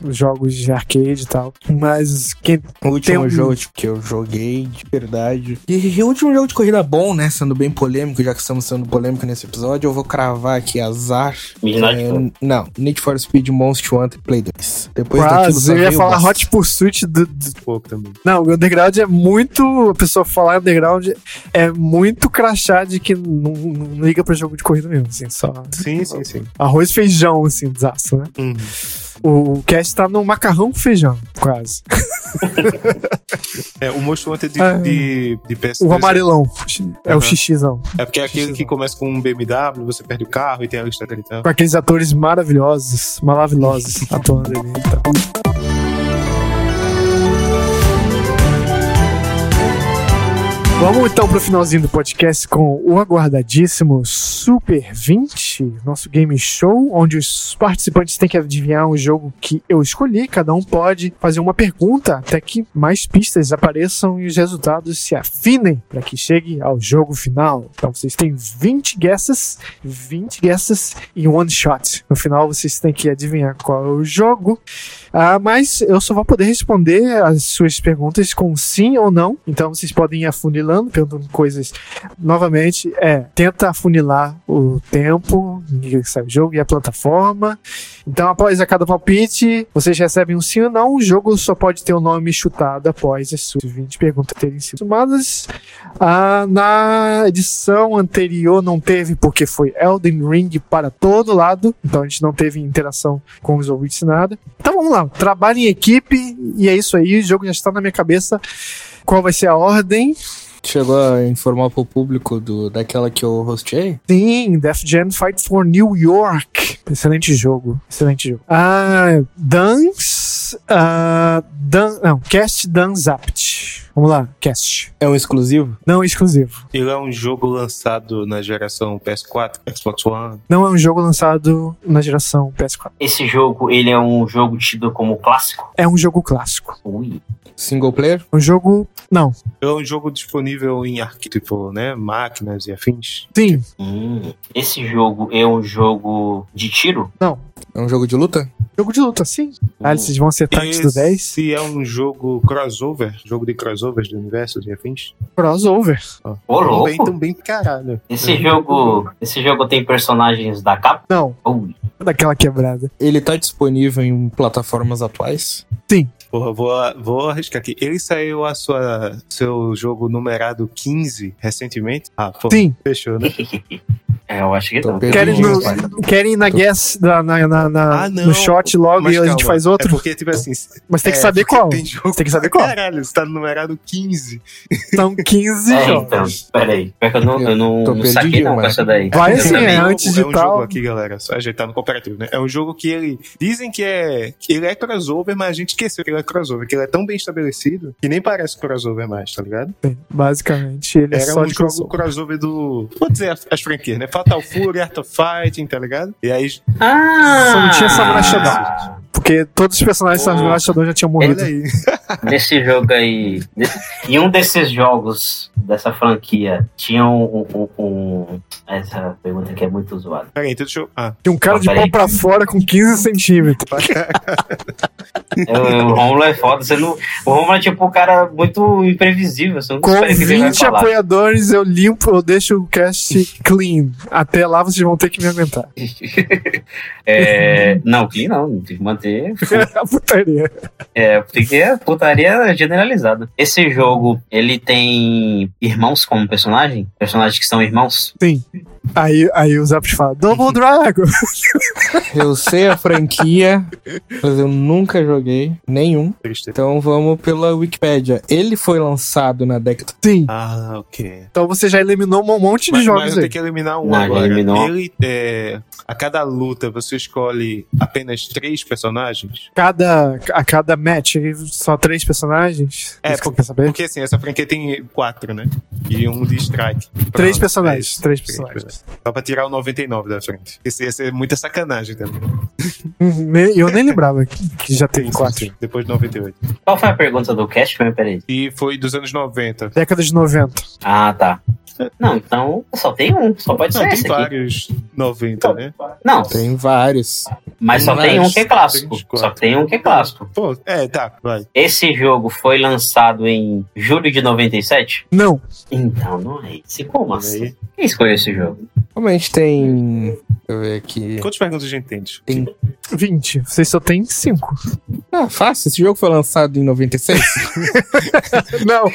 Speaker 1: jogos de arcade e tal. Mas quem
Speaker 3: O último
Speaker 1: Tem um-
Speaker 3: jogo tipo, que eu joguei de verdade. E o último jogo de corrida bom, né? Sendo bem polêmico, já que estamos sendo polêmico nesse episódio, eu vou cravar aqui azar.
Speaker 4: Midnight
Speaker 3: É, não, Need for Speed Most Wanted Play 2. Depois
Speaker 1: quase, eu ia falar
Speaker 3: bosta.
Speaker 1: Hot Pursuit do, do-
Speaker 2: Pouco também.
Speaker 1: Não, o underground é muito. A pessoa falar underground é muito crachá de que não, não liga pra jogo de corrida mesmo, assim, só
Speaker 2: Sim, sim, sim.
Speaker 1: arroz e feijão, assim, desastre, né?
Speaker 2: Uhum.
Speaker 1: O cast tá no macarrão com feijão, quase.
Speaker 2: É, o Most Wanted de,
Speaker 1: Ah.
Speaker 2: de, de PS2
Speaker 1: O amarelão. É o
Speaker 2: Aham.
Speaker 1: xixizão.
Speaker 2: É porque é aquele que começa com um BMW, você perde o carro e tem a lista dele e tal.
Speaker 1: Com aqueles atores maravilhosos, maravilhosos atuando ali. Então. Vamos então pro finalzinho do podcast com o aguardadíssimo Super 20, nosso game show, onde os participantes têm que adivinhar um jogo que eu escolhi. Cada um pode fazer uma pergunta até que mais pistas apareçam e os resultados se afinem para que chegue ao jogo final. Então vocês têm 20 guesses, 20 guesses e one shot. No final vocês têm que adivinhar qual é o jogo. Ah, mas eu só vou poder responder as suas perguntas com sim ou não. Então vocês podem ir afunilando, perguntando coisas. Novamente, é, tenta afunilar o tempo, o jogo e a plataforma. Então, após a cada palpite, vocês recebem um sim ou não. O jogo só pode ter o nome chutado após as suas 20 perguntas terem sido somadas. Ah, na edição anterior não teve, porque foi Elden Ring para todo lado. Então a gente não teve interação com os ouvintes nada. Então vamos lá, trabalho em equipe e é isso aí. O jogo já está na minha cabeça. Qual vai ser a ordem?
Speaker 3: Chegou a informar pro público do, daquela que eu hosteei?
Speaker 1: Sim, Def Jam Fight for New York. Excelente jogo. Excelente jogo. Ah, Dance. Ah, Dan, não, Cast Danzapt. Vamos lá, Cast.
Speaker 3: É um exclusivo?
Speaker 1: Não é exclusivo.
Speaker 2: Ele é um jogo lançado na geração PS4, Xbox One.
Speaker 1: Não é um jogo lançado na geração PS4.
Speaker 4: Esse jogo, ele é um jogo tido como clássico?
Speaker 1: É um jogo clássico.
Speaker 4: Ui.
Speaker 3: Single player?
Speaker 1: Um jogo. Não.
Speaker 2: É um jogo disponível em arqui- tipo, né, máquinas e afins.
Speaker 1: Sim.
Speaker 4: Hum. Esse jogo é um jogo de tiro?
Speaker 1: Não.
Speaker 3: É um jogo de luta?
Speaker 1: Jogo de luta, sim. Ah,
Speaker 4: Hum.
Speaker 1: vocês vão acertar antes do 10?
Speaker 2: Esse é um jogo crossover, jogo de crossovers de universos e afins.
Speaker 1: Crossover.
Speaker 4: Ô,
Speaker 2: Também,
Speaker 4: louco.
Speaker 2: também caralho.
Speaker 4: Esse jogo, esse jogo tem personagens da capa?
Speaker 1: Não,
Speaker 4: Ui.
Speaker 1: daquela quebrada.
Speaker 3: Ele tá disponível em plataformas atuais?
Speaker 1: Sim.
Speaker 2: Porra, vou, vou arriscar aqui. Ele saiu a sua seu jogo numerado 15 recentemente? Ah, pô,
Speaker 1: Sim.
Speaker 2: fechou, né?
Speaker 4: É, eu acho que
Speaker 3: Tô
Speaker 4: não.
Speaker 1: Querem, no, querem ir na guess, na, na, na- na-
Speaker 2: Ah, não.
Speaker 1: no shot logo
Speaker 2: Mas
Speaker 1: e a gente
Speaker 2: calma,
Speaker 1: faz outro?
Speaker 2: É porque, tipo assim.
Speaker 1: Mas tem que
Speaker 2: é,
Speaker 1: saber qual.
Speaker 2: Tem jogo
Speaker 1: Tem que saber qual.
Speaker 2: Caralho, você tá no numerado 15.
Speaker 1: São 15
Speaker 4: É,
Speaker 1: jogos.
Speaker 4: então, peraí. Pior que eu não, eu não,
Speaker 3: Tô
Speaker 4: não
Speaker 3: perdido,
Speaker 4: saquei não com essa daí.
Speaker 1: Vai
Speaker 4: Eu
Speaker 1: sim,
Speaker 4: também-
Speaker 1: é
Speaker 2: um
Speaker 1: antes
Speaker 2: jogo-
Speaker 1: de
Speaker 2: é um
Speaker 1: tal.
Speaker 2: jogo aqui, galera. Só ajeitar no cooperativo, né? É um jogo que ele. Dizem que é. que ele é crossover, mas a gente esqueceu que ele é crossover. Que ele é tão bem estabelecido que nem parece crossover mais, tá ligado?
Speaker 1: Basicamente, ele é
Speaker 2: Era
Speaker 1: só
Speaker 2: um
Speaker 1: de
Speaker 2: jogo
Speaker 1: crossover.
Speaker 2: crossover do. Vou dizer as, as franquias, né? Fatal Fury, Art of Fighting, tá ligado? E aí.
Speaker 4: Ah!
Speaker 1: Só não tinha Samurai Shodown. Porque todos os personagens
Speaker 4: Pô.
Speaker 1: de Samurai Shodown já tinham morrido.
Speaker 2: Aí.
Speaker 4: Desse jogo aí. de- Em um desses jogos dessa franquia, tinha um. um- um- essa pergunta aqui é muito zoada.
Speaker 2: Peraí, então deixa eu. Ah,
Speaker 1: Tinha um cara de
Speaker 4: Peraí.
Speaker 1: pau pra fora com 15 centímetros.
Speaker 4: É, o Romulo é foda. Você não, o Romulo é tipo um cara muito imprevisível. Você não
Speaker 1: Com
Speaker 4: espera que ele vai
Speaker 1: 20
Speaker 4: falar.
Speaker 1: apoiadores, eu limpo, eu deixo o cast clean. Até lá vocês vão ter que me aguentar.
Speaker 4: É, não, clean não. Tem que manter.
Speaker 1: Putaria.
Speaker 4: É, porque é putaria generalizada. Esse jogo, ele tem irmãos como personagem? Personagens que são irmãos?
Speaker 1: Sim. Aí, aí o Zapt fala, Double Dragon.
Speaker 3: Eu sei a franquia, mas eu nunca joguei nenhum.
Speaker 2: triste.
Speaker 3: Então vamos pela Wikipédia. Ele foi lançado na década.
Speaker 1: Sim.
Speaker 2: Ah, ok.
Speaker 1: Então você já eliminou um monte de
Speaker 2: Mas,
Speaker 1: jogos
Speaker 2: mas eu
Speaker 1: aí.
Speaker 2: tenho que eliminar um
Speaker 4: Não,
Speaker 2: agora.
Speaker 4: eliminou.
Speaker 2: Ele, é, a cada luta, você escolhe apenas três personagens?
Speaker 1: Cada, a cada match, só três personagens?
Speaker 2: É,
Speaker 1: Isso que você quer saber?
Speaker 2: Porque assim, essa franquia tem quatro, né? E um de strike.
Speaker 1: Três
Speaker 2: Pronto,
Speaker 1: personagens.
Speaker 2: é isso.
Speaker 1: três personagens.
Speaker 2: Só pra tirar o 99 da frente. Esse ia ser muita sacanagem também.
Speaker 1: Eu nem lembrava que já teve
Speaker 2: Sim, sim,
Speaker 1: quatro.
Speaker 2: sim. Depois de 98.
Speaker 4: Qual foi a pergunta do cast? Peraí.
Speaker 2: E foi dos anos 90.
Speaker 1: Década de 90.
Speaker 4: Ah, tá. Não, então só tem um. Só pode
Speaker 2: Não,
Speaker 4: ser
Speaker 2: tem
Speaker 4: esse aqui.
Speaker 2: vários 90, né?
Speaker 4: Não,
Speaker 3: Tem vários.
Speaker 4: Mas só
Speaker 3: Mas
Speaker 4: tem um que é clássico.
Speaker 2: 34.
Speaker 4: Só tem um que é clássico.
Speaker 2: Pô, é, tá, vai.
Speaker 4: Esse jogo foi lançado em julho de 97?
Speaker 1: Não.
Speaker 4: Então não é esse. Como assim? Quem escolheu esse jogo?
Speaker 3: Como a gente tem. Deixa eu ver aqui.
Speaker 2: Quantas perguntas a gente tem?
Speaker 3: Tem
Speaker 1: 20. Vocês só tem 5.
Speaker 3: Ah, fácil. Esse jogo foi lançado em 96?
Speaker 1: Não.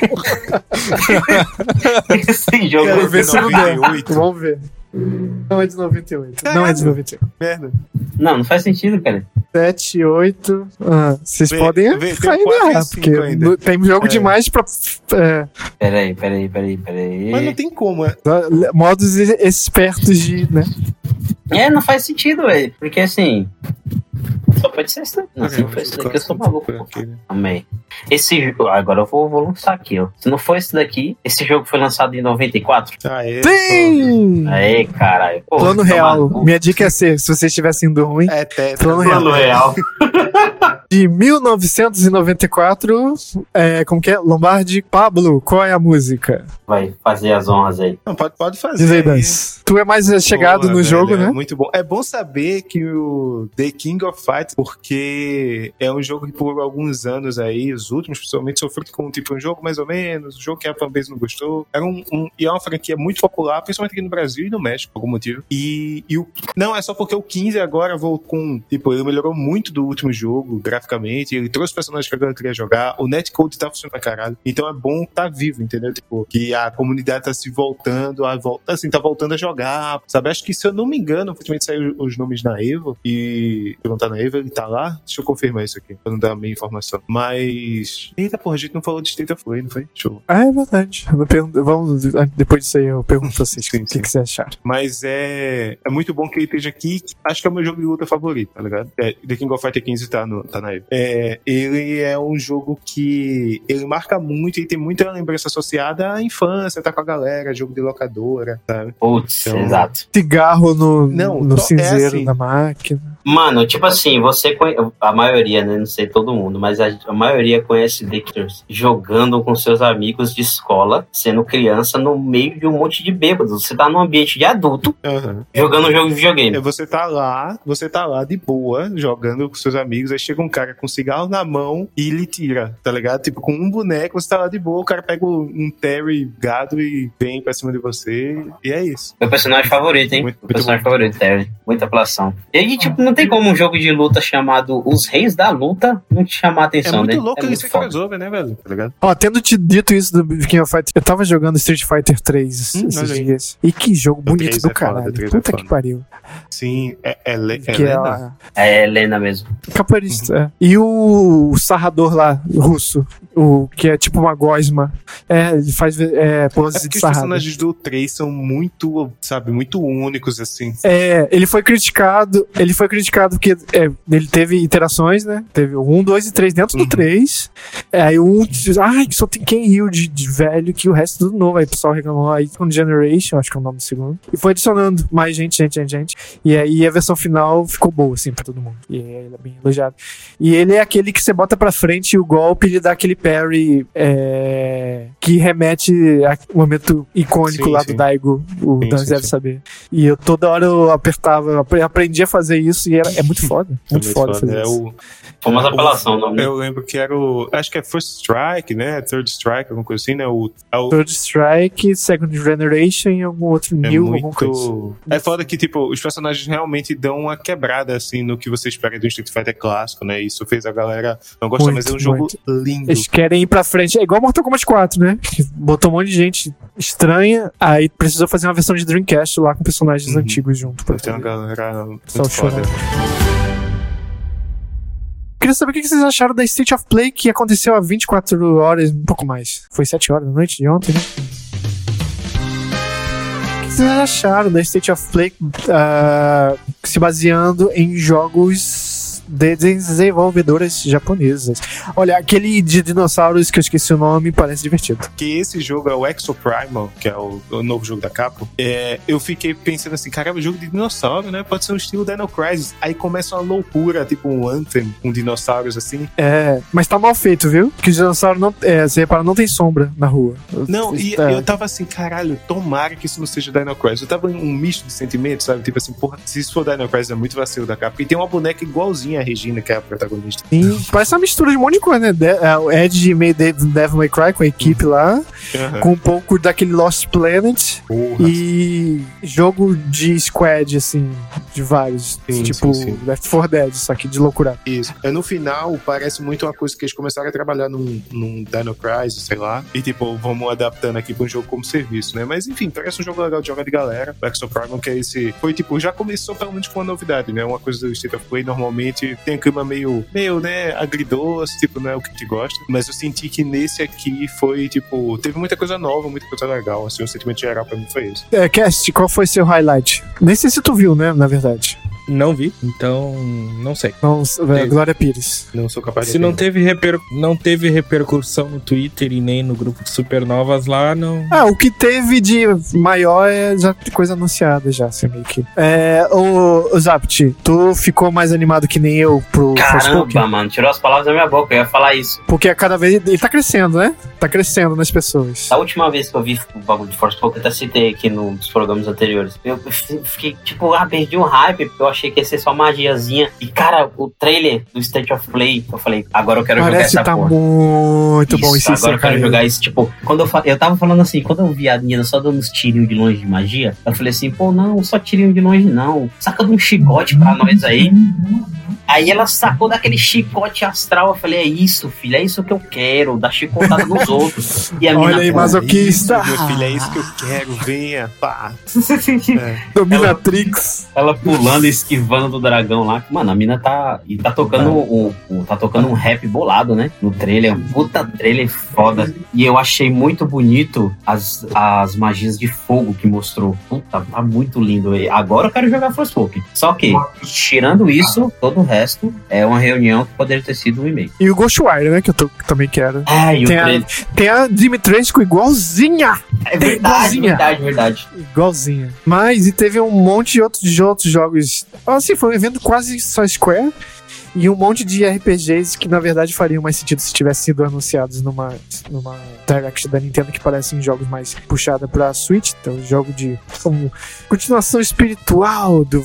Speaker 4: esse jogo
Speaker 2: Quero
Speaker 1: Vamos ver se não der.
Speaker 2: 98.
Speaker 1: Vamos ver. Não é de 98. Não é de 98.
Speaker 2: Merda.
Speaker 4: Não, não faz sentido, cara.
Speaker 1: 7, 8. Ah, vocês
Speaker 2: Vê-
Speaker 1: podem
Speaker 2: vê, tem
Speaker 1: ainda porque
Speaker 2: ainda.
Speaker 1: no- tem jogo
Speaker 2: É.
Speaker 1: demais pra. É,
Speaker 4: Peraí, peraí, peraí, peraí.
Speaker 2: Mas não tem como, é.
Speaker 1: modos espertos de. Né?
Speaker 4: É, não faz sentido, velho. Porque assim. Só pode ser isso. daqui. Não, se não for isso daqui, eu sou maluco.
Speaker 2: né?
Speaker 4: Amém. Esse jo- Agora eu vou, vou lançar aqui, ó. Se não for esse daqui, esse jogo foi lançado em 94.
Speaker 2: Ah, é.
Speaker 1: Sim!
Speaker 4: Aê, caralho. Pô,
Speaker 1: Plano
Speaker 4: tá
Speaker 1: real.
Speaker 4: maluco.
Speaker 1: Minha dica é ser, se você estiver sendo ruim,
Speaker 2: É tetra.
Speaker 1: Plano real.
Speaker 4: Plano real.
Speaker 1: de 1994, é, como que é? Lombardi Pablo, qual é a música?
Speaker 4: Vai fazer as honras aí.
Speaker 2: Não, pode, pode fazer.
Speaker 1: Diz aí. Dance. Tu é mais chegado
Speaker 2: Boa,
Speaker 1: no
Speaker 2: velho,
Speaker 1: jogo,
Speaker 2: é
Speaker 1: né?
Speaker 2: Muito bom. É bom saber que o The King of Porque é um jogo que por alguns anos aí, os últimos principalmente, sofreu com tipo um jogo mais ou menos, um jogo que a fanbase não gostou. Era um, um- e é uma franquia muito popular, principalmente aqui no Brasil e no México, por algum motivo. E, e o, não, é só porque o 15 agora voltou com, tipo, ele melhorou muito do último jogo, graficamente, ele trouxe personagens que galera queria jogar, o netcode tá funcionando pra caralho. Então é bom tá vivo, entendeu? Tipo, que a comunidade tá se voltando a volta, assim, tá voltando a jogar, sabe? Acho que se eu não me engano, ultimamente saiu os nomes na Evo e não tá na Evo, ele tá lá. Deixa eu confirmar isso aqui, pra não dar a minha informação. Mas. Eita, porra, a gente não falou de State of Play, não foi? Show.
Speaker 1: Ah, é verdade. Pergunto- vamos, depois disso aí eu pergunto pra vocês o que, que vocês acharam.
Speaker 2: Mas é, é muito bom que ele esteja aqui. Acho que é o meu jogo de luta favorito, tá ligado? É, The King of Fighter 15 tá, no, tá na Evo. É, ele é um jogo que ele marca muito e tem muita lembrança associada à infância, tá com a galera, jogo de locadora, sabe?
Speaker 4: Putz,
Speaker 2: Então-
Speaker 4: exato.
Speaker 1: Cigarro no,
Speaker 2: Não,
Speaker 1: no
Speaker 2: é
Speaker 1: cinzeiro
Speaker 2: assim.
Speaker 1: da máquina.
Speaker 4: Mano, tipo assim, você conhe... A maioria, né? Não sei todo mundo, mas a, a maioria conhece Dexters jogando com seus amigos de escola, sendo criança, no meio de um monte de bêbados. Você tá num ambiente de adulto
Speaker 2: Aham.
Speaker 4: jogando um jogo de videogame.
Speaker 2: É, você tá lá, você tá lá de boa, jogando com seus amigos, aí chega um cara com um cigarro na mão e lhe tira, tá ligado? Tipo, com um boneco, você tá lá de boa, o cara pega um Terry gado e vem pra cima de você, e é isso.
Speaker 4: Meu personagem favorito, hein?
Speaker 2: Muito-
Speaker 4: Meu
Speaker 2: muito
Speaker 4: personagem
Speaker 2: bom.
Speaker 4: favorito, Terry. Muita apelação. E aí, tipo, não tem como um jogo de luta chamado Os Reis da Luta não te chamar a
Speaker 2: É
Speaker 4: atenção,
Speaker 2: muito
Speaker 4: né?
Speaker 2: louco
Speaker 4: é
Speaker 2: ser
Speaker 4: foda.
Speaker 2: crossover, né, velho? Tá ligado?
Speaker 1: Ó, tendo te dito isso do King of Fighters, eu tava jogando Street Fighter 3
Speaker 2: Hum,
Speaker 1: esses dias. E que jogo bonito do
Speaker 2: é foda,
Speaker 1: caralho.
Speaker 2: o é
Speaker 1: Puta
Speaker 2: foda.
Speaker 1: que pariu.
Speaker 2: Sim, é, é, Le- é
Speaker 1: que é
Speaker 2: Lena?
Speaker 1: a
Speaker 4: É Helena mesmo.
Speaker 1: capoeirista. é. E o sarrador lá, russo, o que é tipo uma gosma. É, ele faz é,
Speaker 2: É
Speaker 1: de
Speaker 2: os
Speaker 1: sarrado.
Speaker 2: personagens do 3 são muito, sabe, muito únicos, assim.
Speaker 1: É, ele foi criticado, ele foi criticado porque é, ele teve interações, né? Teve o 1, 2 e 3 dentro do
Speaker 2: Uhum.
Speaker 1: 3. É, aí o 1 diz, ai, só tem Ken Hill de, de velho que o resto tudo novo. Aí o pessoal reclamou aí com Generation, acho que é o nome do segundo. E foi adicionando mais gente, gente, gente, gente. E aí a versão final ficou boa, assim, pra todo mundo. E ele é bem elogiado. E ele é aquele que você bota pra frente o golpe e ele dá aquele parry é, que remete ao momento icônico
Speaker 2: Sim,
Speaker 1: lá
Speaker 2: sim.
Speaker 1: do Daigo. O
Speaker 2: Sim,
Speaker 1: Dan deve saber. E eu toda hora eu apertava, aprendi a fazer isso e era, é muito foda. Muito
Speaker 2: Também
Speaker 1: foda
Speaker 2: foda.
Speaker 1: fazer
Speaker 2: É
Speaker 1: isso.
Speaker 2: o,
Speaker 4: Famosa apelação, o nome. né?
Speaker 2: eu lembro que era o. Acho que é First Strike, né? Third Strike, alguma coisa assim, né? O, é o
Speaker 1: Third Strike, Second Generation e algum outro
Speaker 2: É
Speaker 1: New, alguma coisa.
Speaker 2: muito. É foda que, tipo, os personagens realmente dão uma quebrada, assim, no que você espera do Street Fighter clássico, né? Isso fez a galera não gostar,
Speaker 1: Muito,
Speaker 2: mas é um jogo
Speaker 1: muito.
Speaker 2: lindo.
Speaker 1: Eles querem ir pra frente. É igual Mortal Kombat 4, né? Que Botou um monte de gente estranha, aí precisou fazer uma versão de Dreamcast lá com personagens
Speaker 2: Uhum.
Speaker 1: antigos junto. Pra
Speaker 2: Tem uma galera muito
Speaker 1: Só
Speaker 2: foda.
Speaker 1: chorando. Queria saber o que vocês acharam da State of Play que aconteceu há 24 horas, um pouco mais. Foi 7 horas da noite de ontem, né? O que vocês acharam da State of Play ah, se baseando em jogos de desenvolvedoras japonesas. Olha, aquele de dinossauros que eu esqueci o nome parece divertido.
Speaker 2: Que esse jogo é o Exoprimal, que é o, o novo jogo da Capcom. É, eu fiquei pensando assim, caramba, jogo de dinossauro, né? Pode ser um estilo Dino Crisis. Aí começa uma loucura, tipo um Anthem com dinossauros assim.
Speaker 1: É, mas tá mal feito, viu? Porque os dinossauros não. É, você repara, não tem sombra na rua.
Speaker 2: Não, e
Speaker 1: É.
Speaker 2: eu tava assim, caralho, tomara que isso não seja Dino Crisis. Eu tava em um misto de sentimentos, sabe? Tipo assim, porra, se isso for Dino Crisis é muito vacilo da Capcom. E tem uma boneca igualzinha a Regina, que é a protagonista.
Speaker 1: Sim, parece uma mistura de um monte de coisa, né? De, o Ed de meio de Devil May Cry com a equipe lá,
Speaker 2: Aham.
Speaker 1: com um pouco daquele Lost Planet
Speaker 2: Porra.
Speaker 1: e jogo de squad, assim, de vários.
Speaker 2: Sim,
Speaker 1: tipo
Speaker 2: sim, sim.
Speaker 1: Left 4 Dead, só que de loucura.
Speaker 2: Isso. É, no final, parece muito uma coisa que eles começaram a trabalhar num, num Dino Crisis, sei lá. E, tipo, vamos adaptando aqui pra um jogo como serviço, né? Mas, enfim, parece um jogo legal de jogar de galera. O Exo Primal, que é esse... Foi, tipo, já começou pelo menos com uma novidade, né? Uma coisa do State of Play, normalmente, tem um clima meio, meio, né, agridoce, tipo, não é o que a gente gosta. Mas eu senti que nesse aqui foi, tipo, teve muita coisa nova, muita coisa legal, assim, o sentimento geral pra mim foi esse.
Speaker 1: É, Cast, qual foi seu highlight? Nem sei se tu viu, né? Na verdade.
Speaker 3: Não vi, então não sei.
Speaker 1: Não, é, Glória Pires.
Speaker 2: Não sou capaz de
Speaker 3: Se não
Speaker 2: entender.
Speaker 3: teve, reper... não teve repercussão no Twitter e nem no grupo de Supernovas lá, não.
Speaker 1: Ah, o que teve de maior é já coisa anunciada já, assim, meio que. É, o, o Zapt, tu ficou mais animado que nem eu pro?
Speaker 4: Caramba, mano, tirou as palavras da minha boca, eu ia falar isso.
Speaker 1: Porque a cada vez ele tá crescendo, né? Tá crescendo nas pessoas.
Speaker 4: A última vez que eu vi o bagulho de Forspoken, eu até citei aqui nos programas anteriores. Eu fiquei, tipo, ah, perdi um hype, porque eu achei que ia ser só magiazinha. E, cara, o trailer do State of Play, eu falei, agora eu quero
Speaker 1: Parece
Speaker 4: jogar
Speaker 1: tá
Speaker 4: essa porra.
Speaker 1: muito bom
Speaker 4: Isso, agora eu quero jogar isso. Tipo, quando eu, fa- eu tava falando assim, quando eu vi a menina só dando uns tirinhos de longe de magia, eu falei assim, pô, não, só tirinho de longe não. Saca de um chicote pra nós aí. Aí ela sacou daquele chicote astral. Eu falei, é isso, filho, é isso que eu quero, dar chicotada nos outros. E a
Speaker 1: Olha aí, masoquista.
Speaker 2: Isso, meu filho, é isso que eu quero, venha, pá. É.
Speaker 1: Dominatrix.
Speaker 4: ela pulando e esquivando do dragão lá. Mano, a mina tá. E tá tocando um, um- tá tocando um rap bolado, né? No trailer. Um puta trailer foda. E eu achei muito bonito as, as magias de fogo que mostrou. Puta, tá muito lindo. E Agora eu quero jogar Forspoken. Só que, tirando isso, todo o resto é uma reunião que poderia ter sido um e-mail.
Speaker 1: E o Ghostwire, né? Que eu tô- também quero.
Speaker 4: É, e o
Speaker 1: Tem a,
Speaker 4: trailer.
Speaker 1: tem a Dimitrescu igualzinha.
Speaker 4: É verdade,
Speaker 1: igualzinha.
Speaker 4: verdade, verdade.
Speaker 1: Igualzinha. Mas e teve um monte de outros, de outros jogos. Assim, foi um evento quase só Square. E um monte de RPGs que na verdade fariam mais sentido se tivessem sido anunciados numa, numa Direct da Nintendo que parecem jogos mais puxada pra Switch. Então, jogo de. como continuação espiritual do,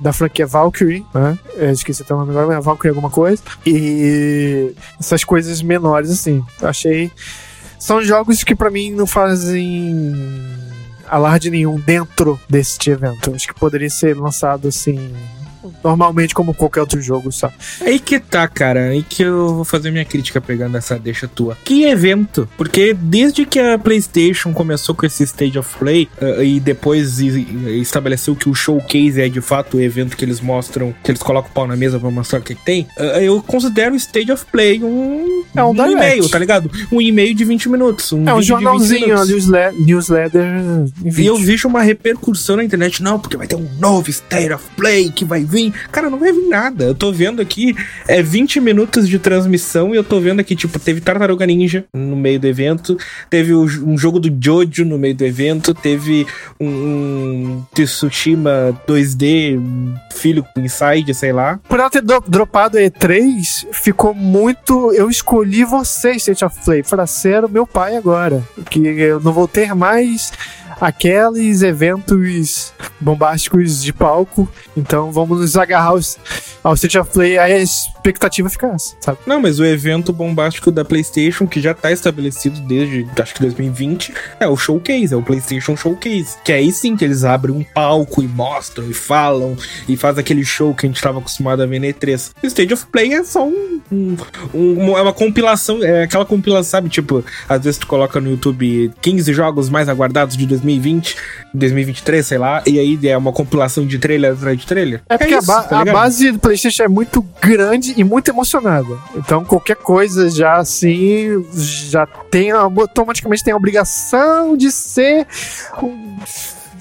Speaker 1: da franquia Valkyrie, né? Eu esqueci até o nome agora, mas é Valkyrie alguma coisa. E essas coisas menores, assim. Achei. São jogos que pra mim não fazem alarde nenhum dentro deste evento. Acho que poderia ser lançado assim. Normalmente, como qualquer outro jogo, só.
Speaker 3: Aí que tá, cara. Aí que eu vou fazer minha crítica pegando essa deixa tua. Que evento? Porque desde que a PlayStation começou com esse Stage of Play eh, e depois estabeleceu que o showcase é de fato o evento que eles mostram, que eles colocam o pau na mesa pra mostrar o que, tem, eh, eu considero o Stage of Play um,
Speaker 1: É um direct.
Speaker 3: e-mail, tá ligado? Um e-mail de 20 minutos. Um
Speaker 1: É um
Speaker 3: vídeo de 20
Speaker 1: jornalzinho, newsletter,
Speaker 3: E eu vejo uma repercussão na internet, não, porque vai ter um novo State of Play que vai vir. Cara, não vai vir nada. Eu tô vendo aqui, é 20 minutos de transmissão e eu tô vendo aqui, tipo, teve Tartaruga Ninja no meio do evento, teve um jogo do Jojo no meio do evento, teve um, Tsushima 2D, um filho Inside, sei lá.
Speaker 1: Por ela ter do- dropado E3, ficou muito. Eu escolhi você, State of Play, pra ser o meu pai agora. Que eu não vou ter mais aqueles eventos bombásticos de palco. Então vamos nos agarrar aos, ao State of Play. Aí a expectativa fica essa, sabe?
Speaker 3: Não, mas o evento bombástico da PlayStation, que já tá estabelecido desde, acho que 2020, é o Showcase, é o PlayStation Showcase. Que aí sim que eles abrem um palco e mostram e falam e faz aquele show que a gente tava acostumado a ver na E3. O Stage of Play é só um, um- um- é uma compilação, é aquela compilação, sabe? Tipo, às vezes tu coloca no YouTube 15 jogos mais aguardados de 2020, 2023, sei lá, e aí é uma compilação de trailer atrás de trailer.
Speaker 1: É porque a,
Speaker 3: isso,
Speaker 1: ba-
Speaker 3: tá
Speaker 1: a base do PlayStation é muito grande e muito emocionada. Então qualquer coisa já assim já tem a- automaticamente tem a obrigação de ser um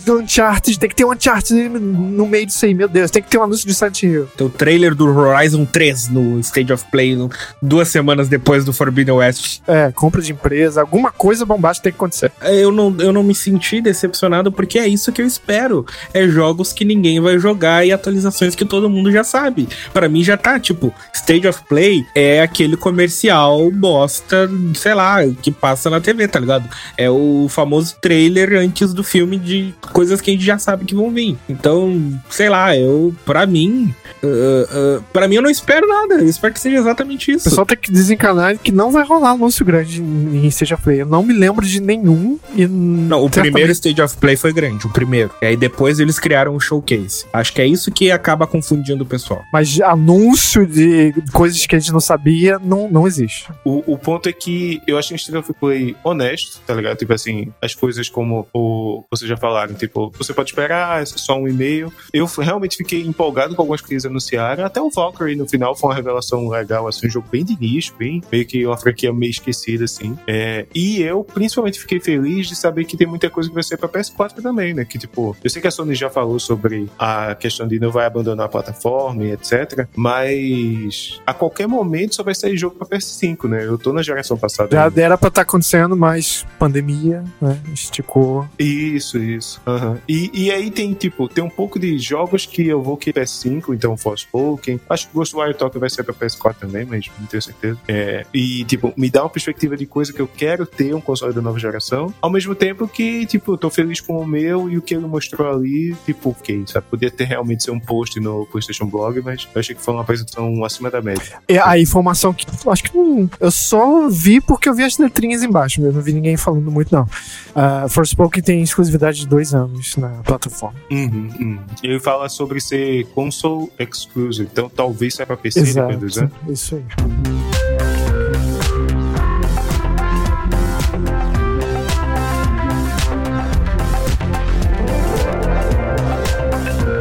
Speaker 1: do Uncharted, tem que ter um Uncharted no meio disso aí, meu Deus. Tem que ter um anúncio de Silent Hill.
Speaker 3: Tem o trailer do Horizon 3 no Stage of Play no- duas semanas depois do Forbidden West.
Speaker 1: É, compra de empresa, alguma coisa bombástica tem que acontecer.
Speaker 3: Eu não, eu não me senti decepcionado porque é isso que eu espero. É jogos que ninguém vai jogar e atualizações que todo mundo já sabe. Pra mim já tá, tipo, Stage of Play é aquele comercial bosta, sei lá, que passa na TV, tá ligado? É o famoso trailer antes do filme de coisas que a gente já sabe que vão vir. Então, sei lá, eu, pra mim, uh, uh, pra mim eu não espero nada. Eu espero que seja exatamente
Speaker 1: O
Speaker 3: isso.
Speaker 1: pessoal tem que desencanar que não vai rolar anúncio grande em Stage Play. Eu não me lembro de nenhum. E
Speaker 3: Não, o primeiro Stage of Play foi grande, o primeiro. E aí depois eles criaram o showcase. Acho que é isso que acaba confundindo o pessoal.
Speaker 1: Mas anúncio de coisas que a gente não sabia não, não existe.
Speaker 2: O, o ponto é que eu achei um State of Play honesto, tá ligado? Tipo assim, as coisas como o, vocês já falaram, tipo, você pode esperar, é só um e-mail. Eu realmente fiquei empolgado com algumas coisas que eles anunciaram. Até o Valkyrie no final foi uma revelação legal, assim, um jogo bem de nicho, bem, meio que uma franquia meio esquecida, assim. É, e eu, principalmente, fiquei feliz de saber que tem muita coisa que vai ser pra PS4 também, né? Que, tipo, eu sei que a Sony já falou sobre a questão de não vai abandonar a plataforma e etc. Mas a qualquer momento só vai sair jogo pra PS5, né? Eu tô na geração passada.
Speaker 1: Já
Speaker 2: ainda.
Speaker 1: era pra estar acontecendo, mas pandemia, né? Esticou.
Speaker 2: Isso, isso. Aham. E, e aí tem, tipo, tem um pouco de jogos que eu vou querer PS5, então Forspoken. Acho que Ghostwire Tokyo vai ser pra PS4 também, mas não tenho certeza. É, e, tipo, me dá uma perspectiva de coisa que eu quero ter um console da nova geração. Ao mesmo tempo que, tipo, eu tô feliz com o meu e o que ele mostrou ali, tipo, ok, sabe? Podia ter realmente ser um post no PlayStation Blog, mas eu achei que foi uma apresentação acima da média.
Speaker 1: E a informação que. Acho que não. Eu só vi porque eu vi as letrinhas embaixo. Eu não vi ninguém falando muito, não. Uh, Forspoken tem exclusividade de dois anos na plataforma.
Speaker 2: Uhum, uhum. E ele fala sobre ser console exclusive, então talvez saia pra PC
Speaker 1: Exato.
Speaker 2: depois anos.
Speaker 1: Isso aí.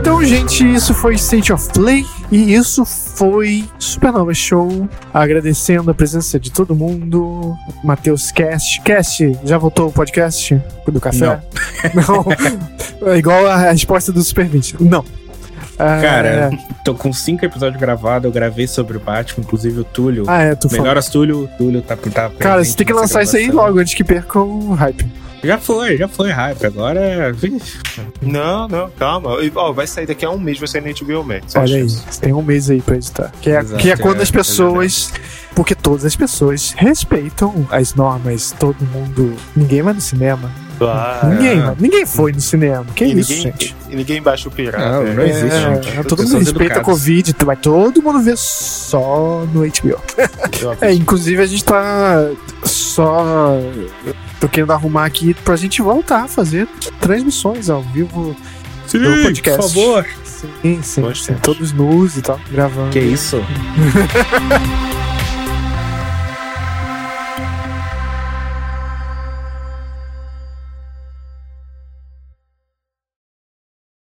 Speaker 1: Então, gente, isso foi State of Play e isso foi Supernova Show. Agradecendo a presença de todo mundo. Matheus Cast. Cast, já voltou o podcast do café? Não. É igual a resposta do Super 20. Não. Ah,
Speaker 3: Cara, tô com cinco episódios gravados, eu gravei sobre o Batman, inclusive o Túlio.
Speaker 1: Ah, é, tu.
Speaker 3: Melhoras Túlio, Túlio tá, tá
Speaker 1: Cara, você tem que lançar isso aí
Speaker 3: gravação.
Speaker 1: logo antes que perca o hype.
Speaker 3: Já foi, já foi hype. Agora. Vixe,
Speaker 2: Não, não, calma. E, Ó, vai sair daqui a um mês, vai sair na HBO Max.
Speaker 1: Olha aí, você tem um mês aí pra editar. Que é,
Speaker 3: Exato,
Speaker 1: que é quando
Speaker 3: é,
Speaker 1: as pessoas. Porque todas as pessoas respeitam as normas, todo mundo. Ninguém vai no cinema.
Speaker 2: Claro.
Speaker 1: Ninguém, vai- ninguém foi no cinema. Que
Speaker 2: E
Speaker 1: isso,
Speaker 2: ninguém,
Speaker 1: gente?
Speaker 2: e ninguém baixa o pirata.
Speaker 3: Não,
Speaker 2: é.
Speaker 3: não existe,
Speaker 1: É,
Speaker 3: gente.
Speaker 1: todo mundo respeita a. Covid, tu- vai todo mundo ver só no HBO. É, inclusive a gente tá só. Tô querendo arrumar aqui pra gente voltar a fazer transmissões ao vivo.
Speaker 3: Sim,
Speaker 1: do podcast.
Speaker 3: por favor.
Speaker 1: Sim, sim, sim. Todos nus e tal, gravando.
Speaker 3: Que isso?